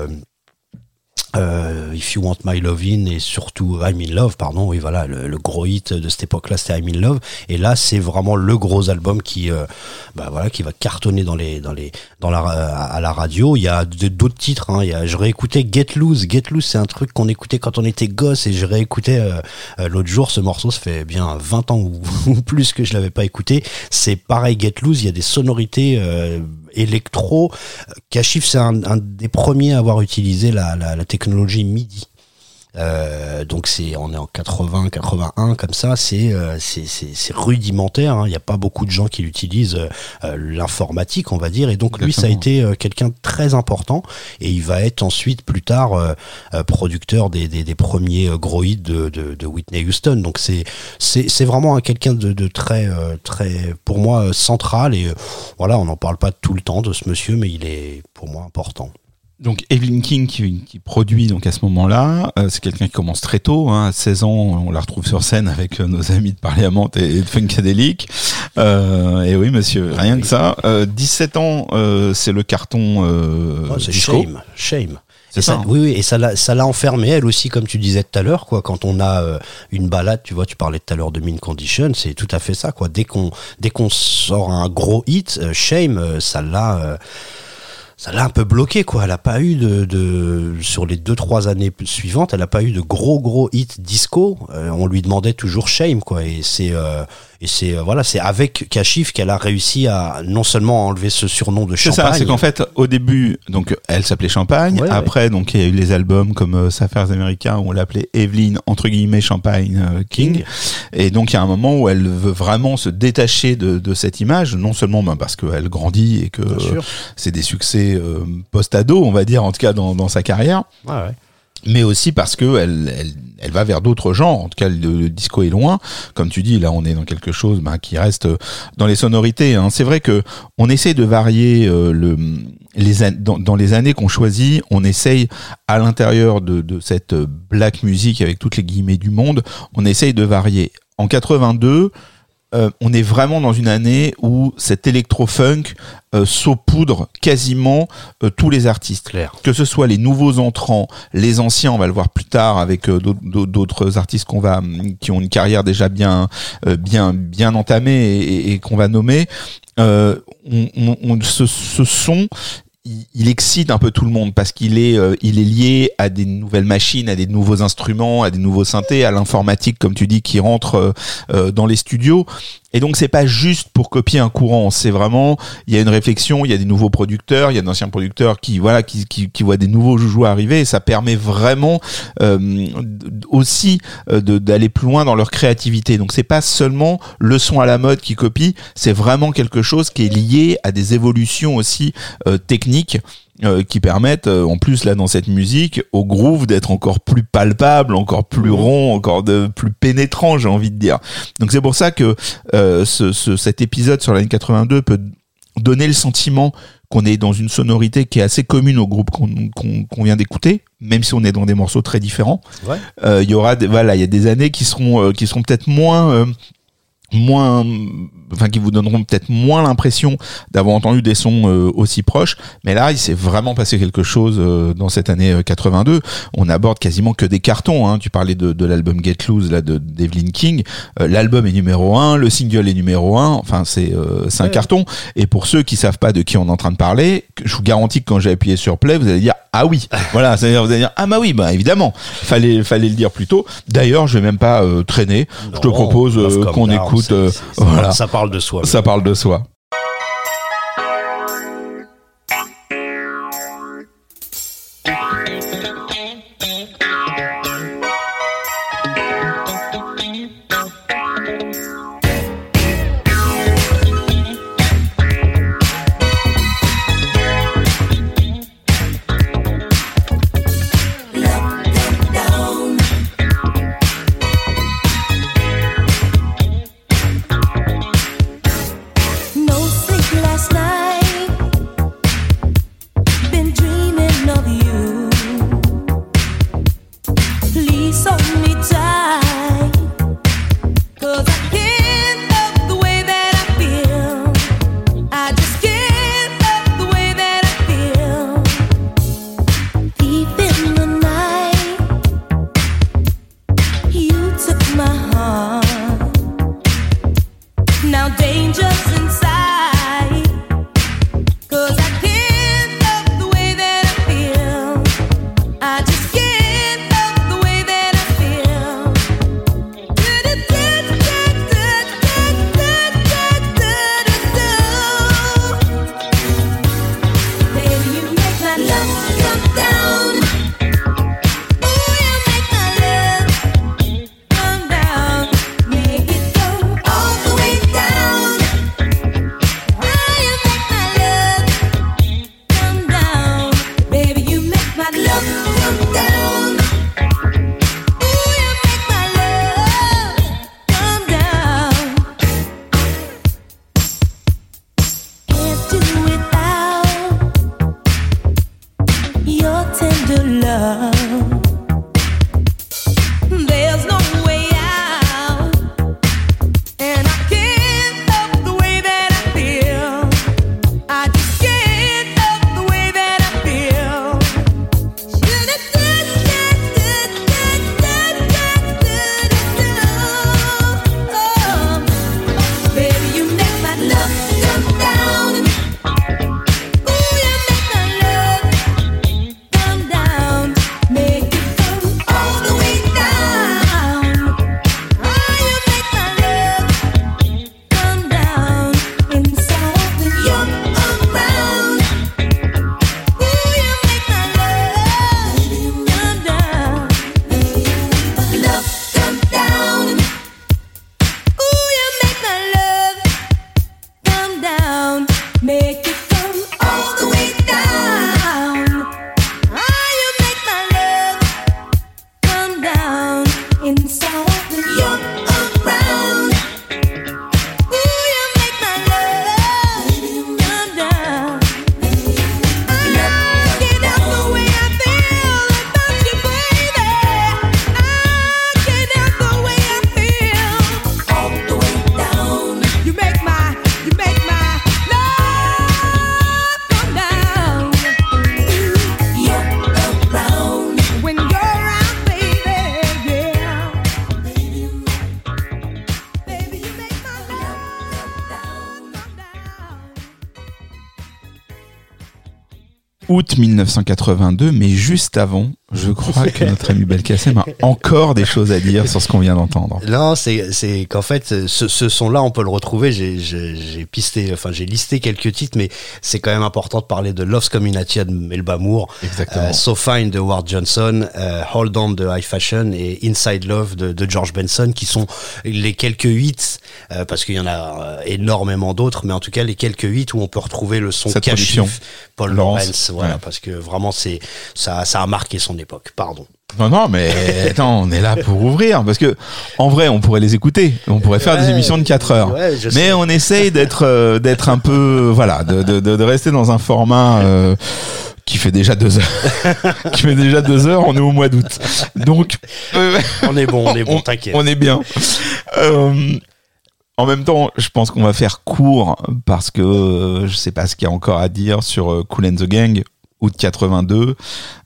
euh, euh, If You Want My Lovin' et surtout I'm in Love, pardon, oui voilà, le, le gros hit de cette époque-là c'était I'm in Love, et là c'est vraiment le gros album qui, euh, bah voilà, qui va cartonner dans les, dans les, dans la, à la radio. Il y a d'autres titres, hein. Il y a, je réécoutais Get Loose, Get Loose c'est un truc qu'on écoutait quand on était gosse et je réécoutais euh, euh, l'autre jour ce morceau, ça fait bien 20 ans ou, (laughs) ou plus que je l'avais pas écouté. C'est pareil Get Loose, il y a des sonorités euh, électro. Kashif c'est un, des premiers à avoir utilisé la, la technologie MIDI. Euh, donc c'est on est en 80 81 comme ça c'est euh, c'est rudimentaire hein. il n'y a pas beaucoup de gens qui utilisent euh, euh, l'informatique on va dire. Et donc lui ça a été euh, quelqu'un de très important. Et il va être ensuite plus tard producteur des, des, des premiers euh, gros hits de, de, de Whitney Houston. Donc c'est c'est c'est vraiment un quelqu'un de, de très euh, très pour moi euh, central. Et voilà on n'en parle pas tout le temps de ce monsieur mais il est pour moi important Donc Evelyn King qui, qui produit donc à ce moment-là, euh, c'est quelqu'un qui commence très tôt, hein, à 16 ans, on la retrouve sur scène avec euh, nos amis de Parliament et, et de Funkadelic. Euh, et oui monsieur, rien que ça. Euh, 17 ans, euh, c'est le carton euh, Oh, c'est shame, shame. C'est Et ça, ça, hein. oui, oui, et ça l'a, ça l'a enfermé elle aussi, comme tu disais tout à l'heure, quoi. Quand on a euh, une balade, tu vois, tu parlais tout à l'heure de Mean Condition, c'est tout à fait ça, quoi. Dès qu'on, dès qu'on sort un gros hit, euh, Shame, euh, ça l'a, euh, ça l'a un peu bloqué, quoi. Elle a pas eu de, de sur les deux trois années suivantes, elle a pas eu de gros gros hits disco. Euh, on lui demandait toujours Shame, quoi. Et c'est euh, et c'est euh, voilà, c'est avec Kashif qu'elle a réussi à non seulement enlever ce surnom de C'est champagne. ça, c'est qu'en fait, au début, donc elle s'appelait Champagne. Ouais, ouais. Après, donc il y a eu les albums comme euh, Affaires américains où on l'appelait Evelyn entre guillemets Champagne euh, King. King. Et donc il y a un moment où elle veut vraiment se détacher de, de cette image, non seulement ben, parce qu'elle grandit et que euh, c'est des succès euh, post-ado, on va dire en tout cas dans, dans sa carrière, Ouais, ouais. Mais aussi parce que elle, elle, elle va vers d'autres genres. En tout cas, le, disco est loin. Comme tu dis, là, on est dans quelque chose ben, qui reste euh, dans les sonorités. hein. C'est vrai que on essaie de varier euh, le les an- dans, dans les années qu'on choisit, on essaye à l'intérieur de, de cette euh, black music avec toutes les guillemets du monde, on essaye de varier. En 82, euh, on est vraiment dans une année où cet électro-funk euh, saupoudre quasiment euh, tous les artistes Clair. que ce soit les nouveaux entrants, les anciens, on va le voir plus tard avec euh, d'autres- artistes qu'on va qui ont une carrière déjà bien euh, bien bien entamée et, et- qu'on va nommer. Euh, on, on- on- ce, ce son, il, excite un peu tout le monde parce qu'il est, euh, il est lié à des nouvelles machines, à des nouveaux instruments, à des nouveaux synthés, à l'informatique, comme tu dis, qui rentre euh, euh, dans les studios. Et donc c'est pas juste pour copier un courant, c'est vraiment il y a une réflexion, il y a des nouveaux producteurs, il y a d'anciens producteurs qui voilà qui, qui, voient des nouveaux joujoux arriver et ça permet vraiment euh, aussi euh, d'aller plus loin dans leur créativité. Donc c'est pas seulement le son à la mode qui copie, c'est vraiment quelque chose qui est lié à des évolutions aussi euh, techniques euh, qui permettent, euh, en plus là dans cette musique, au groove d'être encore plus palpable, encore plus rond, encore de plus pénétrant, j'ai envie de dire. Donc c'est pour ça que euh, ce, ce- cet épisode sur l'année 82 peut donner le sentiment qu'on est dans une sonorité qui est assez commune au groupe qu'on qu'on- qu'on vient d'écouter, même si on est dans des morceaux très différents. Ouais. Euh, Il y aura, des, voilà, il y a des années qui seront, euh, qui seront peut-être moins, euh, moins, enfin qui vous donneront peut-être moins l'impression d'avoir entendu des sons euh, aussi proches. Mais là, il s'est vraiment passé quelque chose euh, dans cette année euh, 82. On aborde quasiment que des cartons. Hein. Tu parlais de, de l'album Get Loose là de d'Evelyn King. Euh, L'album est numéro un, le single est numéro un. Enfin, c'est euh, c'est un carton. Et pour ceux qui savent pas de qui on est en train de parler, je vous garantis que quand j'ai appuyé sur play, vous allez dire ah oui. (laughs) voilà, c'est-à-dire vous allez dire ah bah oui, bah évidemment. Fallait fallait le dire plus tôt. D'ailleurs, je vais même pas euh, traîner. je te propose euh, qu'on écoute. euh, voilà. ça parle de soi. Ça parle de soi. 1982, mais juste avant, je crois que notre ami Belkacem a encore des choses à dire sur ce qu'on vient d'entendre. Non, c'est qu'en fait ce, ce son-là on peut le retrouver. J'ai pisté, enfin j'ai listé quelques titres, mais c'est quand même important de parler de Love's Community de Melba Moore, Exactement. euh, So Fine de Ward Johnson, euh, Hold On de High Fashion et Inside Love de, de George Benson, qui sont les quelques hits, euh, parce qu'il y en a euh, énormément d'autres, mais en tout cas les quelques hits où on peut retrouver le son Cette production. Paul Laurence. Lawrence, voilà, Ouais. parce que vraiment c'est ça ça a marqué son époque. Pardon. Non, non, mais (laughs) attends, on est là pour ouvrir, parce que en vrai, on pourrait les écouter, on pourrait faire des émissions de 4 heures. ouais, mais sais. on essaye d'être euh, d'être un peu, voilà, de, de, de, rester dans un format euh, qui fait déjà deux heures. (laughs) qui fait déjà deux heures, on est au mois d'août. Donc, euh, On est bon, on est bon, (laughs) on, t'inquiète. on est bien. Euh, en même temps, je pense qu'on va faire court parce que euh, je sais pas ce qu'il y a encore à dire sur euh, Cool and the Gang, août 82.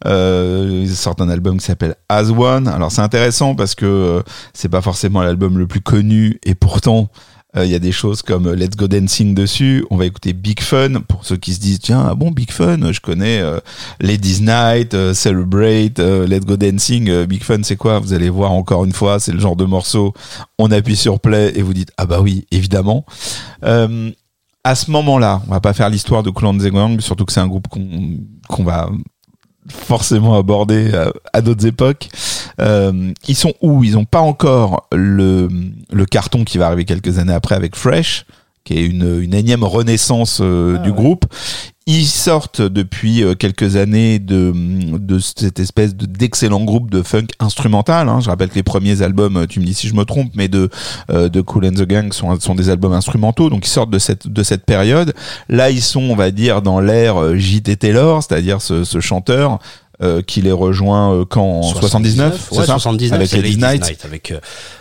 Euh, ils sortent un album qui s'appelle As One. Alors c'est intéressant parce que c'est pas forcément l'album le plus connu et pourtant euh, il y a des choses comme euh, Let's Go Dancing dessus. On va écouter Big Fun pour ceux qui se disent tiens ah bon Big Fun, je connais euh, Ladies Night, euh, Celebrate, euh, Let's Go Dancing. Big Fun c'est quoi? Vous allez voir encore une fois, c'est le genre de morceau. On appuie sur play et vous dites ah bah oui évidemment. À ce moment-là, on va pas faire l'histoire de Cool and the Gang, surtout que c'est un groupe qu'on qu'on va forcément aborder à, à d'autres époques. Euh, ils sont où? Ils n'ont pas encore le, le carton qui va arriver quelques années après avec Fresh, qui est une, une énième renaissance euh, du groupe. Ils sortent depuis euh, quelques années de, de cette espèce de- d'excellent groupe de funk instrumental. hein. Je rappelle que les premiers albums, euh, tu me dis si je me trompe, mais de, euh, de Cool and the Gang sont, sont des albums instrumentaux. Donc ils sortent de cette, de cette période. Là, ils sont, on va dire, dans l'ère J.T. Taylor, c'est-à-dire ce, ce chanteur euh, qui les rejoint euh, quand en 79, c'est ouais, ça 79, avec Ladies Ladies Night avec, euh,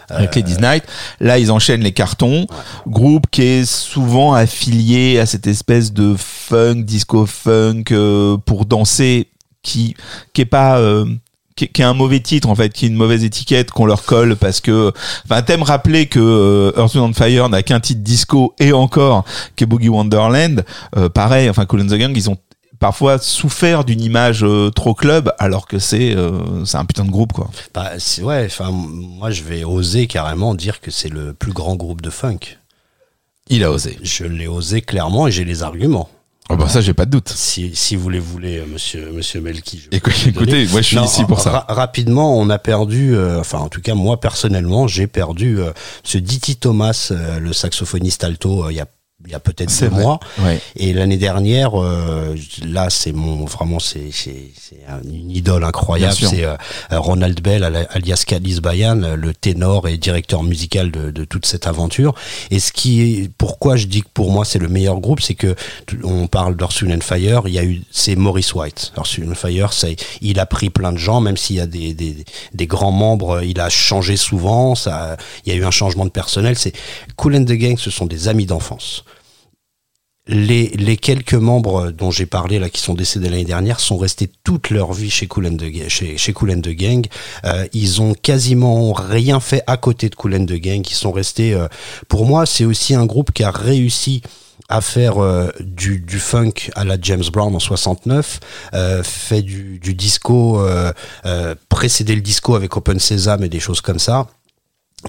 avec Ladies Night. Là, ils enchaînent les cartons. Groupe qui est souvent affilié à cette espèce de funk, disco funk euh, pour danser, qui qui est pas euh, qui, qui est un mauvais titre en fait, qui est une mauvaise étiquette qu'on leur colle parce que, enfin, t'aimes rappeler que euh, Earth, Wind and Fire n'a qu'un titre disco et encore qui est Boogie Wonderland. Euh, pareil, enfin, Cool and the Gang, ils ont parfois souffert d'une image euh, trop club alors que c'est euh, c'est un putain de groupe quoi. bah, c'est- ouais, enfin, moi je vais oser carrément dire que c'est le plus grand groupe de funk. Il a osé. Je l'ai osé clairement et j'ai les arguments. Oh bah ça j'ai pas de doute. Si, si vous les voulez, euh, monsieur, monsieur Melki. écoutez, moi je suis Non, ici pour ça. ra- rapidement, on a perdu, euh, enfin en tout cas moi personnellement, j'ai perdu euh, ce Diti Thomas, euh, le saxophoniste alto, euh, il y a, il y a peut-être deux vrai. mois. Ouais. Et l'année dernière, euh, là, c'est mon vraiment, c'est un- une idole incroyable. C'est euh, Ronald Bell, alias Kalis Bayan, euh, le ténor et directeur musical de, de toute cette aventure. Et ce qui est, pourquoi je dis que pour moi c'est le meilleur groupe, c'est que on parle Wind and Fire. Il y a eu, c'est Maurice White. Wind and Fire, c'est, il a pris plein de gens, même s'il y a des, des des grands membres, il a changé souvent. Ça, il y a eu un changement de personnel. C'est Cool and the Gang, ce sont des amis d'enfance les, quelques membres dont j'ai parlé là qui sont décédés l'année dernière sont restés toute leur vie chez Cool and the, chez, chez Gang. Euh, ils ont quasiment rien fait à côté de Cool and the Gang. Ils sont restés. euh, pour moi, c'est aussi un groupe qui a réussi à faire euh, du, funk à la James Brown en 69, euh, fait du, disco, euh, précédé le disco avec Open Sesame et des choses comme ça.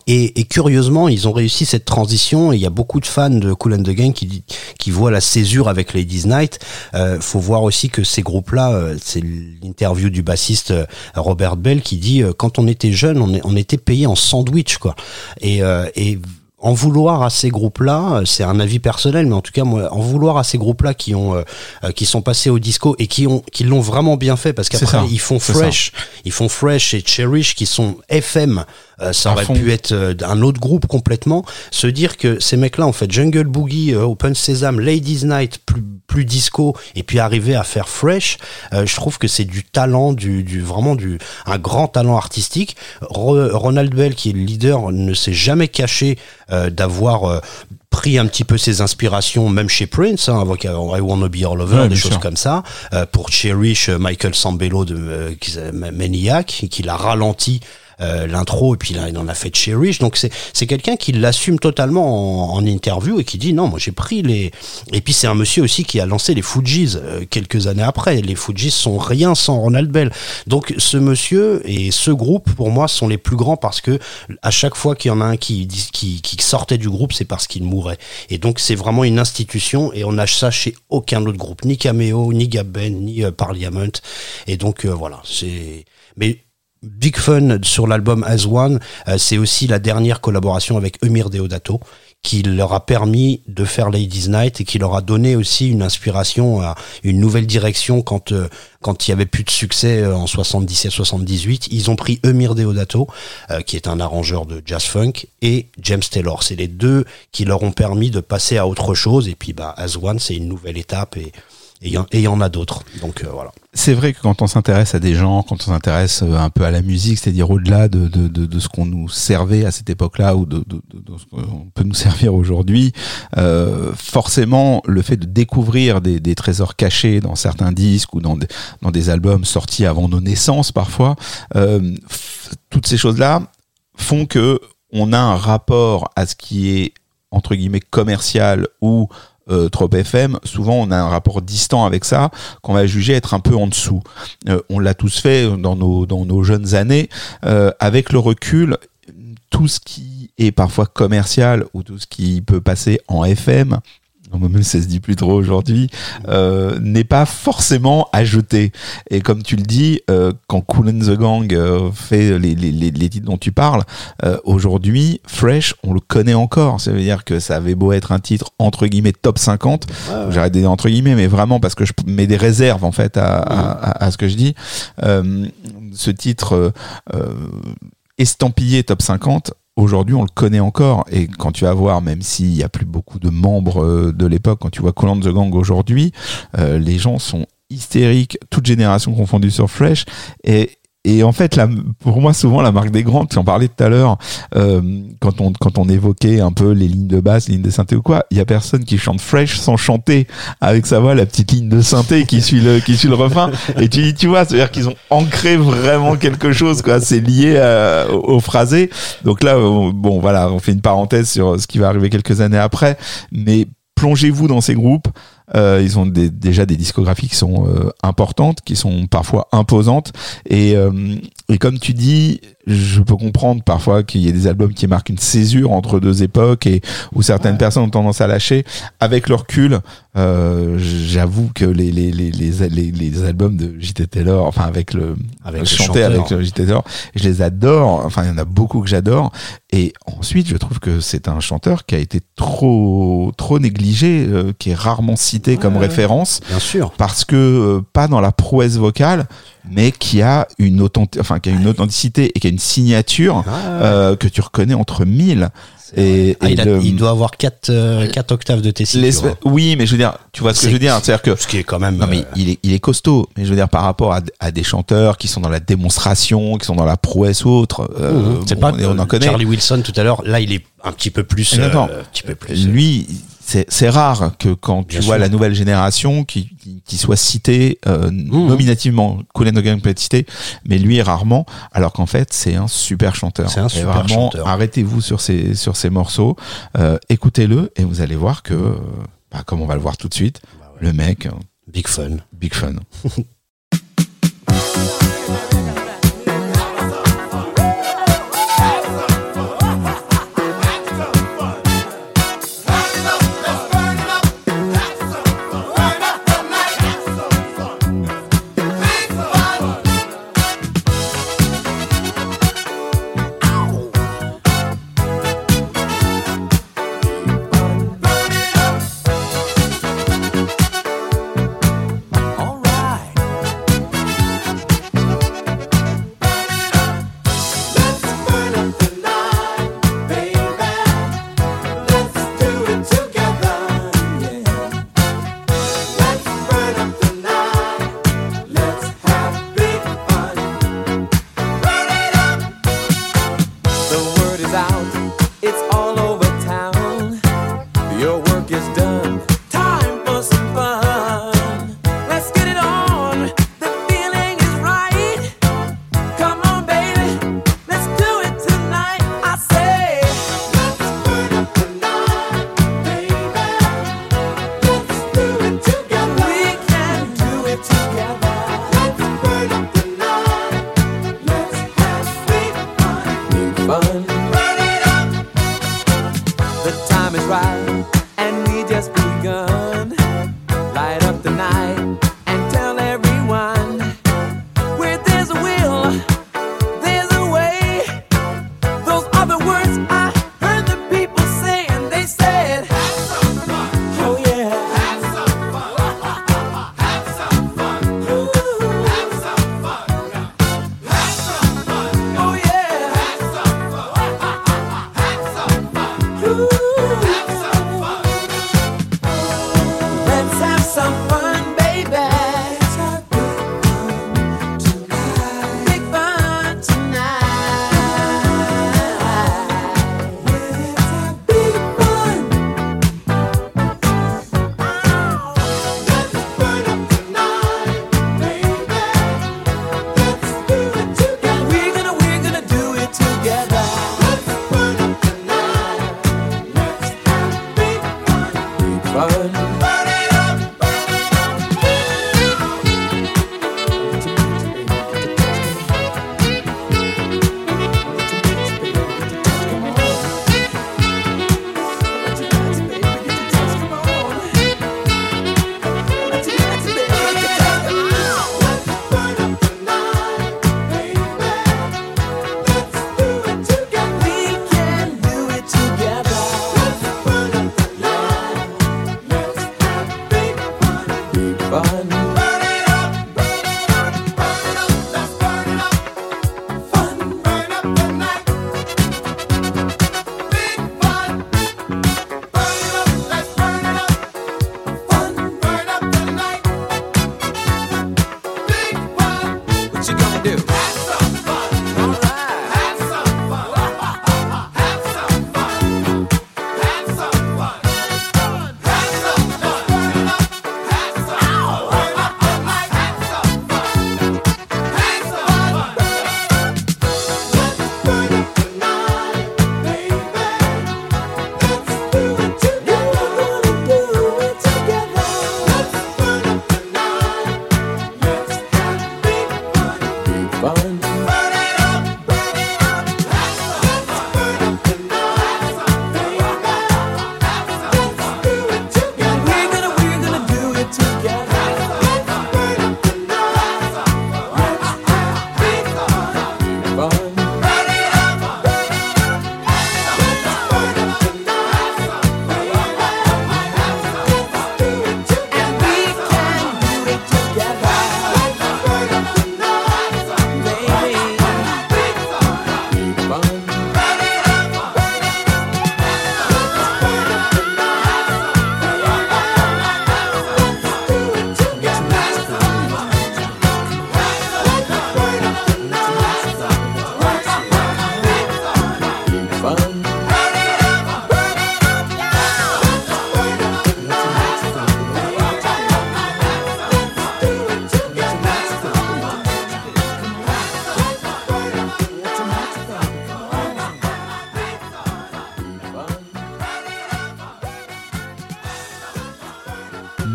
Et, et curieusement, ils ont réussi cette transition. Et il y a beaucoup de fans de Cool and the Gang qui, qui voient la césure avec Ladies Night. Euh, faut voir aussi que ces groupes-là, euh, c'est l'interview du bassiste euh, Robert Bell qui dit euh, quand on était jeune, on, on était payé en sandwich, quoi. Et, euh, et en vouloir à ces groupes-là, c'est un avis personnel, mais en tout cas, moi, en vouloir à ces groupes-là qui ont, euh, qui sont passés au disco et qui ont, qui l'ont vraiment bien fait, parce qu'après ils font Fresh, ils font Fresh et Cherish qui sont FM. Euh, ça aurait pu être euh, un autre groupe complètement. Se dire que ces mecs-là ont fait Jungle Boogie, euh, Open Sesame, Ladies Night, plus, plus disco, et puis arriver à faire Fresh, euh, je trouve que c'est du talent, du, du vraiment du un grand talent artistique. Ro- Ronald Bell, qui est le leader, ne s'est jamais caché euh, d'avoir euh, pris un petit peu ses inspirations, même chez Prince, hein, avec euh, I Wanna Be All Over, Ouais, des choses sûr. comme ça. Euh, pour Cherish, Michael Sambello de euh, Maniac, qui l'a ralenti euh, l'intro et puis là il en a fait Cherish. Donc c'est c'est quelqu'un qui l'assume totalement en, interview et qui dit non moi j'ai pris les et puis c'est un monsieur aussi qui a lancé les Fujis euh, quelques années après. Les Fujis sont rien sans Ronald Bell. Donc ce monsieur et ce groupe pour moi sont les plus grands parce que à chaque fois qu'il y en a un qui qui, qui sortait du groupe c'est parce qu'il mourait. Et donc c'est vraiment une institution et on a ça chez aucun autre groupe, ni Cameo, ni Gab Ben, ni euh, Parliament. Et donc euh, voilà, c'est mais Big Fun sur l'album As One, euh, c'est aussi la dernière collaboration avec Emir Deodato qui leur a permis de faire Ladies Night et qui leur a donné aussi une inspiration à une nouvelle direction quand euh, quand il y avait plus de succès euh, en 77-78. Ils ont pris Emir Deodato, euh, qui est un arrangeur de jazz funk, et James Taylor. C'est les deux qui leur ont permis de passer à autre chose. Et puis, bah, As One, c'est une nouvelle étape et et il y en- a d'autres. Donc euh, voilà. C'est vrai que quand on s'intéresse à des gens, quand on s'intéresse euh, un peu à la musique, c'est-à-dire au-delà de, ce qu'on nous servait à cette époque-là ou de, ce qu'on peut nous (laughs) servir aujourd'hui, euh, forcément, le fait de découvrir des, trésors cachés dans certains disques ou dans des, albums sortis avant nos naissances parfois, toutes ces choses-là font que on a un rapport à ce qui est entre guillemets commercial ou euh, trop FM, souvent on a un rapport distant avec ça qu'on va juger être un peu en dessous. Euh, on l'a tous fait dans nos, dans nos jeunes années. Euh, avec le recul, tout ce qui est parfois commercial ou tout ce qui peut passer en FM, même ça se dit plus trop aujourd'hui, euh, n'est pas forcément à jeter. Et comme tu le dis, euh, quand Cool and the Gang euh, fait les, les, les, les titres dont tu parles, euh, aujourd'hui, Fresh, on le connaît encore. Ça veut dire que ça avait beau être un titre entre guillemets top 50, j'arrête de dire entre guillemets, mais vraiment parce que je mets des réserves en fait à, à, à- à ce que je dis. Euh, ce titre euh, estampillé top 50, aujourd'hui on le connaît encore. Et quand tu vas voir, même s'il y a plus beaucoup de membres euh, de l'époque, quand tu vois Call on the Gang aujourd'hui, euh, les gens sont hystériques, toutes générations confondues sur Fresh. Et et en fait, la, pour moi, souvent, la marque des grands, tu en parlais tout à l'heure, euh, quand, on, quand on évoquait un peu les lignes de basse, lignes de synthé ou quoi, il y a personne qui chante fresh sans chanter avec sa voix la petite ligne de synthé qui suit le, qui suit le refrain. Et tu dis, tu vois, c'est-à-dire qu'ils ont ancré vraiment quelque chose, quoi. C'est lié à- au, au phrasé. Donc là, on- bon, voilà, on fait une parenthèse sur ce qui va arriver quelques années après, mais plongez-vous dans ces groupes. Euh, ils ont des- déjà des discographies qui sont euh, importantes, qui sont parfois imposantes. Et, euh, et comme tu dis, je peux comprendre parfois qu'il y ait des albums qui marquent une césure entre deux époques et où certaines personnes ont tendance à lâcher. Avec le recul, euh, j'avoue que les, les, les, les, les, albums de J.T. Taylor, enfin avec le, Avec le chanter chanteur. avec le J.T. Taylor, je les adore. Enfin, il y en a beaucoup que j'adore. Et ensuite, je trouve que c'est un chanteur qui a été trop, trop négligé, euh, qui est rarement comme référence Bien sûr. parce que euh, pas dans la prouesse vocale, mais qui a une authentic- enfin qui a une authenticité et qui a une signature euh, que tu reconnais entre mille. Et, Ah, et il, a- le- il doit avoir 4 quatre octaves de tessiture. oui, mais je veux dire, tu vois ce que je veux dire, c'est-à-dire que Ce qui est quand même. non mais euh, il est, il est costaud, mais je veux dire par rapport à, à des chanteurs qui sont dans la démonstration, qui sont dans la prouesse ou autre, euh, c'est bon, pas on, on en connaît. Charlie Wilson tout à l'heure. Là, il est un petit peu plus. euh, Exactement. un petit peu plus. Lui, c'est c'est rare que quand tu vois la nouvelle génération qui, qui, qui soit citée euh, Mmh. nominativement, Colin Hogan peut être cité, mais lui rarement, alors qu'en fait c'est un super chanteur. C'est un super chanteur. Arrêtez-vous sur ces sur ces morceaux, euh, écoutez-le et vous allez voir que, euh, bah, comme on va le voir tout de suite, Bah le mec, euh, Big fun. big fun. (laughs)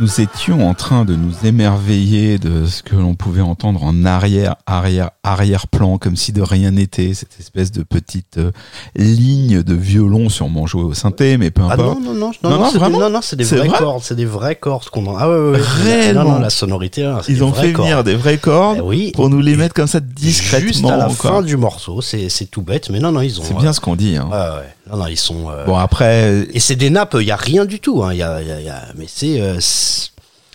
Nous étions en train de nous émerveiller de ce que l'on pouvait entendre en arrière, arrière, arrière-plan, comme si de rien n'était, cette espèce de petite euh, ligne de violon sûrement jouée au synthé, mais peu Ah importe. non, non, non, Non, non, non, c'est non, non, c'est des vraies vrai cordes, c'est des vraies cordes qu'on a. Ah ouais, ouais, ouais. Réellement. Non, non, la sonorité, hein, Ils des ont fait venir des vraies cordes Eh oui. pour nous les mettre comme ça discrètement. Juste à la quoi. fin du morceau, c'est c'est tout bête, mais non, non, ils ont. C'est bien ce qu'on dit. hein. Ouais, ouais. Non, non, ils sont. euh, Bon après, Et c'est des nappes, il y a rien du tout. Hein. y a, y a- y a- Mais c'est. euh, c'est-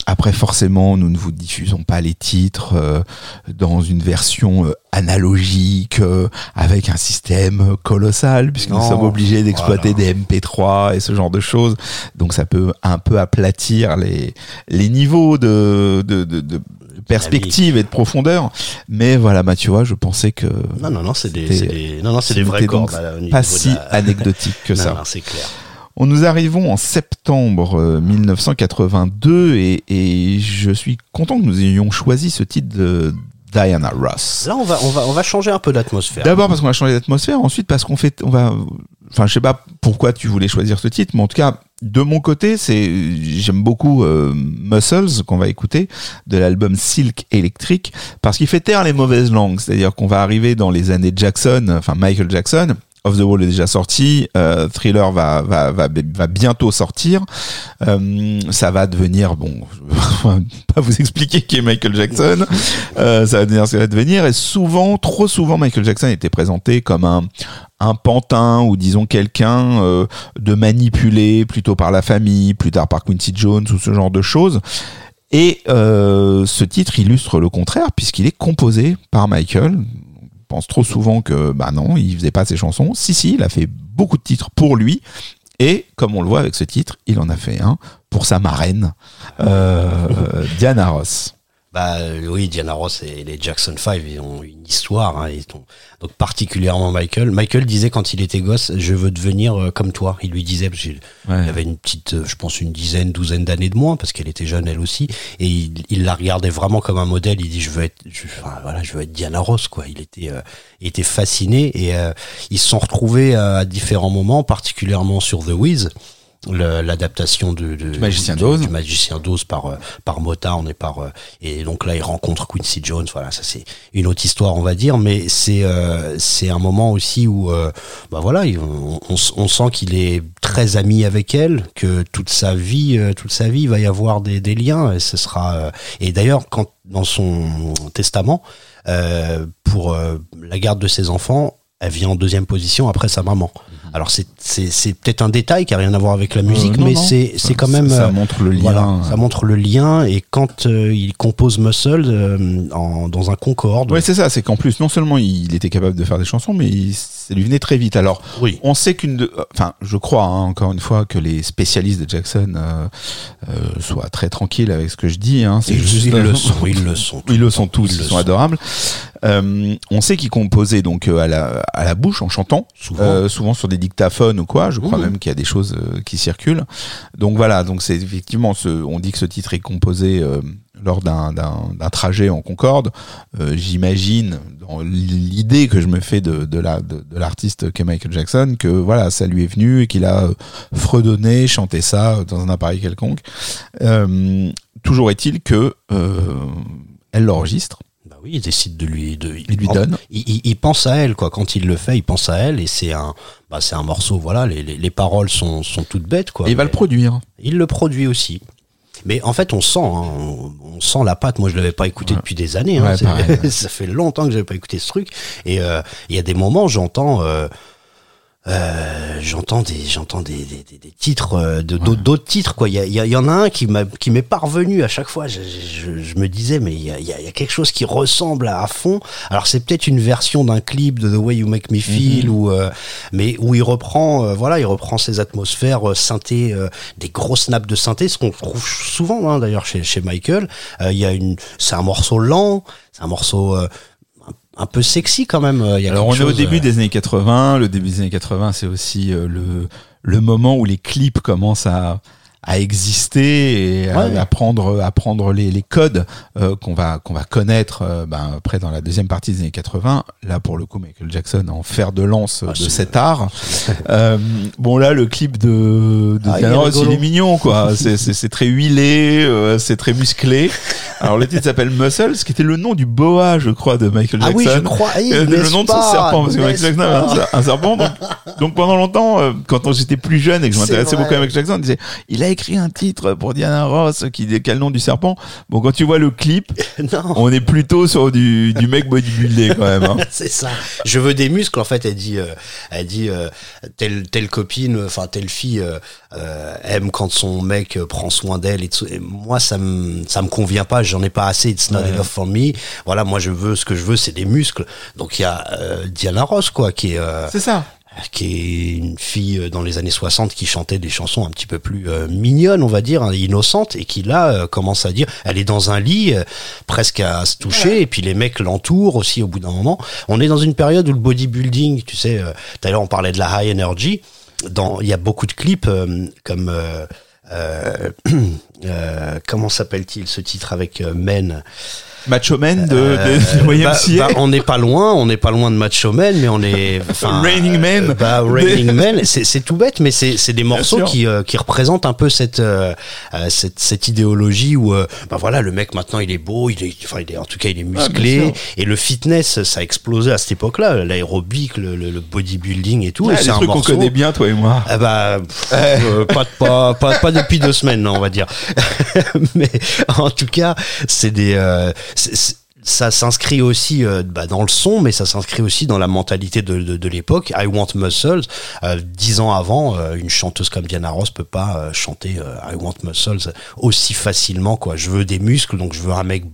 Après, forcément, nous ne vous diffusons pas les titres euh, dans une version euh, analogique euh, avec un système colossal, puisque nous sommes obligés d'exploiter voilà. des MP3 et ce genre de choses. Donc, ça peut un peu aplatir les les niveaux de de, de, de perspective et de profondeur. Mais voilà, bah, tu vois, je pensais que Non, non, non, c'est des, des- non, non, c'est des là, au niveau pas si la- (laughs) anecdotique que Non, ça. non, c'est clair. On nous arrivons en septembre euh, 1982 et, et je suis content que nous ayons choisi ce titre de Diana Ross. Là, on va, on va, on va changer un peu d'atmosphère. D'abord parce qu'on va changer d'atmosphère, ensuite parce qu'on fait, on va, enfin je sais pas pourquoi tu voulais choisir ce titre, mais en tout cas de mon côté c'est, j'aime beaucoup euh, Muscles qu'on va écouter de l'album Silk Electric parce qu'il fait taire les mauvaises langues, c'est-à-dire qu'on va arriver dans les années Jackson, enfin Michael Jackson Off the Wall est déjà sorti, euh, Thriller va, va, va, va bientôt sortir. Euh, ça va devenir, bon, je (laughs) vais pas vous expliquer qui est Michael Jackson, (laughs) euh, ça va devenir ce que va devenir. Et souvent, trop souvent, Michael Jackson était présenté comme un, un pantin ou disons quelqu'un euh, de manipulé plutôt par la famille, plus tard par Quincy Jones ou ce genre de choses. Et euh, ce titre illustre le contraire puisqu'il est composé par Michael. Pense trop souvent que bah non, il faisait pas ses chansons. Si si, il a fait beaucoup de titres pour lui. Et comme on le voit avec ce titre, il en a fait un pour sa marraine, euh, Diana Ross. Bah oui, Diana Ross et les Jackson 5 ils ont une histoire. Hein, ils ont- donc particulièrement Michael. Michael disait quand il était gosse, je veux devenir euh, comme toi. Il lui disait, parce qu'il Ouais. avait une petite, euh, je pense une dizaine, douzaine d'années de moins, parce qu'elle était jeune elle aussi, et il, il la regardait vraiment comme un modèle. Il dit, je veux être, je, enfin, voilà, je veux être Diana Ross, quoi. Il était, euh, il était fasciné, et euh, ils se sont retrouvés euh, à différents moments, particulièrement sur The Wiz. L'adaptation de- Du Magicien du- d'Oz. du Magicien d'Oz par euh, par Motown et par euh, et donc là il rencontre Quincy Jones voilà ça c'est une autre histoire on va dire mais c'est euh, c'est un moment aussi où euh, bah voilà il- on, on, on sent qu'il est très ami avec elle que toute sa vie toute sa vie il va y avoir des, des liens et ce sera euh, et d'ailleurs quand dans son testament euh, pour la garde de ses enfants elle vient en deuxième position après sa maman. Alors c'est peut-être un détail qui a rien à voir avec la musique, Euh, non, mais c'est quand même ça euh, montre le lien. voilà, ça montre le lien et quand euh, il compose Muscle euh, en, dans un Concorde. Ouais, c'est ça. C'est qu'en plus, non seulement il était capable de faire des chansons, mais il- ça lui venait très vite. Alors, Oui. on sait qu'une, de- enfin, je crois hein, encore une fois que les spécialistes de Jackson soient très tranquilles avec ce que je dis. Hein, Ils, juste ils le sont, ils le sont. Ils le sont tous, Ils ils, le sont, adorables. On sait qu'ils composaient donc à la, à la bouche en chantant, Souvent. Souvent sur des dictaphones ou quoi. Je crois même qu'il y a des choses euh, qui circulent. Donc voilà, donc c'est effectivement ce, on dit que ce titre est composé euh, lors d'un trajet en Concorde. Euh, J'imagine dans l'idée que je me fais de, de la de, de l'artiste qu'est Michael Jackson que voilà ça lui est venu et qu'il a fredonné, chanté ça dans un appareil quelconque. Euh, toujours est-il que euh, elle l'enregistre. Oui, il décide de lui de Il lui donne. Il, il- il pense à elle quoi. Quand il le fait, il pense à elle et c'est un bah c'est un morceau. Voilà, les, les, les paroles sont sont toutes bêtes quoi. Et il va le produire. Il le produit aussi. Mais en fait, on sent, hein, on, on sent la patte. Moi, je l'avais pas écouté depuis des années. hein. Ouais, C'est- pareil, ouais. (laughs) ça fait longtemps que j'avais pas écouté ce truc. Et euh, il y a des moments, j'entends, euh, euh, j'entends des, j'entends des, des, des- des titres, euh, de d'autres d'autres titres. Quoi. Il y, a- il y, en a un qui m'a, qui m'est parvenu à chaque fois. Je, je, je me disais, mais il y a, il y a- quelque chose qui ressemble à, à fond. Alors c'est peut-être une version d'un clip de The Way You Make Me Feel, ou euh, mais où il reprend, euh, voilà, il reprend ces atmosphères euh, synthé, euh, des grosses nappes de synthé, ce qu'on trouve souvent hein, d'ailleurs chez, chez Michael. Il y a une, c'est un morceau lent, c'est un morceau euh, un, peu sexy quand même. euh, Il y a Alors on est au début euh, des années 80. Le début des années 80, c'est aussi euh, le le moment où les clips commencent à à exister et à, Ouais. à prendre à prendre les, les codes euh, qu'on va qu'on va connaître euh, ben, après dans la deuxième partie des années 80 là pour le coup Michael Jackson en fer de lance Ah, de cet art. (laughs) Euh, bon là le clip de, de Ah, il Diana est Ross, il rigolo. est mignon quoi. C'est très huilé euh, c'est très musclé. Alors le titre s'appelle Muscle ce qui était le nom du boa je crois de Michael Ah Jackson oui, je crois. eh, euh, le nom de son pas, serpent parce que Michael Jackson avait un, pas ser- un serpent. Donc, donc pendant longtemps euh, quand j'étais plus jeune et que je m'intéressais beaucoup à Michael Jackson on disait il a écrit un titre pour Diana Ross qui a le nom du serpent? Bon quand tu vois le clip (laughs) Non. on est plutôt sur du, du mec bodybuildé quand même hein. (laughs) c'est ça. Je veux des muscles. En fait, elle dit, euh, elle dit euh, telle telle copine, enfin telle fille euh, aime quand son mec prend soin d'elle et. Et moi ça me ça me convient pas. J'en ai pas assez. It's not enough for me. Voilà, moi je veux ce que je veux, c'est des muscles. Donc il y a Diana Ross quoi, qui est c'est ça qui est une fille euh, dans les années 60 qui chantait des chansons un petit peu plus euh, mignonnes, on va dire, hein, innocentes, et qui là euh, commence à dire, elle est dans un lit, euh, presque à se toucher, et puis les mecs l'entourent aussi au bout d'un moment. On est dans une période où le bodybuilding, tu sais, tout à l'heure on parlait de la high energy, dans, il y a beaucoup de clips euh, comme... euh, euh, (clears throat) euh, comment s'appelle-t-il ce titre avec euh, Men? Macho Man de, Euh, de, de bah, bah, on n'est pas loin, on n'est pas loin de Macho Man, mais on est. Raining Man. euh, Bah, Raining Man, c'est tout bête, mais c'est des morceaux qui, euh, qui représentent un peu cette, euh, euh, cette, cette idéologie où, euh, bah voilà, le mec maintenant il est beau, il est, enfin, il est, en tout cas il est Ah, musclé, sûr. et le fitness ça a explosé à cette époque-là, l'aérobic, le, le, le bodybuilding et tout. Ah, c'est un trucs qu'on connaît bien, toi et moi. ah bah, pff, pas, pas, pas, pas depuis deux semaines, non, on va dire. (laughs) Mais en tout cas, c'est des, ça s'inscrit aussi euh, bah, dans le son, mais ça s'inscrit aussi dans la mentalité de, l'époque. I Want Muscles. Euh, dix ans avant, euh, une chanteuse comme Diana Ross peut pas euh, chanter I Want Muscles aussi facilement. Quoi. Je veux des muscles, donc je veux un mec,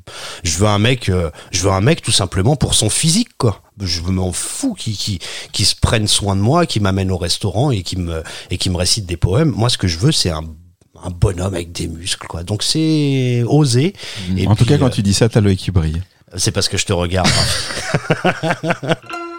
je veux un mec, je veux un mec tout simplement pour son physique, quoi. Je m'en fous qui, qui, qui se prenne soin de moi, qui m'amène au restaurant et qui me, et qui me récite des poèmes. Moi, ce que je veux, c'est un, un bonhomme avec des muscles, quoi. Donc c'est osé. Et en tout cas, quand euh, tu dis ça, t'as l'œil qui brille. c'est parce que je te regarde. nous (laughs)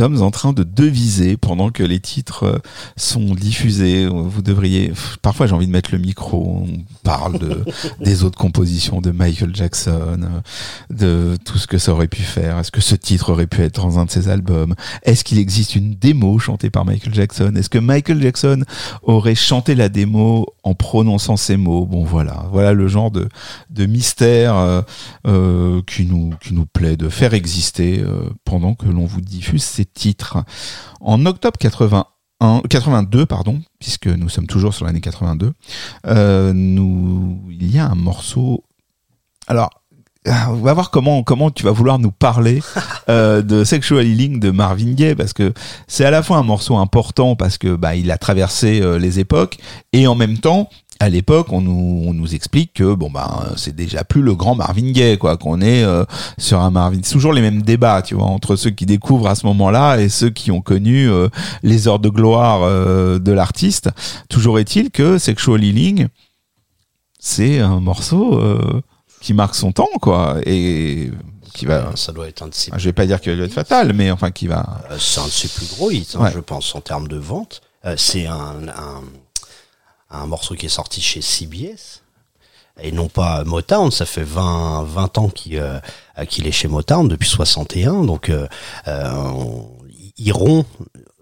sommes en train de deviser pendant que les titres euh, sont diffusés. Vous devriez. Parfois, j'ai envie de mettre le micro. Parle de des autres compositions de Michael Jackson, euh, de tout ce que ça aurait pu faire. Est-ce que ce titre aurait pu être dans un de ses albums? Est-ce qu'il existe une démo chantée par Michael Jackson? Est-ce que Michael Jackson aurait chanté la démo en prononçant ces mots? Bon, voilà, voilà le genre de mystère euh, euh, qui nous plaît de faire exister pendant que l'on vous diffuse ces titres. En octobre 81, 82, pardon, puisque nous sommes toujours sur l'année 82, euh, nous, il y a un morceau. Alors, on va voir comment comment tu vas vouloir nous parler euh, de Sexual Healing de Marvin Gaye parce que c'est à la fois un morceau important parce que bah il a traversé euh, les époques et en même temps à l'époque, on nous, on nous explique que bon bah c'est déjà plus le grand Marvin Gaye quoi, qu'on est euh, sur un Marvin. C'est toujours les mêmes débats, tu vois, entre ceux qui découvrent à ce moment-là et ceux qui ont connu euh, les heures de gloire euh, de l'artiste. Toujours est-il que Sexual Healing, c'est un morceau qui marque son temps quoi et qui va. Ça doit être un de ses, Je vais pas dire qu'il va être fatal, mais enfin qui va. c'est un de ses plus gros hits, hein, Ouais. je pense, en termes de vente. C'est un, un, un morceau qui est sorti chez CBS. Et non pas Motown, ça fait 20, 20 ans qu'il euh, qu'il est chez Motown, depuis 61. Donc, euh, euh, il rompt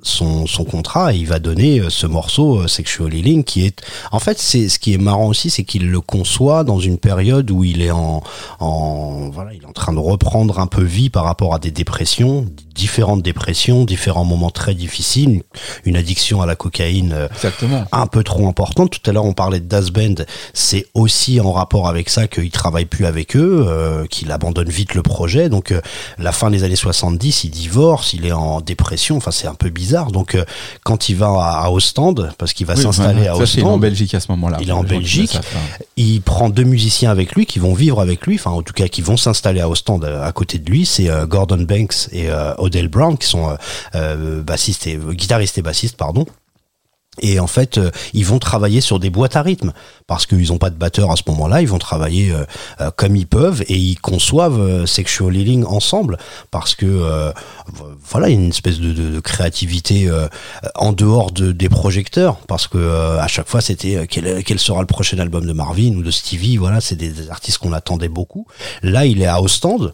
son, son contrat et il va donner euh, ce morceau Sexual Healing qui est en fait c'est ce qui est marrant aussi c'est qu'il le conçoit dans une période où il est en en voilà il est en train de reprendre un peu vie par rapport à des dépressions différentes dépressions différents moments très difficiles une addiction à la cocaïne euh, Exactement. un peu trop importante. Tout à l'heure, on parlait de Das Band. C'est aussi en rapport avec ça qu'il travaille plus avec eux, euh, qu'il abandonne vite le projet. Donc, euh, la fin des années 70, il divorce, il est en dépression. Enfin, c'est un peu bizarre. Donc, euh, quand il va à, à Ostende, parce qu'il va Oui, s'installer ouais, à ça, c'est en Ostende, Belgique à ce moment-là. Il est en Belgique. il prend deux musiciens avec lui qui vont vivre avec lui, enfin en tout cas qui vont s'installer à Ostende à côté de lui. C'est Gordon Banks et Odell Brown qui sont euh, euh, bassistes et euh, guitaristes et bassistes, pardon. Et en fait, ils vont travailler sur des boîtes à rythme parce qu'ils n'ont pas de batteur à ce moment-là. Ils vont travailler comme ils peuvent et ils conçoivent Sexual Healing ensemble parce que voilà, il y a une espèce de, créativité en dehors de, des projecteurs parce que à chaque fois c'était quel, quel sera le prochain album de Marvin ou de Stevie. Voilà, c'est des, des artistes qu'on attendait beaucoup. Là, il est à Ostende.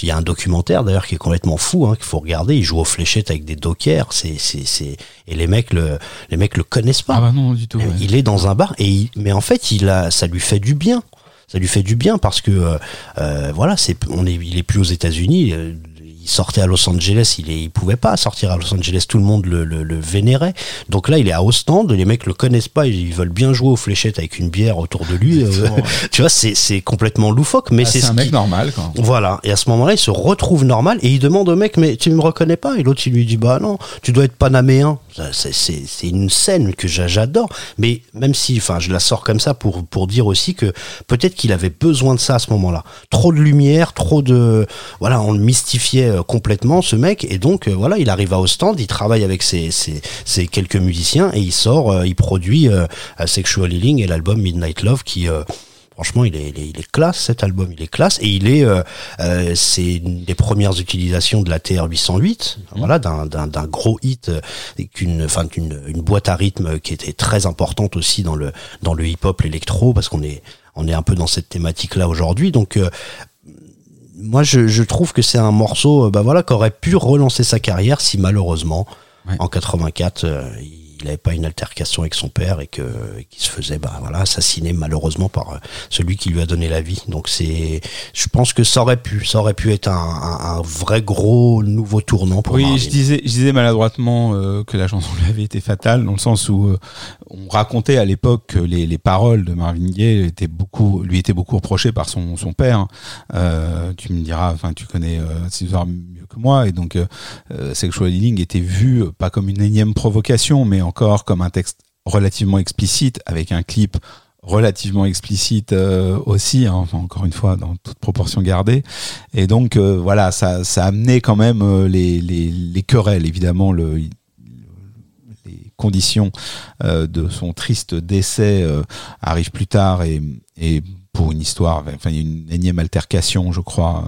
Il y a un documentaire d'ailleurs qui est complètement fou, hein, qu'il faut regarder. Il joue aux fléchettes avec des dockers. C'est, c'est, c'est, et les mecs le, les mecs le connaissent pas. Ah bah non, du tout. ouais. Il est dans un bar et il- mais en fait, il a, ça lui fait du bien. Ça lui fait du bien parce que euh, euh, voilà, c'est, on est, il est plus aux États-Unis. euh, il sortait à Los Angeles, il, est, il pouvait pas sortir à Los Angeles, tout le monde le, le, le vénérait. Donc là, il est à Ostende, les mecs le connaissent pas, ils veulent bien jouer aux fléchettes avec une bière autour de lui. euh, (laughs) tu vois, c'est, complètement loufoque, mais Ah, c'est, c'est ce un mec qui- normal, voilà. Et à ce moment-là, il se retrouve normal et il demande au mec, mais tu me reconnais pas? Et l'autre, il lui dit, bah non, tu dois être panaméen. C'est, une scène que j'a- j'adore. Mais même si, enfin, je la sors comme ça pour, pour dire aussi que peut-être qu'il avait besoin de ça à ce moment-là. Trop de lumière, trop de, voilà, on le mystifiait complètement, ce mec. Et donc, euh, voilà, il arrive à Ostende, il travaille avec ses, ses, ses quelques musiciens et il sort, euh, il produit euh, Sexual Healing et l'album Midnight Love qui, euh, Franchement, il est, il est, il est classe cet album, il est classe et il est, euh, euh, c'est une des premières utilisations de la TR 808, voilà, d'un, gros hit, euh, et qu'une, enfin, qu'une, une boîte à rythme qui était très importante aussi dans le, dans le hip-hop, l'électro, parce qu'on est, on est un peu dans cette thématique-là aujourd'hui. Donc, euh, moi, je, je trouve que c'est un morceau, euh, bah voilà, qui aurait pu relancer sa carrière si malheureusement, Ouais. en 84, euh, il n'avait pas une altercation avec son père et que et qu'il se faisait, bah voilà, assassiner malheureusement par euh, celui qui lui a donné la vie. Donc c'est, je pense que ça aurait pu, ça aurait pu être un, un, un vrai gros nouveau tournant pour Oui, Marvin. je disais, je disais maladroitement euh, que la chanson lui avait été fatale, dans le sens où euh, on racontait à l'époque que les, les paroles de Marvin Gaye étaient beaucoup, lui étaient beaucoup reprochées par son, son père. Euh, tu me diras, enfin, tu connais ces histoires mieux que moi, et donc euh, Sexual Healing était vu pas comme une énième provocation, mais encore comme un texte relativement explicite, avec un clip relativement explicite euh, aussi, hein, encore une fois dans toute proportion gardée. Et donc euh, voilà, ça, ça a amené quand même euh, les, les, les querelles, évidemment, le, les conditions de son triste décès arrivent plus tard et, et pour une histoire. Enfin, une énième altercation, je crois,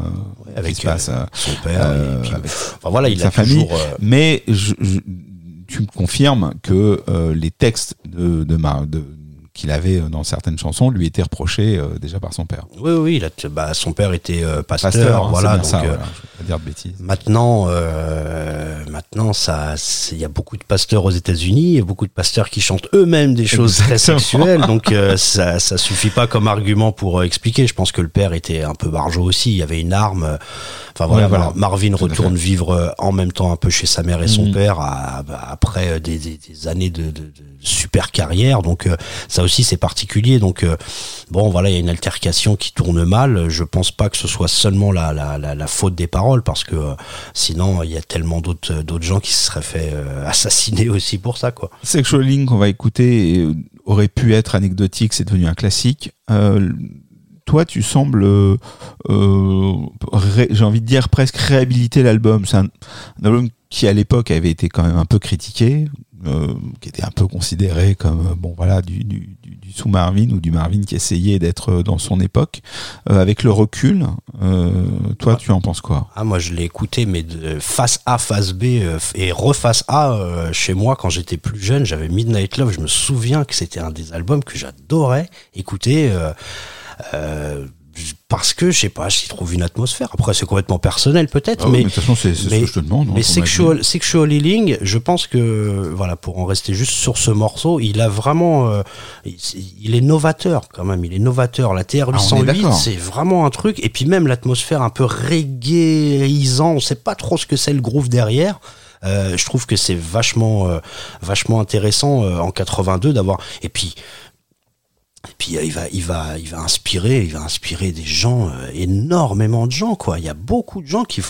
qui avec se passe. son père. et puis, avec- enfin, voilà, il sa a famille. toujours. Mais je, je- tu me confirmes que euh, les textes de, de, ma- de- qu'il avait dans certaines chansons lui étaient reprochés euh, déjà par son père. oui, oui, bah, son père était euh, pasteur, Pasteur, hein, voilà. donc, ça, voilà, pas dire de bêtises. Maintenant, euh, maintenant, ça, il y a beaucoup de pasteurs aux États-Unis, beaucoup de pasteurs qui chantent eux-mêmes des choses très sexuelles, donc euh, ça, ça suffit pas comme argument pour euh, expliquer. Je pense que le père était un peu barjot aussi. Il y avait une arme. Enfin voilà, Ouais, voilà. Mar- Marvin retourne vivre en même temps un peu chez sa mère et son Mhm. père à- bah, après des, des- des années de, de- de super carrière. Donc ça aussi c'est particulier. Donc bon voilà, il y a une altercation qui tourne mal. Je pense pas que ce soit seulement la, la, la, la faute des parce que euh, sinon il y a tellement d'autres d'autres gens qui se seraient fait euh, assassiner aussi pour ça quoi. Sexual Link qu'on va écouter euh, aurait pu être anecdotique, c'est devenu un classique. Euh, toi, tu sembles, euh, euh, j'ai envie de dire presque réhabiliter l'album. C'est un album qui à l'époque avait été quand même un peu critiqué, euh, qui était un peu considéré comme euh, bon voilà du, du, du, sous Marvin ou du Marvin qui essayait d'être euh, dans son époque. Avec le recul, toi, tu en penses quoi? Ah moi je l'ai écouté mais de face A face B et reface A chez moi quand j'étais plus jeune j'avais Midnight Love je me souviens que c'était un des albums que j'adorais écouter parce que je sais pas j'y trouve une atmosphère après c'est complètement personnel peut-être Ah oui, mais de toute façon, c'est ce que je te demande. hein, mais sexual, sexual Healing, je pense que, voilà, pour en rester juste sur ce morceau, il a vraiment, euh, il, il est novateur quand même, il est novateur. La TR Ah, on est 808, d'accord. c'est vraiment un truc. Et puis même l'atmosphère un peu reggaeisant, on sait pas trop ce que c'est le groove derrière. Euh, je trouve que c'est vachement, euh, vachement intéressant en 82 d'avoir. Et puis, euh, il va, il va, inspirer, il va inspirer des gens, euh, énormément de gens quoi. Il y a beaucoup de gens qui,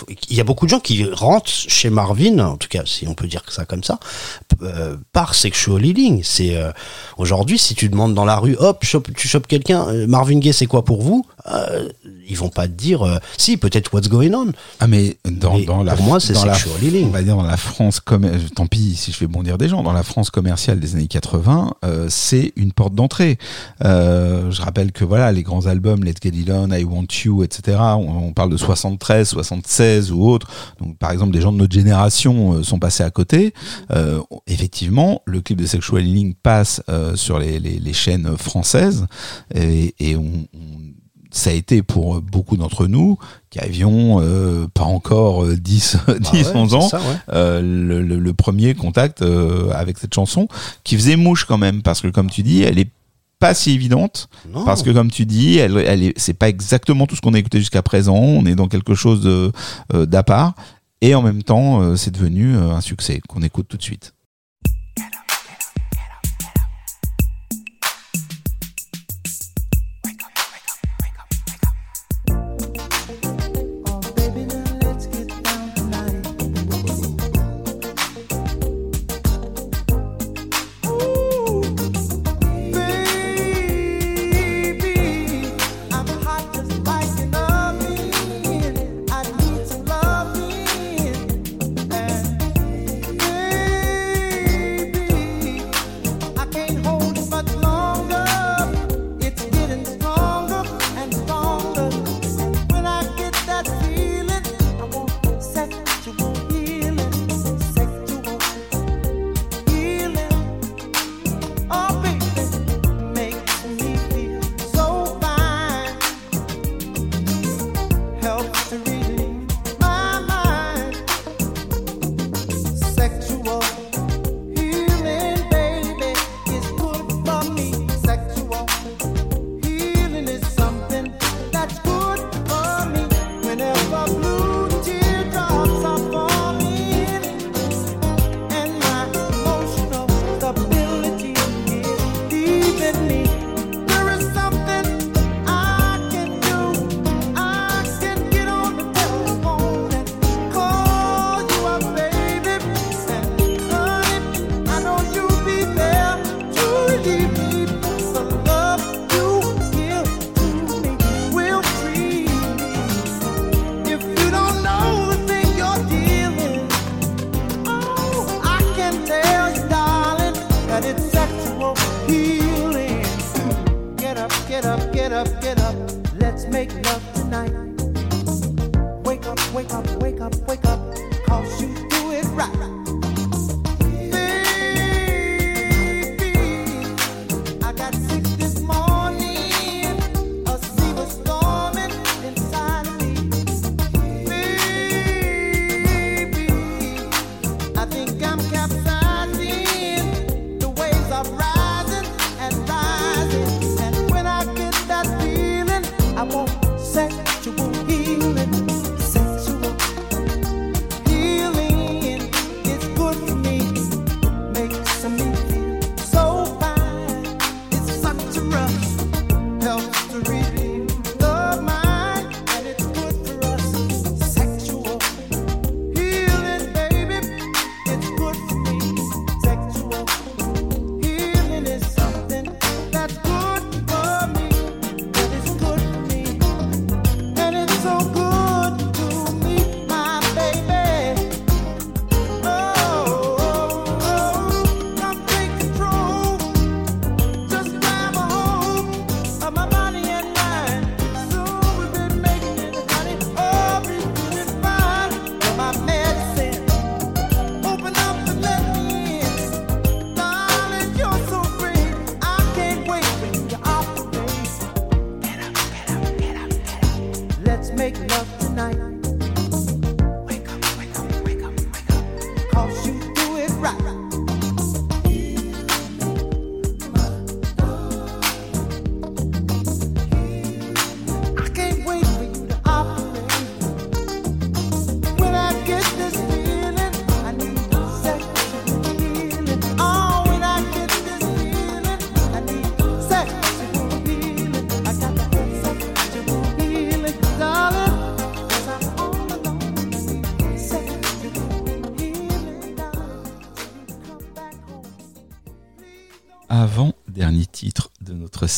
rentrent chez Marvin, en tout cas si on peut dire ça comme ça, euh, par sexual healing. C'est aujourd'hui si tu demandes dans la rue, hop, tu chopes quelqu'un, Marvin Gaye c'est quoi pour vous? Euh, Ils vont pas te dire, euh, si peut-être What's Going On. Ah mais dans, Mais dans la pour moi, c'est sexual healing. On va dire dans la France comme tant pis si je fais bondir des gens dans la France commerciale des années 80, euh, c'est une porte d'entrée. Euh, je rappelle que voilà les grands albums Let's Get It On, I Want You, etc. On, on parle de 73, 76 ou autres. Donc par exemple des gens de notre génération euh, sont passés à côté. Euh, effectivement, le clip de Sexual Healing passe euh, sur les, les, les chaînes françaises et, et on, on- ça a été pour beaucoup d'entre nous qui avions euh, pas encore euh, 10, 10 Ah ouais, 11 c'est ans, ça, ouais. euh, le, le- le premier contact euh, avec cette chanson qui faisait mouche quand même parce que comme tu dis, elle est pas si évidente Non. parce que comme tu dis, elle, elle est, c'est pas exactement tout ce qu'on a écouté jusqu'à présent. On est dans quelque chose euh, d'à part et en même temps, euh, c'est devenu euh, un succès qu'on écoute tout de suite.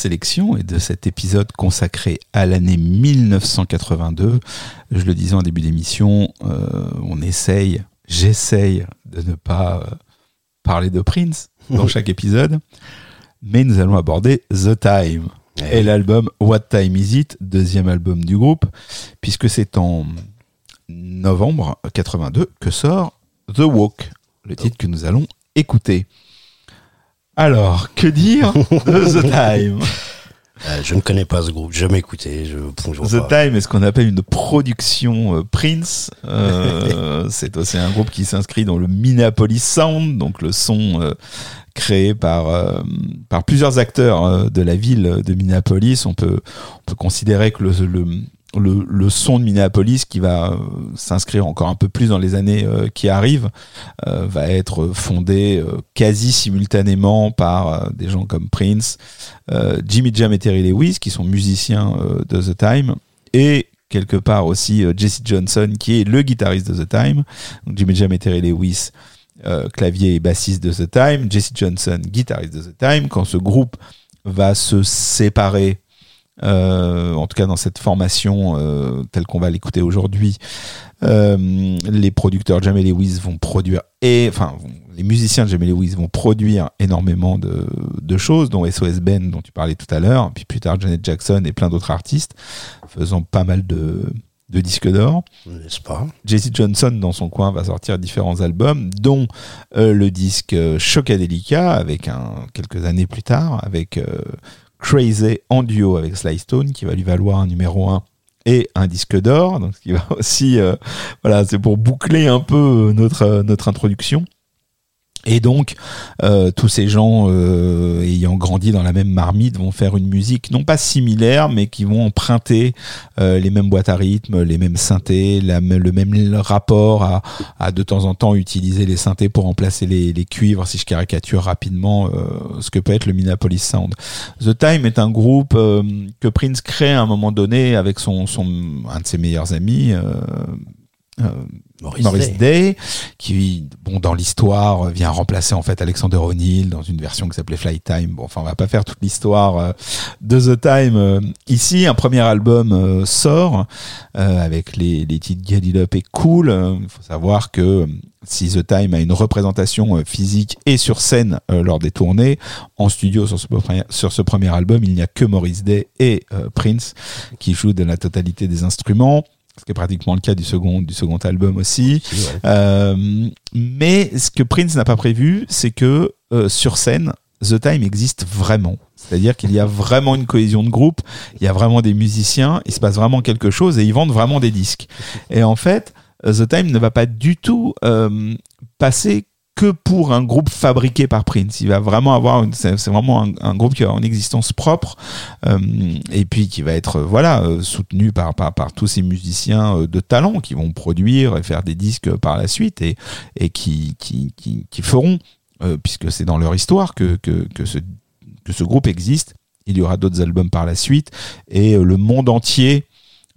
Sélection et de cet épisode consacré à l'année 1982. Je le disais en début d'émission, euh, on essaye, j'essaye de ne pas euh, parler de Prince dans chaque épisode, mais nous allons aborder The Time et l'album What Time Is It, deuxième album du groupe, puisque c'est en novembre 82 que sort The Walk, le titre que nous allons écouter. Alors, que dire de The (laughs) Time Euh, je ne connais pas ce groupe, jamais écouté. Je, The pas. Time est ce qu'on appelle une production euh, Prince. Euh, (laughs) c'est aussi un groupe qui s'inscrit dans le Minneapolis Sound, donc le son créé par par plusieurs acteurs de la ville de Minneapolis. On peut on peut considérer que le le, le, son de Minneapolis qui va euh, s'inscrire encore un peu plus dans les années euh, qui arrivent euh, va être fondé quasi simultanément par des gens comme Prince, Jimmy Jam et Terry Lewis qui sont musiciens de The Time et quelque part aussi Jesse Johnson qui est le guitariste de The Time. Jimmy Jam et Terry Lewis clavier et bassiste de The Time, Jesse Johnson guitariste de The Time. Quand ce groupe va se séparer euh, en tout cas dans cette formation euh, telle qu'on va l'écouter aujourd'hui, euh, les producteurs Jamie Lewis vont produire et enfin les musiciens de Jamie Lewis vont produire énormément de, de choses, dont SOS Ben dont tu parlais tout à l'heure, puis plus tard Janet Jackson et plein d'autres artistes, faisant pas mal de, de disques d'or. N'est-ce pas? Jesse Johnson, dans son coin, va sortir différents albums, dont le disque Chocadelica, avec un, quelques années plus tard, avec Crazy en duo avec Sly Stone, qui va lui valoir un numéro 1 et un disque d'or. Donc, ce qui va (laughs) aussi, euh, voilà, c'est pour boucler un peu euh, notre, euh, notre introduction. Et donc, euh, tous ces gens euh, ayant grandi dans la même marmite vont faire une musique non pas similaire, mais qui vont emprunter euh, les mêmes boîtes à rythme, les mêmes synthés, le même rapport à, à de temps en temps utiliser les synthés pour remplacer les, cuivres, si je caricature rapidement euh, ce que peut être le Minneapolis Sound. The Time est un groupe euh, que Prince crée à un moment donné avec son, son un de ses meilleurs amis. Euh, Maurice, Maurice Day. Day, qui, bon, dans l'histoire, euh, vient remplacer en fait Alexander O'Neill dans une version qui s'appelait Flight Time. Bon, enfin, on va pas faire toute l'histoire euh, de The Time ici. Un premier album sort avec les, les titres Get It Up et Cool. Il faut savoir que si The Time a une représentation physique et sur scène lors des tournées, en studio sur ce, premier- sur ce premier album, il n'y a que Maurice Day et Prince qui jouent de la totalité des instruments. Ce qui est pratiquement le cas du second, du second album aussi. Ouais. Euh, mais ce que Prince n'a pas prévu, c'est que euh, sur scène, The Time existe vraiment. C'est-à-dire qu'il y a vraiment une cohésion de groupe, il y a vraiment des musiciens, il se passe vraiment quelque chose et ils vendent vraiment des disques. Et en fait, euh, The Time ne va pas du tout euh, passer que pour un groupe fabriqué par Prince. Il va vraiment avoir, c'est vraiment un, groupe qui a une existence propre euh, et puis qui va être euh, voilà euh, soutenu par, par tous ces musiciens de talent qui vont produire et faire des disques par la suite et et qui qui qui, feront puisque c'est dans leur histoire que que que ce que ce groupe existe il y aura d'autres albums par la suite, et le monde entier,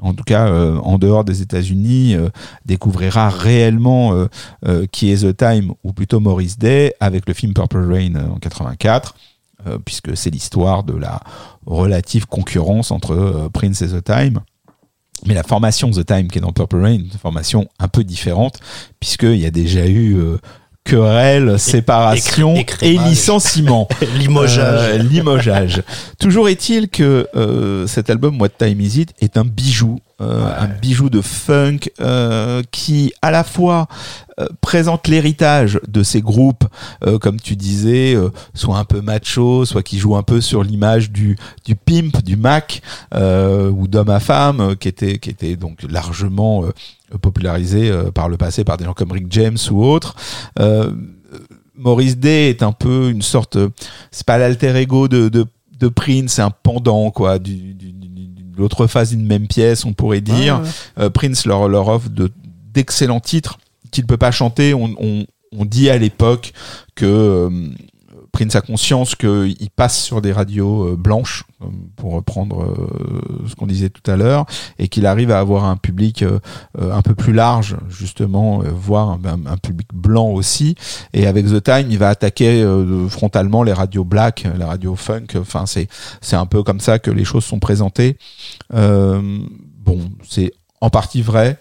en tout cas euh, en dehors des États-Unis, euh, découvrira réellement euh, qui est The Time, ou plutôt Maurice Day, avec le film Purple Rain en 84, euh, puisque c'est l'histoire de la relative concurrence entre Prince et The Time. Mais la formation The Time qui est dans Purple Rain, une formation un peu différente, puisqu'il y a déjà eu querelle, séparation et licenciement. (laughs) Limogeage. Euh, limogeage. Toujours est-il que euh, cet album What Time Is It est un bijou, euh, un bijou de funk euh, qui à la fois présente l'héritage de ces groupes, euh, comme tu disais, euh, soit un peu macho, soit qui joue un peu sur l'image du, du pimp, du Mac, euh, ou d'homme à femme, qui était qui était donc largement euh, popularisé euh, par le passé par des gens comme Rick James ou autres. Euh, Maurice Day est un peu une sorte, euh, c'est pas l'alter ego de, de, de Prince, c'est un pendant quoi, du, du- du- de l'autre face d'une même pièce, on pourrait dire. Euh, Prince leur, leur offre de d'excellents titres qu'il peut pas chanter. On, on, on dit à l'époque que euh, Prince a conscience qu'il passe sur des radios euh, blanches, euh, pour reprendre euh, ce qu'on disait tout à l'heure, et qu'il arrive à avoir un public un peu plus large, justement, voire un, public blanc aussi. Et avec The Time, il va attaquer frontalement les radios black, les radios funk. Enfin, c'est un peu comme ça que les choses sont présentées. Euh, bon, c'est en partie vrai.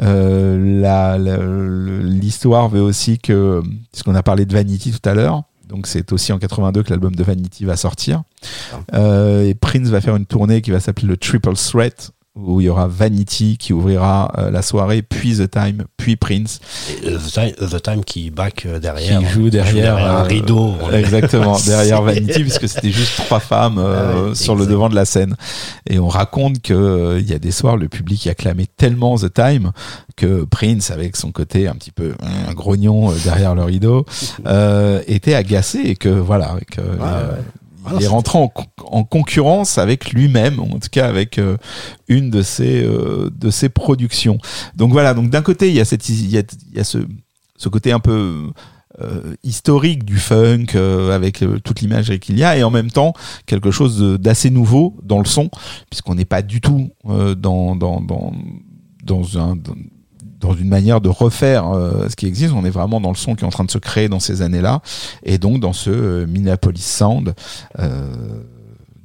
Euh, la- la- L'histoire veut aussi que, puisqu'on a parlé de Vanity tout à l'heure, donc c'est aussi en 82 que l'album de Vanity va sortir. Euh, et Prince va faire une tournée qui va s'appeler le Triple Threat, où il y aura Vanity qui ouvrira euh, la soirée, puis The Time, puis Prince. Et, The, Time, The Time qui back euh, derrière. qui joue derrière, un euh, rideau. Exactement, (laughs) derrière Vanity, puisque c'était juste trois femmes euh, Ah ouais, sur le devant de la scène. Et on raconte que euh, il y a des soirs, le public acclamait tellement The Time que Prince, avec son côté un petit peu un grognon euh, derrière le rideau, (laughs) euh, était agacé et que voilà, que, euh, Ah, il est rentré en, con- en concurrence avec lui-même, en tout cas avec euh, une de ses euh, de ses productions. Donc voilà, donc d'un côté il y a cette il y a, il y a ce ce côté un peu euh, historique du funk euh, avec euh, toute l'imagerie qu'il y a et en même temps quelque chose d'assez nouveau dans le son puisqu'on n'est pas du tout dans dans dans dans un dans- dans une manière de refaire euh, ce qui existe, on est vraiment dans le son qui est en train de se créer dans ces années-là, et donc dans ce euh, Minneapolis Sound, euh,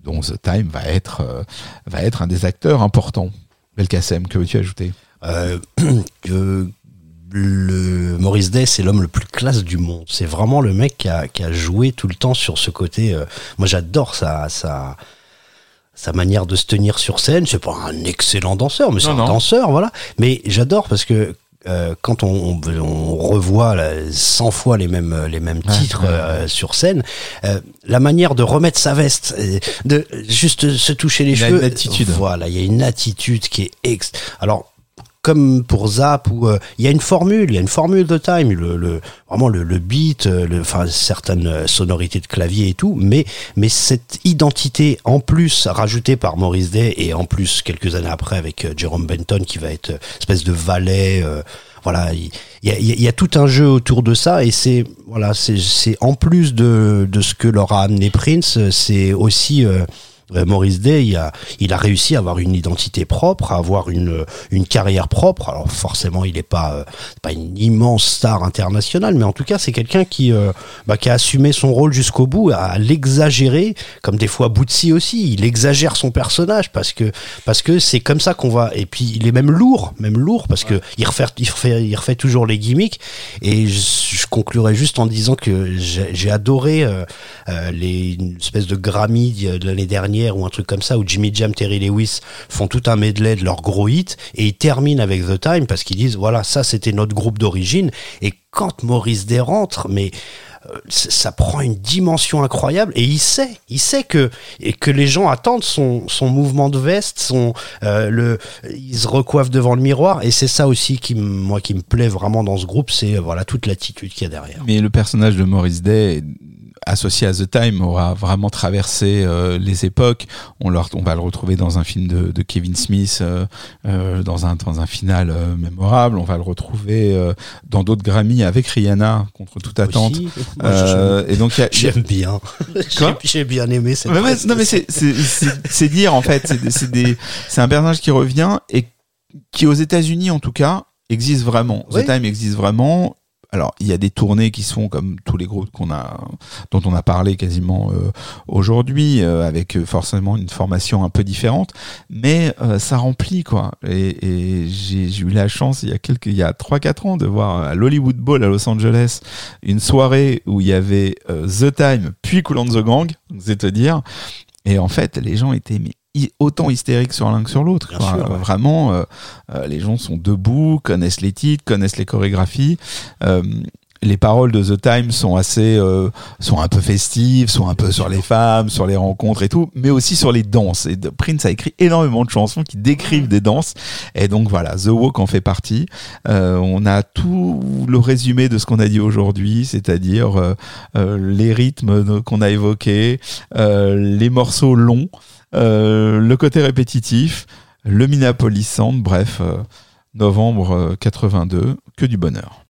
dont The Time va être, va être un des acteurs importants. Belkacem, que veux-tu ajouter? (clears throat) Le Maurice Day, c'est l'homme le plus classe du monde. C'est vraiment le mec qui a, joué tout le temps sur ce côté. moi, j'adore sa, sa manière de se tenir sur scène. C'est pas un excellent danseur, mais c'est un non. danseur, voilà. Mais j'adore parce que euh, quand on, on, on revoit là, 100 fois les mêmes, les mêmes Ouais, titres ouais, euh, sur scène, euh, la manière de remettre sa veste, euh, de juste se toucher les Il a cheveux, une attitude. voilà, il y a une attitude qui est ex. Alors comme pour Zap où euh, il y a une formule, il y a une formule de time, le, le vraiment le, le beat, euh, le, enfin certaines euh, sonorités de clavier et tout, mais mais cette identité en plus rajoutée par Maurice Day et en plus quelques années après avec Jerome Benton qui va être espèce de valet. euh, voilà, il y y y a tout un jeu autour de ça et c'est voilà, c'est en plus de de ce que leur a amené Prince, c'est aussi euh, Maurice Day, il a, il a réussi à avoir une identité propre, à avoir une, une carrière propre. Alors forcément, il n'est pas, euh, pas une immense star internationale, mais en tout cas, c'est quelqu'un qui, euh, bah, qui a assumé son rôle jusqu'au bout, à l'exagérer, comme des fois Bootsy aussi. Il exagère son personnage parce que parce que c'est comme ça qu'on va. Et puis il est même lourd, même lourd parce que il refait, il refait, il refait toujours les gimmicks. Et je, je conclurai juste en disant que j'ai j'ai adoré euh, euh, les une espèce de Grammy de l'année dernière ou un truc comme ça où Jimmy Jam, Terry Lewis font tout un medley de leurs gros hits et ils terminent avec The Time parce qu'ils disent voilà ça c'était notre groupe d'origine et quand Maurice Day rentre mais euh, ça prend une dimension incroyable et il sait, il sait que et que les gens attendent son, son mouvement de veste, son euh, le, il se recoiffe devant le miroir et c'est ça aussi qui moi qui me plaît vraiment dans ce groupe, c'est voilà toute l'attitude qu'il y a derrière. Mais le personnage de Maurice Day associé à The Time, aura vraiment traversé euh, les époques. On, leur, on va le retrouver dans un film de, de Kevin Smith, euh, euh, dans, un, dans un final mémorable. On va le retrouver dans d'autres Grammy avec Rihanna, contre toute attente. Moi, et donc, J'aime bien. (laughs) J'ai- bien aimé cette prestation. non mais c'est dire en fait c'est un personnage qui revient et qui aux États-Unis en tout cas existe vraiment. Oui. The Time existe vraiment. Alors il y a des tournées qui se font comme tous les groupes dont on a parlé quasiment euh, aujourd'hui euh, avec euh, forcément une formation un peu différente, mais ça remplit quoi. Et, j'ai eu la chance il y a quelques il y a trois quatre ans de voir à l'Hollywood Bowl à Los Angeles une soirée où il y avait The Time puis Cool and the Gang, donc c'est te dire. Et en fait, les gens étaient mais, autant hystériques sur l'un que sur l'autre. Euh, ouais. Vraiment, euh, euh, les gens sont debout, connaissent les titres, connaissent les chorégraphies. Euh, les paroles de The Time sont assez, euh, sont un peu festives, sont un peu sur les femmes, sur les rencontres et tout, mais aussi sur les danses. Et Prince a écrit énormément de chansons qui décrivent des danses. Et donc voilà, The Walk en fait partie. Euh, on a tout le résumé de ce qu'on a dit aujourd'hui, c'est-à-dire euh, les rythmes qu'on a évoqués, les morceaux longs, le côté répétitif, le Minneapolis Sound, bref, euh, novembre euh, 82, que du bonheur.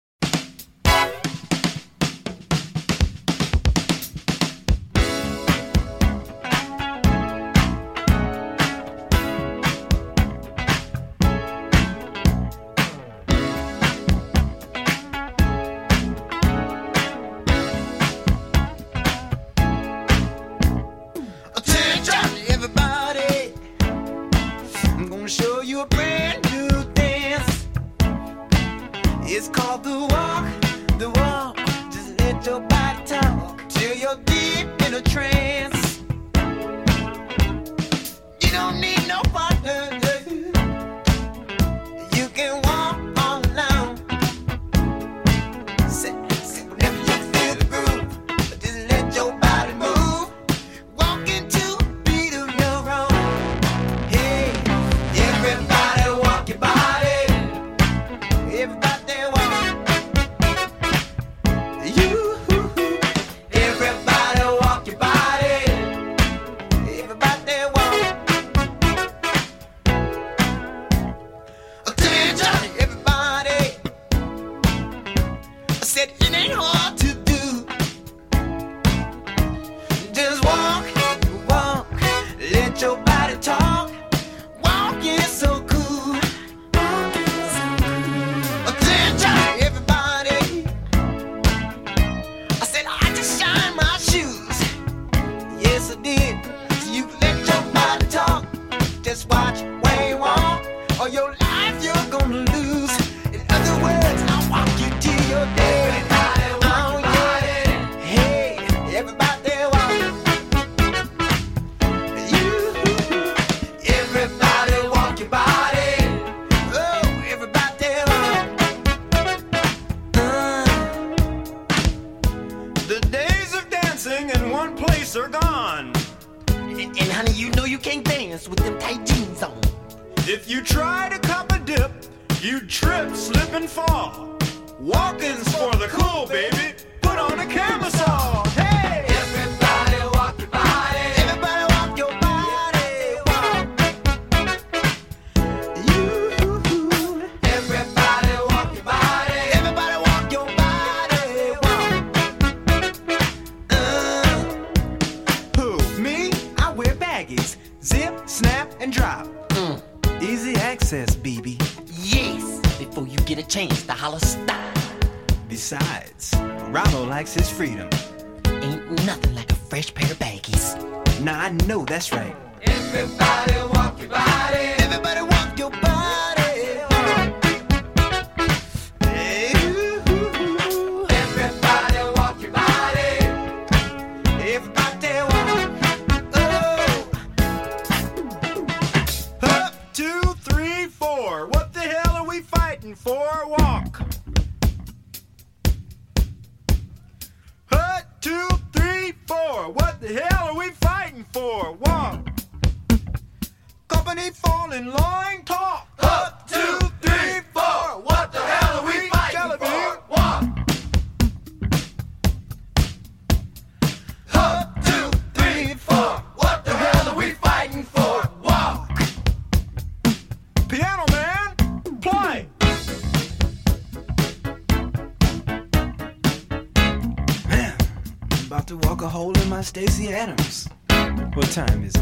Time is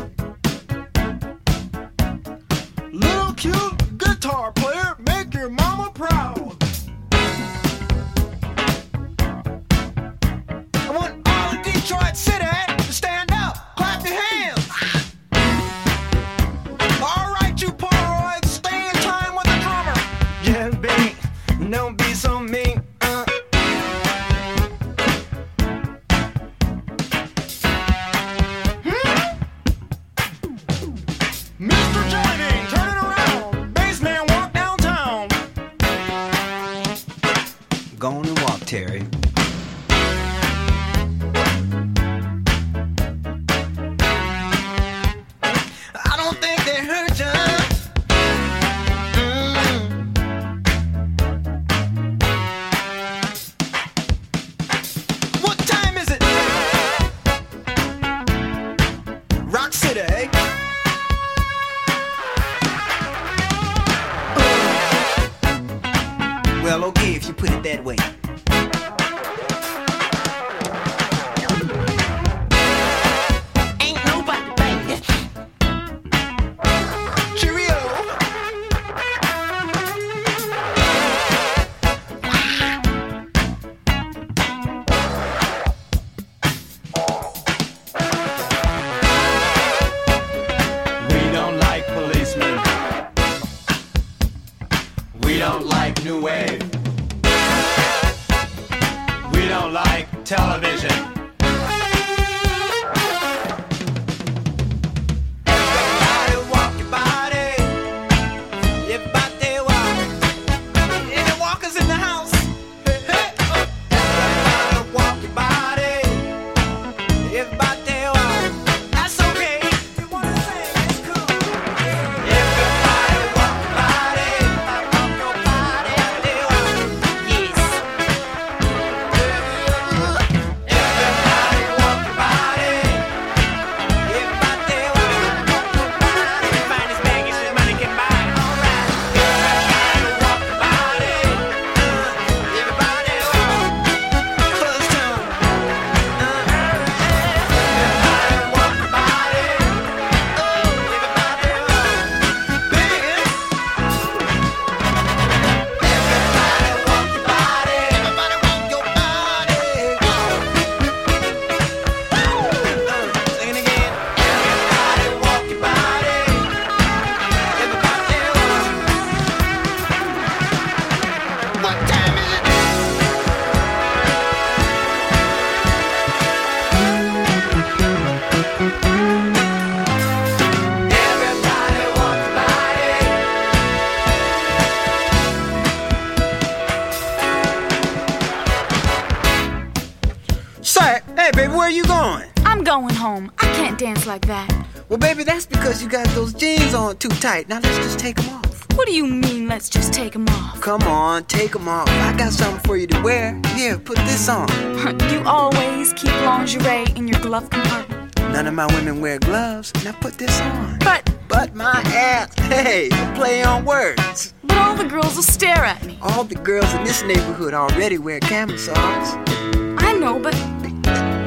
too tight. Now let's just take them off. What do you mean, let's just take them off? Come on, take them off. I got something for you to wear. Here, put this on. (laughs) you always keep lingerie in your glove compartment. None of my women wear gloves. Now put this on. But, But my ass. Hey, play on words. but all the girls will stare at me. All the girls in this neighborhood already wear camisoles. I know, but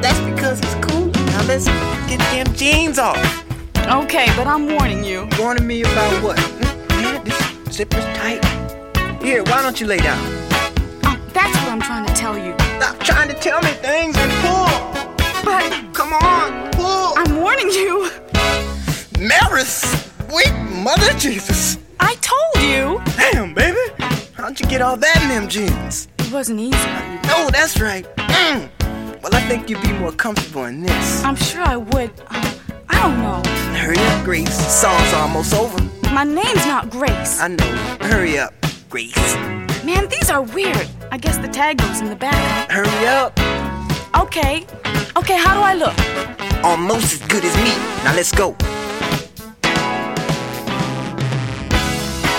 That's because it's cool. Now let's get them jeans off. Okay, but I'm warning you. Warning me about what? Hmm? Yeah, this zipper's tight. Here, why don't you lay down? Oh, that's what I'm trying to tell you. Stop trying to tell me things and pull. But Come on, pull. I'm warning you. Maris, sweet mother Jesus. I told you. Damn, baby. How'd you get all that in them jeans? It wasn't easy. No, that's right. Mm. Well, I think you'd be more comfortable in this. I'm sure I would. Uh, I. Hurry up, Grace. Song's almost over. My name's not Grace. I know. Hurry up, Grace. Man, these are weird. I guess the tag goes in the back. Hurry up. Okay. Okay, how do I look? Almost as good as me. Now let's go.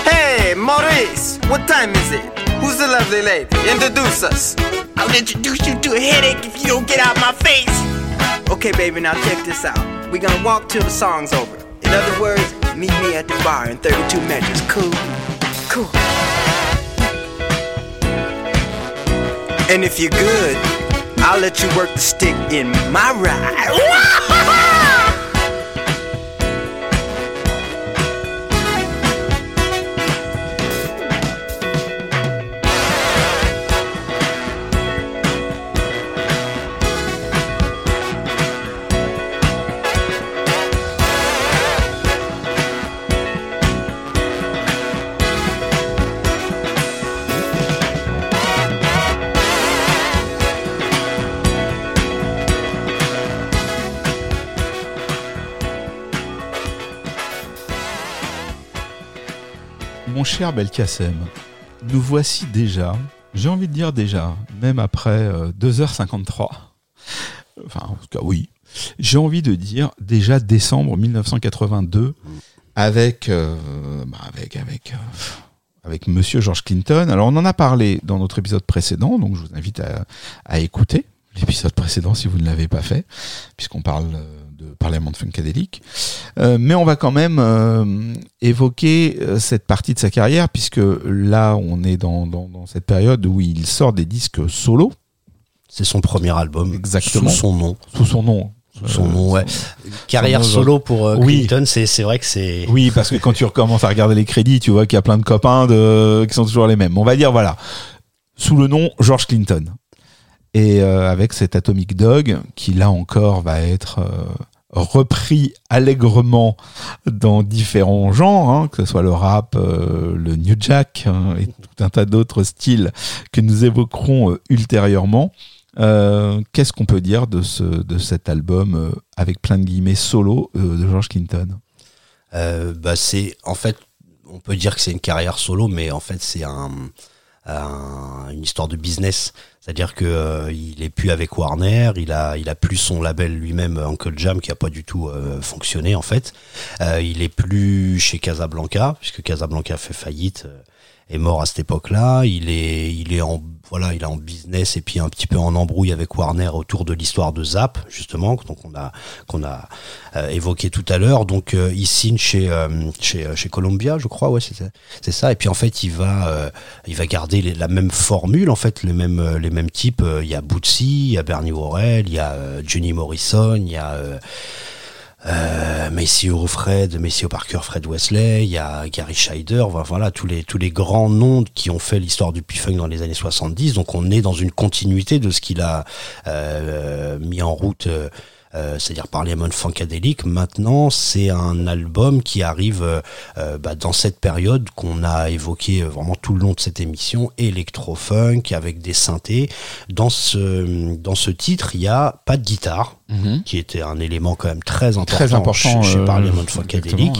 Hey, Maurice. What time is it? Who's the lovely lady? Introduce us. I'll introduce you to a headache if you don't get out of my face. Okay, baby, now check this out. We're gonna walk till the song's over. In other words, meet me at the bar in 32 measures. Cool? Cool. And if you're good, I'll let you work the stick in my ride. Mon cher Belkacem, nous voici déjà, j'ai envie de dire déjà, même après euh, 2h53, enfin en tout cas oui, j'ai envie de dire déjà décembre 1982, avec, euh, bah, euh, Monsieur George Clinton. Alors on en a parlé dans notre épisode précédent, donc je vous invite à, à écouter l'épisode précédent si vous ne l'avez pas fait, puisqu'on parle euh, de Parlement de Funkadelic. Euh, mais on va quand même euh, évoquer euh, cette partie de sa carrière, puisque là, on est dans, dans, dans cette période où il sort des disques solo, C'est son premier album. Exactement. Sous son nom. sous son nom. Sous son nom, ouais. Carrière nom, solo pour euh, Oui. Clinton, c'est c'est vrai que c'est. Oui, parce que quand tu recommences à regarder les crédits, tu vois qu'il y a plein de copains de, qui sont toujours les mêmes. On va dire, voilà, sous le nom George Clinton. Et euh, avec cet Atomic Dog, qui là encore va être euh, repris allègrement dans différents genres, hein, que ce soit le rap, euh, le New Jack hein, et tout un tas d'autres styles que nous évoquerons ultérieurement. Qu'est-ce qu'on peut dire de, ce, de cet album avec plein de guillemets solo de George Clinton? Bah c'est en fait, on peut dire que c'est une carrière solo, mais en fait c'est un- une histoire de business. C'est-à-dire que euh, il est plus avec Warner, il a il a plus son label lui-même Uncle Jam qui a pas du tout euh, fonctionné en fait. Euh, il est plus chez Casablanca puisque Casablanca fait faillite. Est mort à cette époque-là. Il est, il est en, voilà, il est en business et puis un petit peu en embrouille avec Warner autour de l'histoire de Zap, justement, donc on a, qu'on a euh, évoqué tout à l'heure. Donc euh, il signe chez, euh, chez, euh, chez Columbia, je crois, ouais, c'est ça. Et puis en fait, il va, euh, il va garder la même formule, en fait, les mêmes, euh, les mêmes types. Il y a Bootsy, il y a Bernie Worrell, il y a Johnny Morrison, il y a euh, euh, Maceo Fred, Maceo Parker, Fred Wesley, il y a Gary Scheider, voilà, tous les tous les grands noms qui ont fait l'histoire du P-Funk dans les années 70. Donc on est dans une continuité de ce qu'il a euh, mis en route. euh, euh, c'est-à-dire Parliament Funkadelic. Maintenant, c'est un album qui arrive euh, euh, bah, dans cette période qu'on a évoqué euh, vraiment tout le long de cette émission, électro-funk avec des synthés. Dans ce dans ce titre, il y a pas de guitare, qui était un élément quand même très important, Très important chez, euh, Parliament exactement, Funkadelic.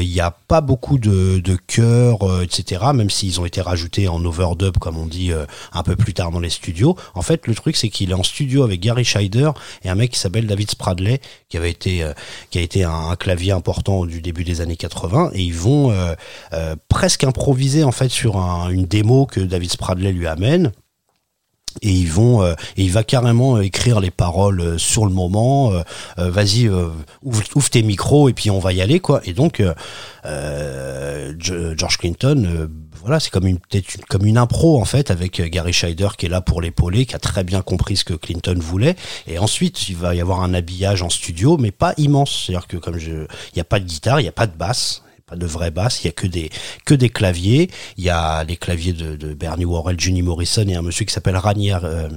Il n'y a pas beaucoup de, de chœurs, euh, etc. Même s'ils ont été rajoutés en overdub, comme on dit euh, un peu plus tard dans les studios. En fait, le truc c'est qu'il est en studio avec Gary Scheider et un mec qui s'appelle David Spradley, qui avait été euh, qui a été un, un clavier important du début des années 80. Et ils vont euh, euh, presque improviser en fait sur un- une démo que David Spradley lui amène euh, et il va carrément euh, écrire les paroles euh, sur le moment vas-y ouvre, ouvre tes micros et puis on va y aller quoi. Et donc George Clinton voilà c'est comme une peut-être une- impro en fait avec Gary Scheider qui est là pour l'épauler qui a très bien compris ce que Clinton voulait. Et ensuite il va y avoir un habillage en studio mais pas immense. C'est-à-dire que comme je il y a pas de guitare il y a pas de basse pas de vraie basse, il y a que des que des claviers. Il y a les claviers de, de Bernie Worrell, Johnny Morrison et un monsieur qui s'appelle Ranier. Euh,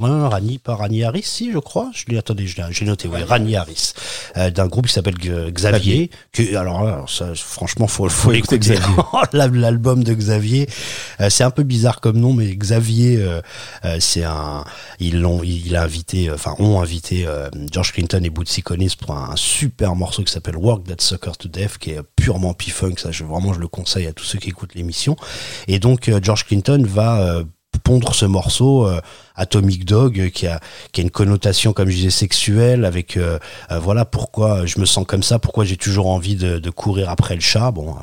Rani, pas Rani Harris, si je crois. Je l'ai attendez, j'ai noté, oui, Rani Harris, euh, d'un groupe qui s'appelle Xavier. Que, alors, alors ça, franchement, faut, faut, Faut écouter. L'al- (laughs) L'album de Xavier, euh, c'est un peu bizarre comme nom, mais Xavier, euh, euh, c'est un, ils l'ont, il a invité, euh, enfin, ont invité euh, George Clinton et Bootsy Collins pour un, super morceau qui s'appelle Work That Sucker to Death, qui est purement P-Funk. Ça, je, vraiment, je le conseille à tous ceux qui écoutent l'émission. Et donc, euh, George Clinton va euh, pondre ce morceau euh, Atomic Dog euh, qui a qui a une connotation comme je disais sexuelle avec euh, euh, voilà pourquoi je me sens comme ça pourquoi j'ai toujours envie de, de courir après le chat. Bon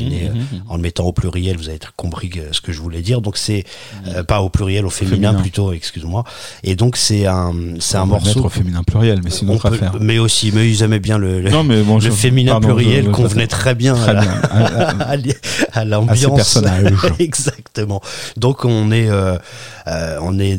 euh, Mhm, euh, mhm. en le mettant au pluriel, vous avez compris que- ce que je voulais dire. Donc c'est euh, pas au pluriel, au féminin, Féminin. plutôt, excuse-moi. Et donc c'est un, c'est un le mettre morceau. au féminin pluriel, mais c'est une autre affaire. Mais aussi, mais ils aimaient bien le, le, Non, mais bon, le je- féminin pardon, pluriel je- je- convenait très bien, Très bien. À- à- (laughs) à l'ambiance. (laughs) Exactement. Donc on est, euh, euh, on est,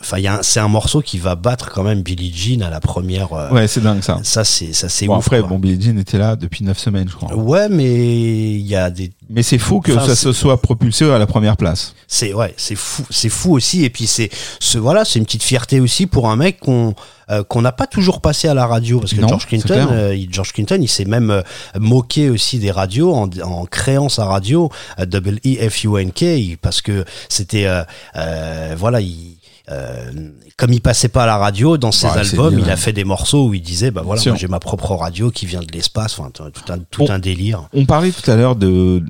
enfin, c'est un morceau qui va battre quand même Billie Jean à la première. euh, Ouais, c'est dingue ça. Ça c'est, ça c'est Bon, ouf. après, quoi. bon, Billie Jean était là depuis 9 semaines, je crois. Ouais, mais il y a des Mais c'est fou que Enfin, ça se soit propulsé à la première place. c'est ouais, c'est fou, c'est fou aussi. Et puis c'est, ce voilà, c'est une petite fierté aussi pour un mec qu'on euh, qu'on n'a pas toujours passé à la radio parce que Non, George Clinton, euh, il- George Clinton, il s'est même euh, moqué aussi des radios en, en créant sa radio Double E F U N K parce que c'était voilà, il comme il passait pas à la radio dans ses Ouais, albums, il a fait des morceaux où il disait bah voilà, j'ai ma propre radio qui vient de l'espace, enfin tout un tout un délire. On parlait tout à l'heure de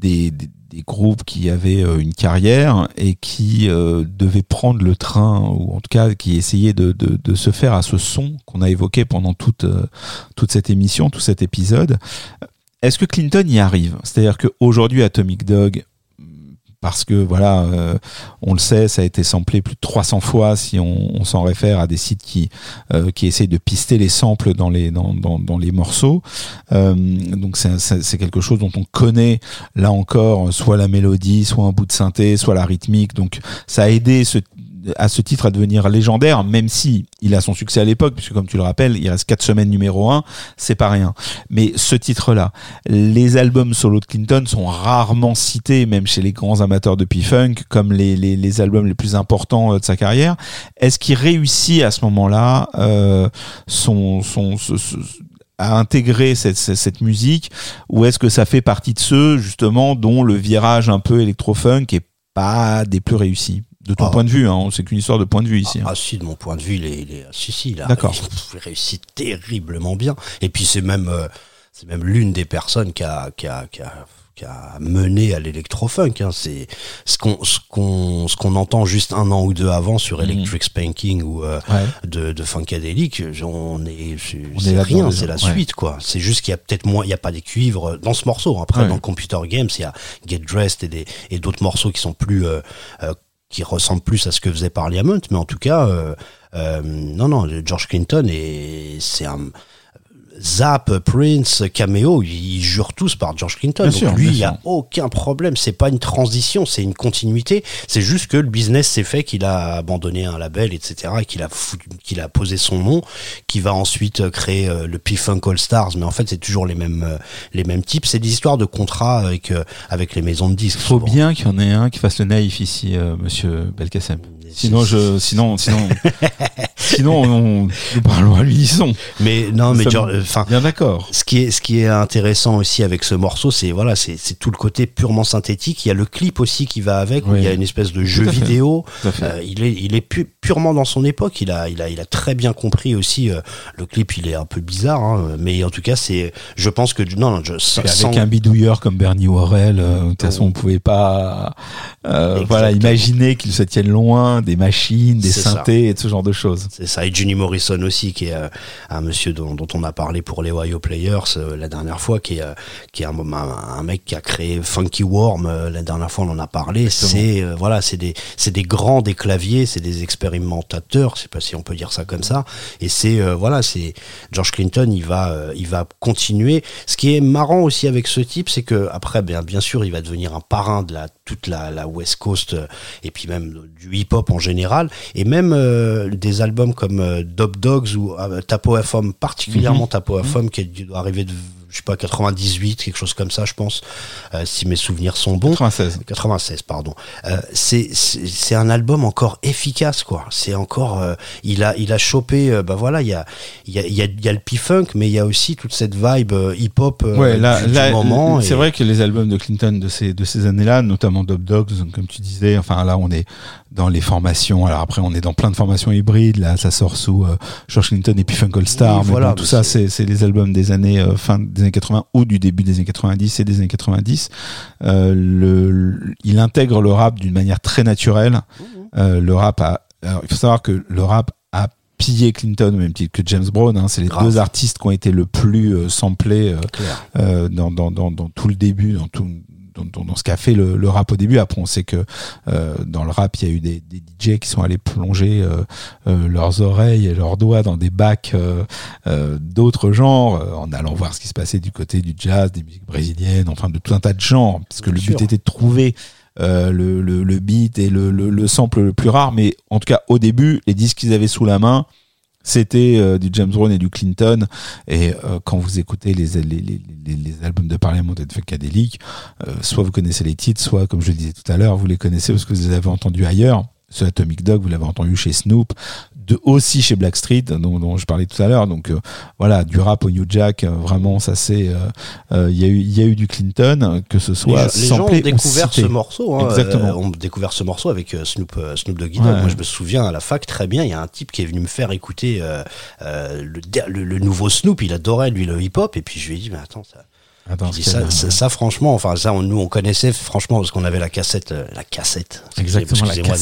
des, des, des groupes qui avaient euh, une carrière et qui euh, devaient prendre le train ou en tout cas qui essayaient de, de, de se faire à ce son qu'on a évoqué pendant toute euh, toute cette émission, tout cet épisode. Est-ce que Clinton y arrive? C'est-à-dire qu'aujourd'hui, Atomic Dog, parce que voilà, euh, on le sait, ça a été samplé plus de 300 fois si on, on s'en réfère à des sites qui euh, qui essayent de pister les samples dans les dans, dans, dans les morceaux. Euh, donc c'est quelque chose dont on connaît là encore soit la mélodie, soit un bout de synthé, soit la rythmique. Donc ça a aidé ce, à ce titre à devenir légendaire, même si il a son succès à l'époque, puisque comme tu le rappelles, il reste quatre semaines numéro un, c'est pas rien. Mais ce titre-là, les albums solo de Clinton sont rarement cités, même chez les grands amateurs de P-Funk, comme les, les, albums les plus importants euh, de sa carrière. Est-ce qu'il réussit à ce moment-là euh, à intégrer cette, cette, cette musique, ou est-ce que ça fait partie de ceux justement dont le virage un peu électro-funk est pas des plus réussis? De ton Ah. point de vue, hein, c'est qu'une histoire de point de vue ici. hein. Ah si, de mon point de vue, il est, il est ah, si, si, il a, D'accord. il réussit terriblement bien. Et puis c'est même, euh, c'est même l'une des personnes qui a, qui a, qui a, qui a mené à l'électrofunk. Hein. C'est ce qu'on, ce qu'on, ce qu'on entend juste un an ou deux avant sur Mhm. Electric Spanking ou euh, Ouais. de, de Funkadelic. On est, c'est, On rien, c'est la ouais. suite quoi. C'est juste qu'il y a peut-être moins, il y a pas des cuivres dans ce morceau. Après, Ouais. dans Computer Games, il y a Get Dressed et des, et d'autres morceaux qui sont plus euh, qui ressemble plus à ce que faisait Parliament, mais en tout cas, euh, euh, non, non, George Clinton et c'est un Zap, Prince, Cameo, ils jurent tous par George Clinton. Bien Donc sûr, lui, il y a aucun problème. C'est pas une transition, c'est une continuité. C'est juste que le business s'est fait qu'il a abandonné un label, etc., et qu'il a qu'il a posé son nom, qui va ensuite euh, créer euh, le P-Funk All Stars. Mais en fait, c'est toujours les mêmes, euh, les mêmes types. C'est des histoires de contrats avec, avec les maisons de disques. Il faut souvent. bien qu'il y en ait un qui fasse le naïf ici, euh, monsieur Belkacem. Sinon, je, sinon, sinon, (laughs) sinon, on, nous parlons à l'unisson. Mais non, mais euh, enfin, Bien d'accord. ce qui est ce qui est intéressant aussi avec ce morceau, c'est voilà, c'est c'est tout le côté purement synthétique. Il y a le clip aussi qui va avec, où Oui. il y a une espèce de jeu vidéo. Euh, il est il est pu- purement dans son époque. Il a il a il a très bien compris aussi. euh, le clip, il est un peu bizarre, hein, mais en tout cas, c'est. Je pense que non, non, je sans- avec un bidouilleur comme Bernie Worrell, euh, de toute façon, on pouvait pas, voilà, imaginer qu'il se tienne loin des machines, des ça. synthés et de ce genre de choses. C'est ça. Et Johnny Morrison aussi, qui est euh, un monsieur dont, dont on a parlé pour les Ohio Players euh, la dernière fois, qui est, euh, qui est un, un, un mec qui a créé Funky Worm. la dernière fois, on en a parlé. C'est voilà, c'est des, c'est des grands des claviers, c'est des expérimentateurs. Je sais pas si on peut dire ça comme ça. Et c'est voilà, c'est George Clinton. Il va, il va continuer. Ce qui est marrant aussi avec ce type, c'est que après, bien, bien sûr, il va devenir un parrain de la toute la, la West Coast euh, et puis même du hip-hop en général et même euh, des albums comme euh, Dub Dogs ou euh, Tapo FM particulièrement Tapo FM qui doit arriver de je sais pas 98 quelque chose comme ça je pense euh, si mes souvenirs sont bons. 96. 96 pardon. Euh, c'est un album encore efficace quoi. C'est encore euh, il a il a chopé bah voilà il y a il y a il y a, y a le P-funk mais il y a aussi toute cette vibe hip-hop Ouais, là, du, du là, moment c'est et- vrai que les albums de Clinton de ces de ces années-là, notamment Dub Dogs, comme tu disais, enfin là on est dans les formations. Alors après on est dans plein de formations hybrides. Là, ça sort sous euh, George Clinton et puis Funk All Star. Oui, mais voilà, bon, tout ça, c'est- c'est les albums des années euh, fin des années 80 ou du début des années 90 et des années 90. Euh, le, le- il intègre le rap d'une manière très naturelle. Mmh. Le rap a, alors, il faut savoir que le rap a pillé Clinton au même titre que James Brown. hein. C'est les Grave. deux artistes qui ont été le plus samplés Clair. dans, dans, dans, dans tout le début, dans tout dans, ce qu'a fait le, le rap au début. Après, on sait que euh, dans le rap, il y a eu des, des DJ qui sont allés plonger euh, euh, leurs oreilles et leurs doigts dans des bacs d'autres genres, en allant voir ce qui se passait du côté du jazz, des musiques brésiliennes, enfin de tout un tas de genres, parce que Bien le sûr. but était de trouver euh, le, le, le beat et le, le, le sample le plus rare. Mais en tout cas, au début, les disques qu'ils avaient sous la main, c'était euh, du James Brown et du Clinton. Et euh, quand vous écoutez les, les, les, albums de Parliament et de Funkadelic, euh, soit vous connaissez les titres, soit, comme je le disais tout à l'heure, vous les connaissez parce que vous les avez entendus ailleurs. Ce Atomic Dog, vous l'avez entendu chez Snoop, de, aussi chez Blackstreet, dont, dont je parlais tout à l'heure. Donc euh, voilà, du rap au New Jack, euh, vraiment, ça c'est. euh, euh, Il y, a eu- y a eu du Clinton, euh, que ce Les, soit gens- les gens ont découvert ce morceau. Hein, Exactement. euh, ont découvert ce morceau avec euh, Snoop, euh, Snoop Doggy Dogg. Ouais. Moi, je me souviens à la fac très bien. Il y a un type qui est venu me faire écouter euh, euh, le, le, le nouveau Snoop. Il adorait lui le hip-hop. Et puis je lui ai dit, mais attends, ça, Ce ça, a- ça, ça, franchement, enfin ça, on- nous on connaissait franchement parce qu'on avait la cassette, euh, la cassette. Exactement, la Excusez-moi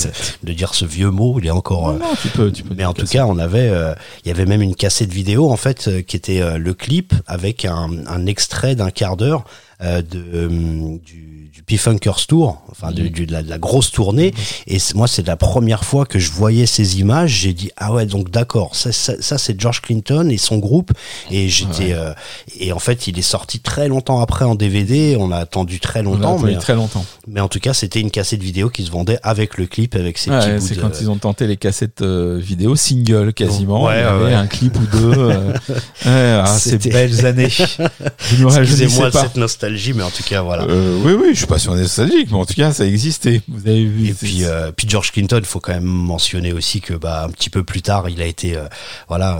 de- dire ce vieux mot, il est encore. Non, euh, non, tu peux, tu peux mais en tout cas, on avait, euh, il y avait même une cassette vidéo en fait euh, qui était euh, le clip avec un, un extrait d'un quart d'heure euh, de euh, du, du P-Funkers Tour, enfin du, du- de, la, de la grosse tournée. Et moi, c'est la première fois que je voyais ces images. J'ai dit ah ouais, donc d'accord, ça, ça, ça, c'est George Clinton et son groupe. Et j'étais euh, et en fait, il est sorti très longtemps après en DVD. On a attendu très On a longtemps, attendu mais, très longtemps. mais en tout cas, c'était une cassette vidéo qui se vendait avec le clip, avec ces Ouais, petits bouts c'est de- quand ils ont tenté les cassettes euh, vidéo single quasiment. Ouais, avait ouais. un clip ou deux. euh, (laughs) ouais, ah, ces belles années. (laughs) Excusez-moi de cette nostalgie, mais en tout cas, voilà. Euh, oui, oui, je suis pas sur nostalgique, mais en tout cas, ça existait. Vous avez vu. Et puis, euh, puis George Clinton, il faut quand même mentionner aussi que bah un petit peu plus tard, il a été euh, voilà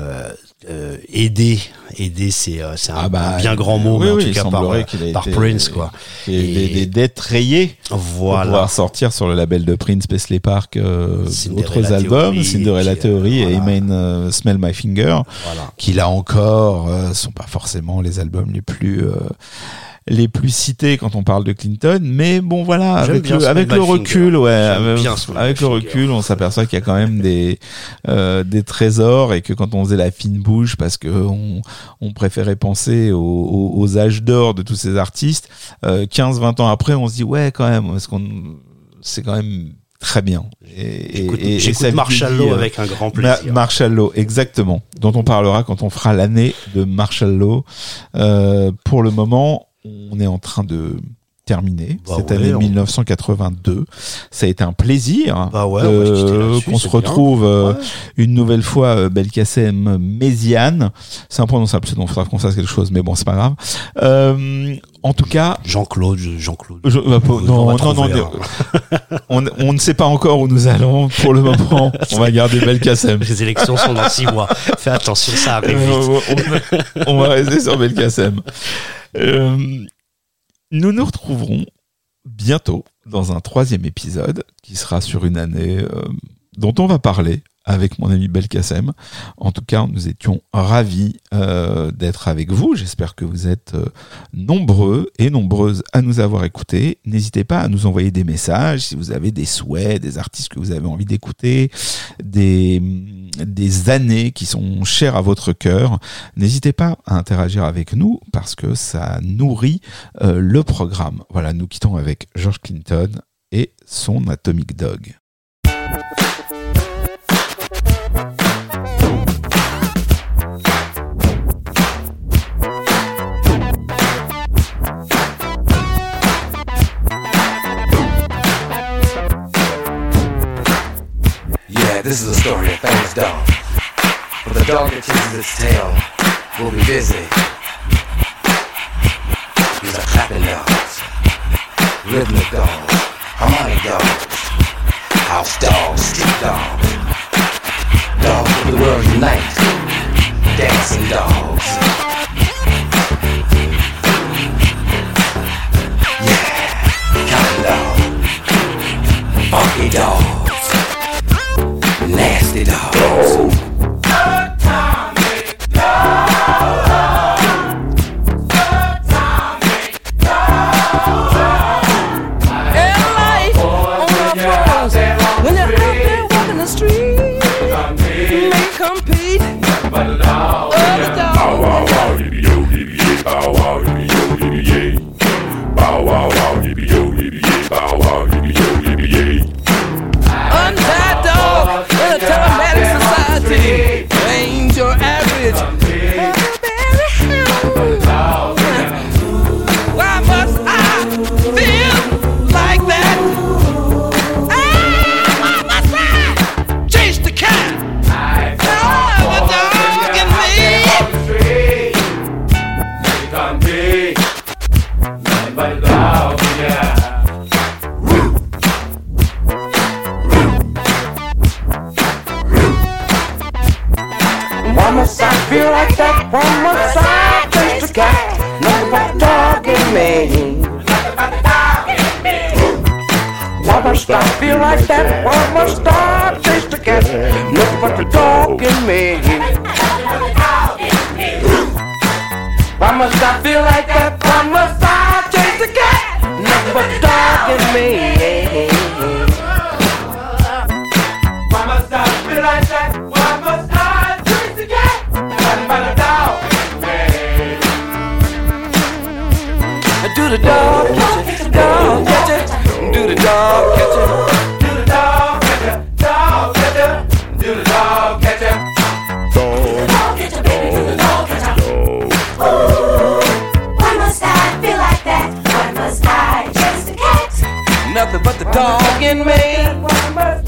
euh, aidé, aidé, c'est c'est un, Ah bah, un bien grand mot, oui, mais en oui, tout cas par, semblerait qu'il a par été- Prince quoi. et les dettes rayées pour Voilà. pouvoir sortir sur le label de Prince, Paisley Park, euh, Cinderella d'autres albums, Theory, Cinderella euh, Theory et voilà. Amen Smell My Finger. Voilà. qui là encore euh, sont pas forcément les albums les plus euh, les plus cités quand on parle de Clinton mais bon voilà avec le, avec le recul ouais avec, le recul on s'aperçoit qu'il y a quand même des euh, des trésors et que quand on faisait la fine bouche parce que on, on préférait penser aux, aux, aux âges d'or de tous ces artistes euh, 15 20 ans après on se dit ouais quand même parce qu'on c'est quand même très bien et, J'écoute Marshall Law euh, avec un grand Ma- plaisir. Marshall Law, exactement, dont on parlera quand on fera l'année de Marshall Law. Euh, pour le moment, on est en train de terminer Bah cette ouais, année on- 1982. Ça a été un plaisir Bah ouais, on va se quitter euh, qu'on se retrouve euh, Ouais. une nouvelle fois euh, Belkacem Méziane. C'est imprononçable, donc il faudra qu'on fasse quelque chose, mais bon, c'est pas grave. Euh, en tout cas, Jean-Claude, Jean-Claude. je- bah, On non, va non, non, trouver, non, hein. (laughs) on, on ne sait pas encore où nous allons. Pour le moment, (laughs) on va garder Belkacem. Les élections sont dans six mois. Fais attention, ça arrive vite. On, on va rester sur Belkacem. Euh, nous nous retrouverons bientôt dans un troisième épisode qui sera sur une année euh, dont on va parler avec mon ami Belkacem. En tout cas, nous étions ravis euh, d'être avec vous. J'espère que vous êtes euh, nombreux et nombreuses à nous avoir écoutés. N'hésitez pas à nous envoyer des messages si vous avez des souhaits, des artistes que vous avez envie d'écouter, des, des années qui sont chères à votre cœur. N'hésitez pas à interagir avec nous parce que ça nourrit euh, le programme. Voilà, nous quittons avec George Clinton et son Atomic Dog. This is a story of famous dog. But the dog that chases its tail will be busy. These are clapping dogs, rhythmic dogs, harmonic dogs, house dogs, street dogs, dogs of the world unite, dancing dogs. Yeah, counting dogs, funky dogs it out. feel like that one more side face to cat, Nothing but a dog in me. One more star, feel like that one more star face to get. Nothing the dog in me. Why must I feel like that one more star face to get? Nothing the dog in me. Do the dog catch it? Dog catch it? Do the dog catch it? Do the dog catcher, dog catcher, do the dog catcher. Why must I feel like that? Why must I chase the cat? Nothing but the dog in me.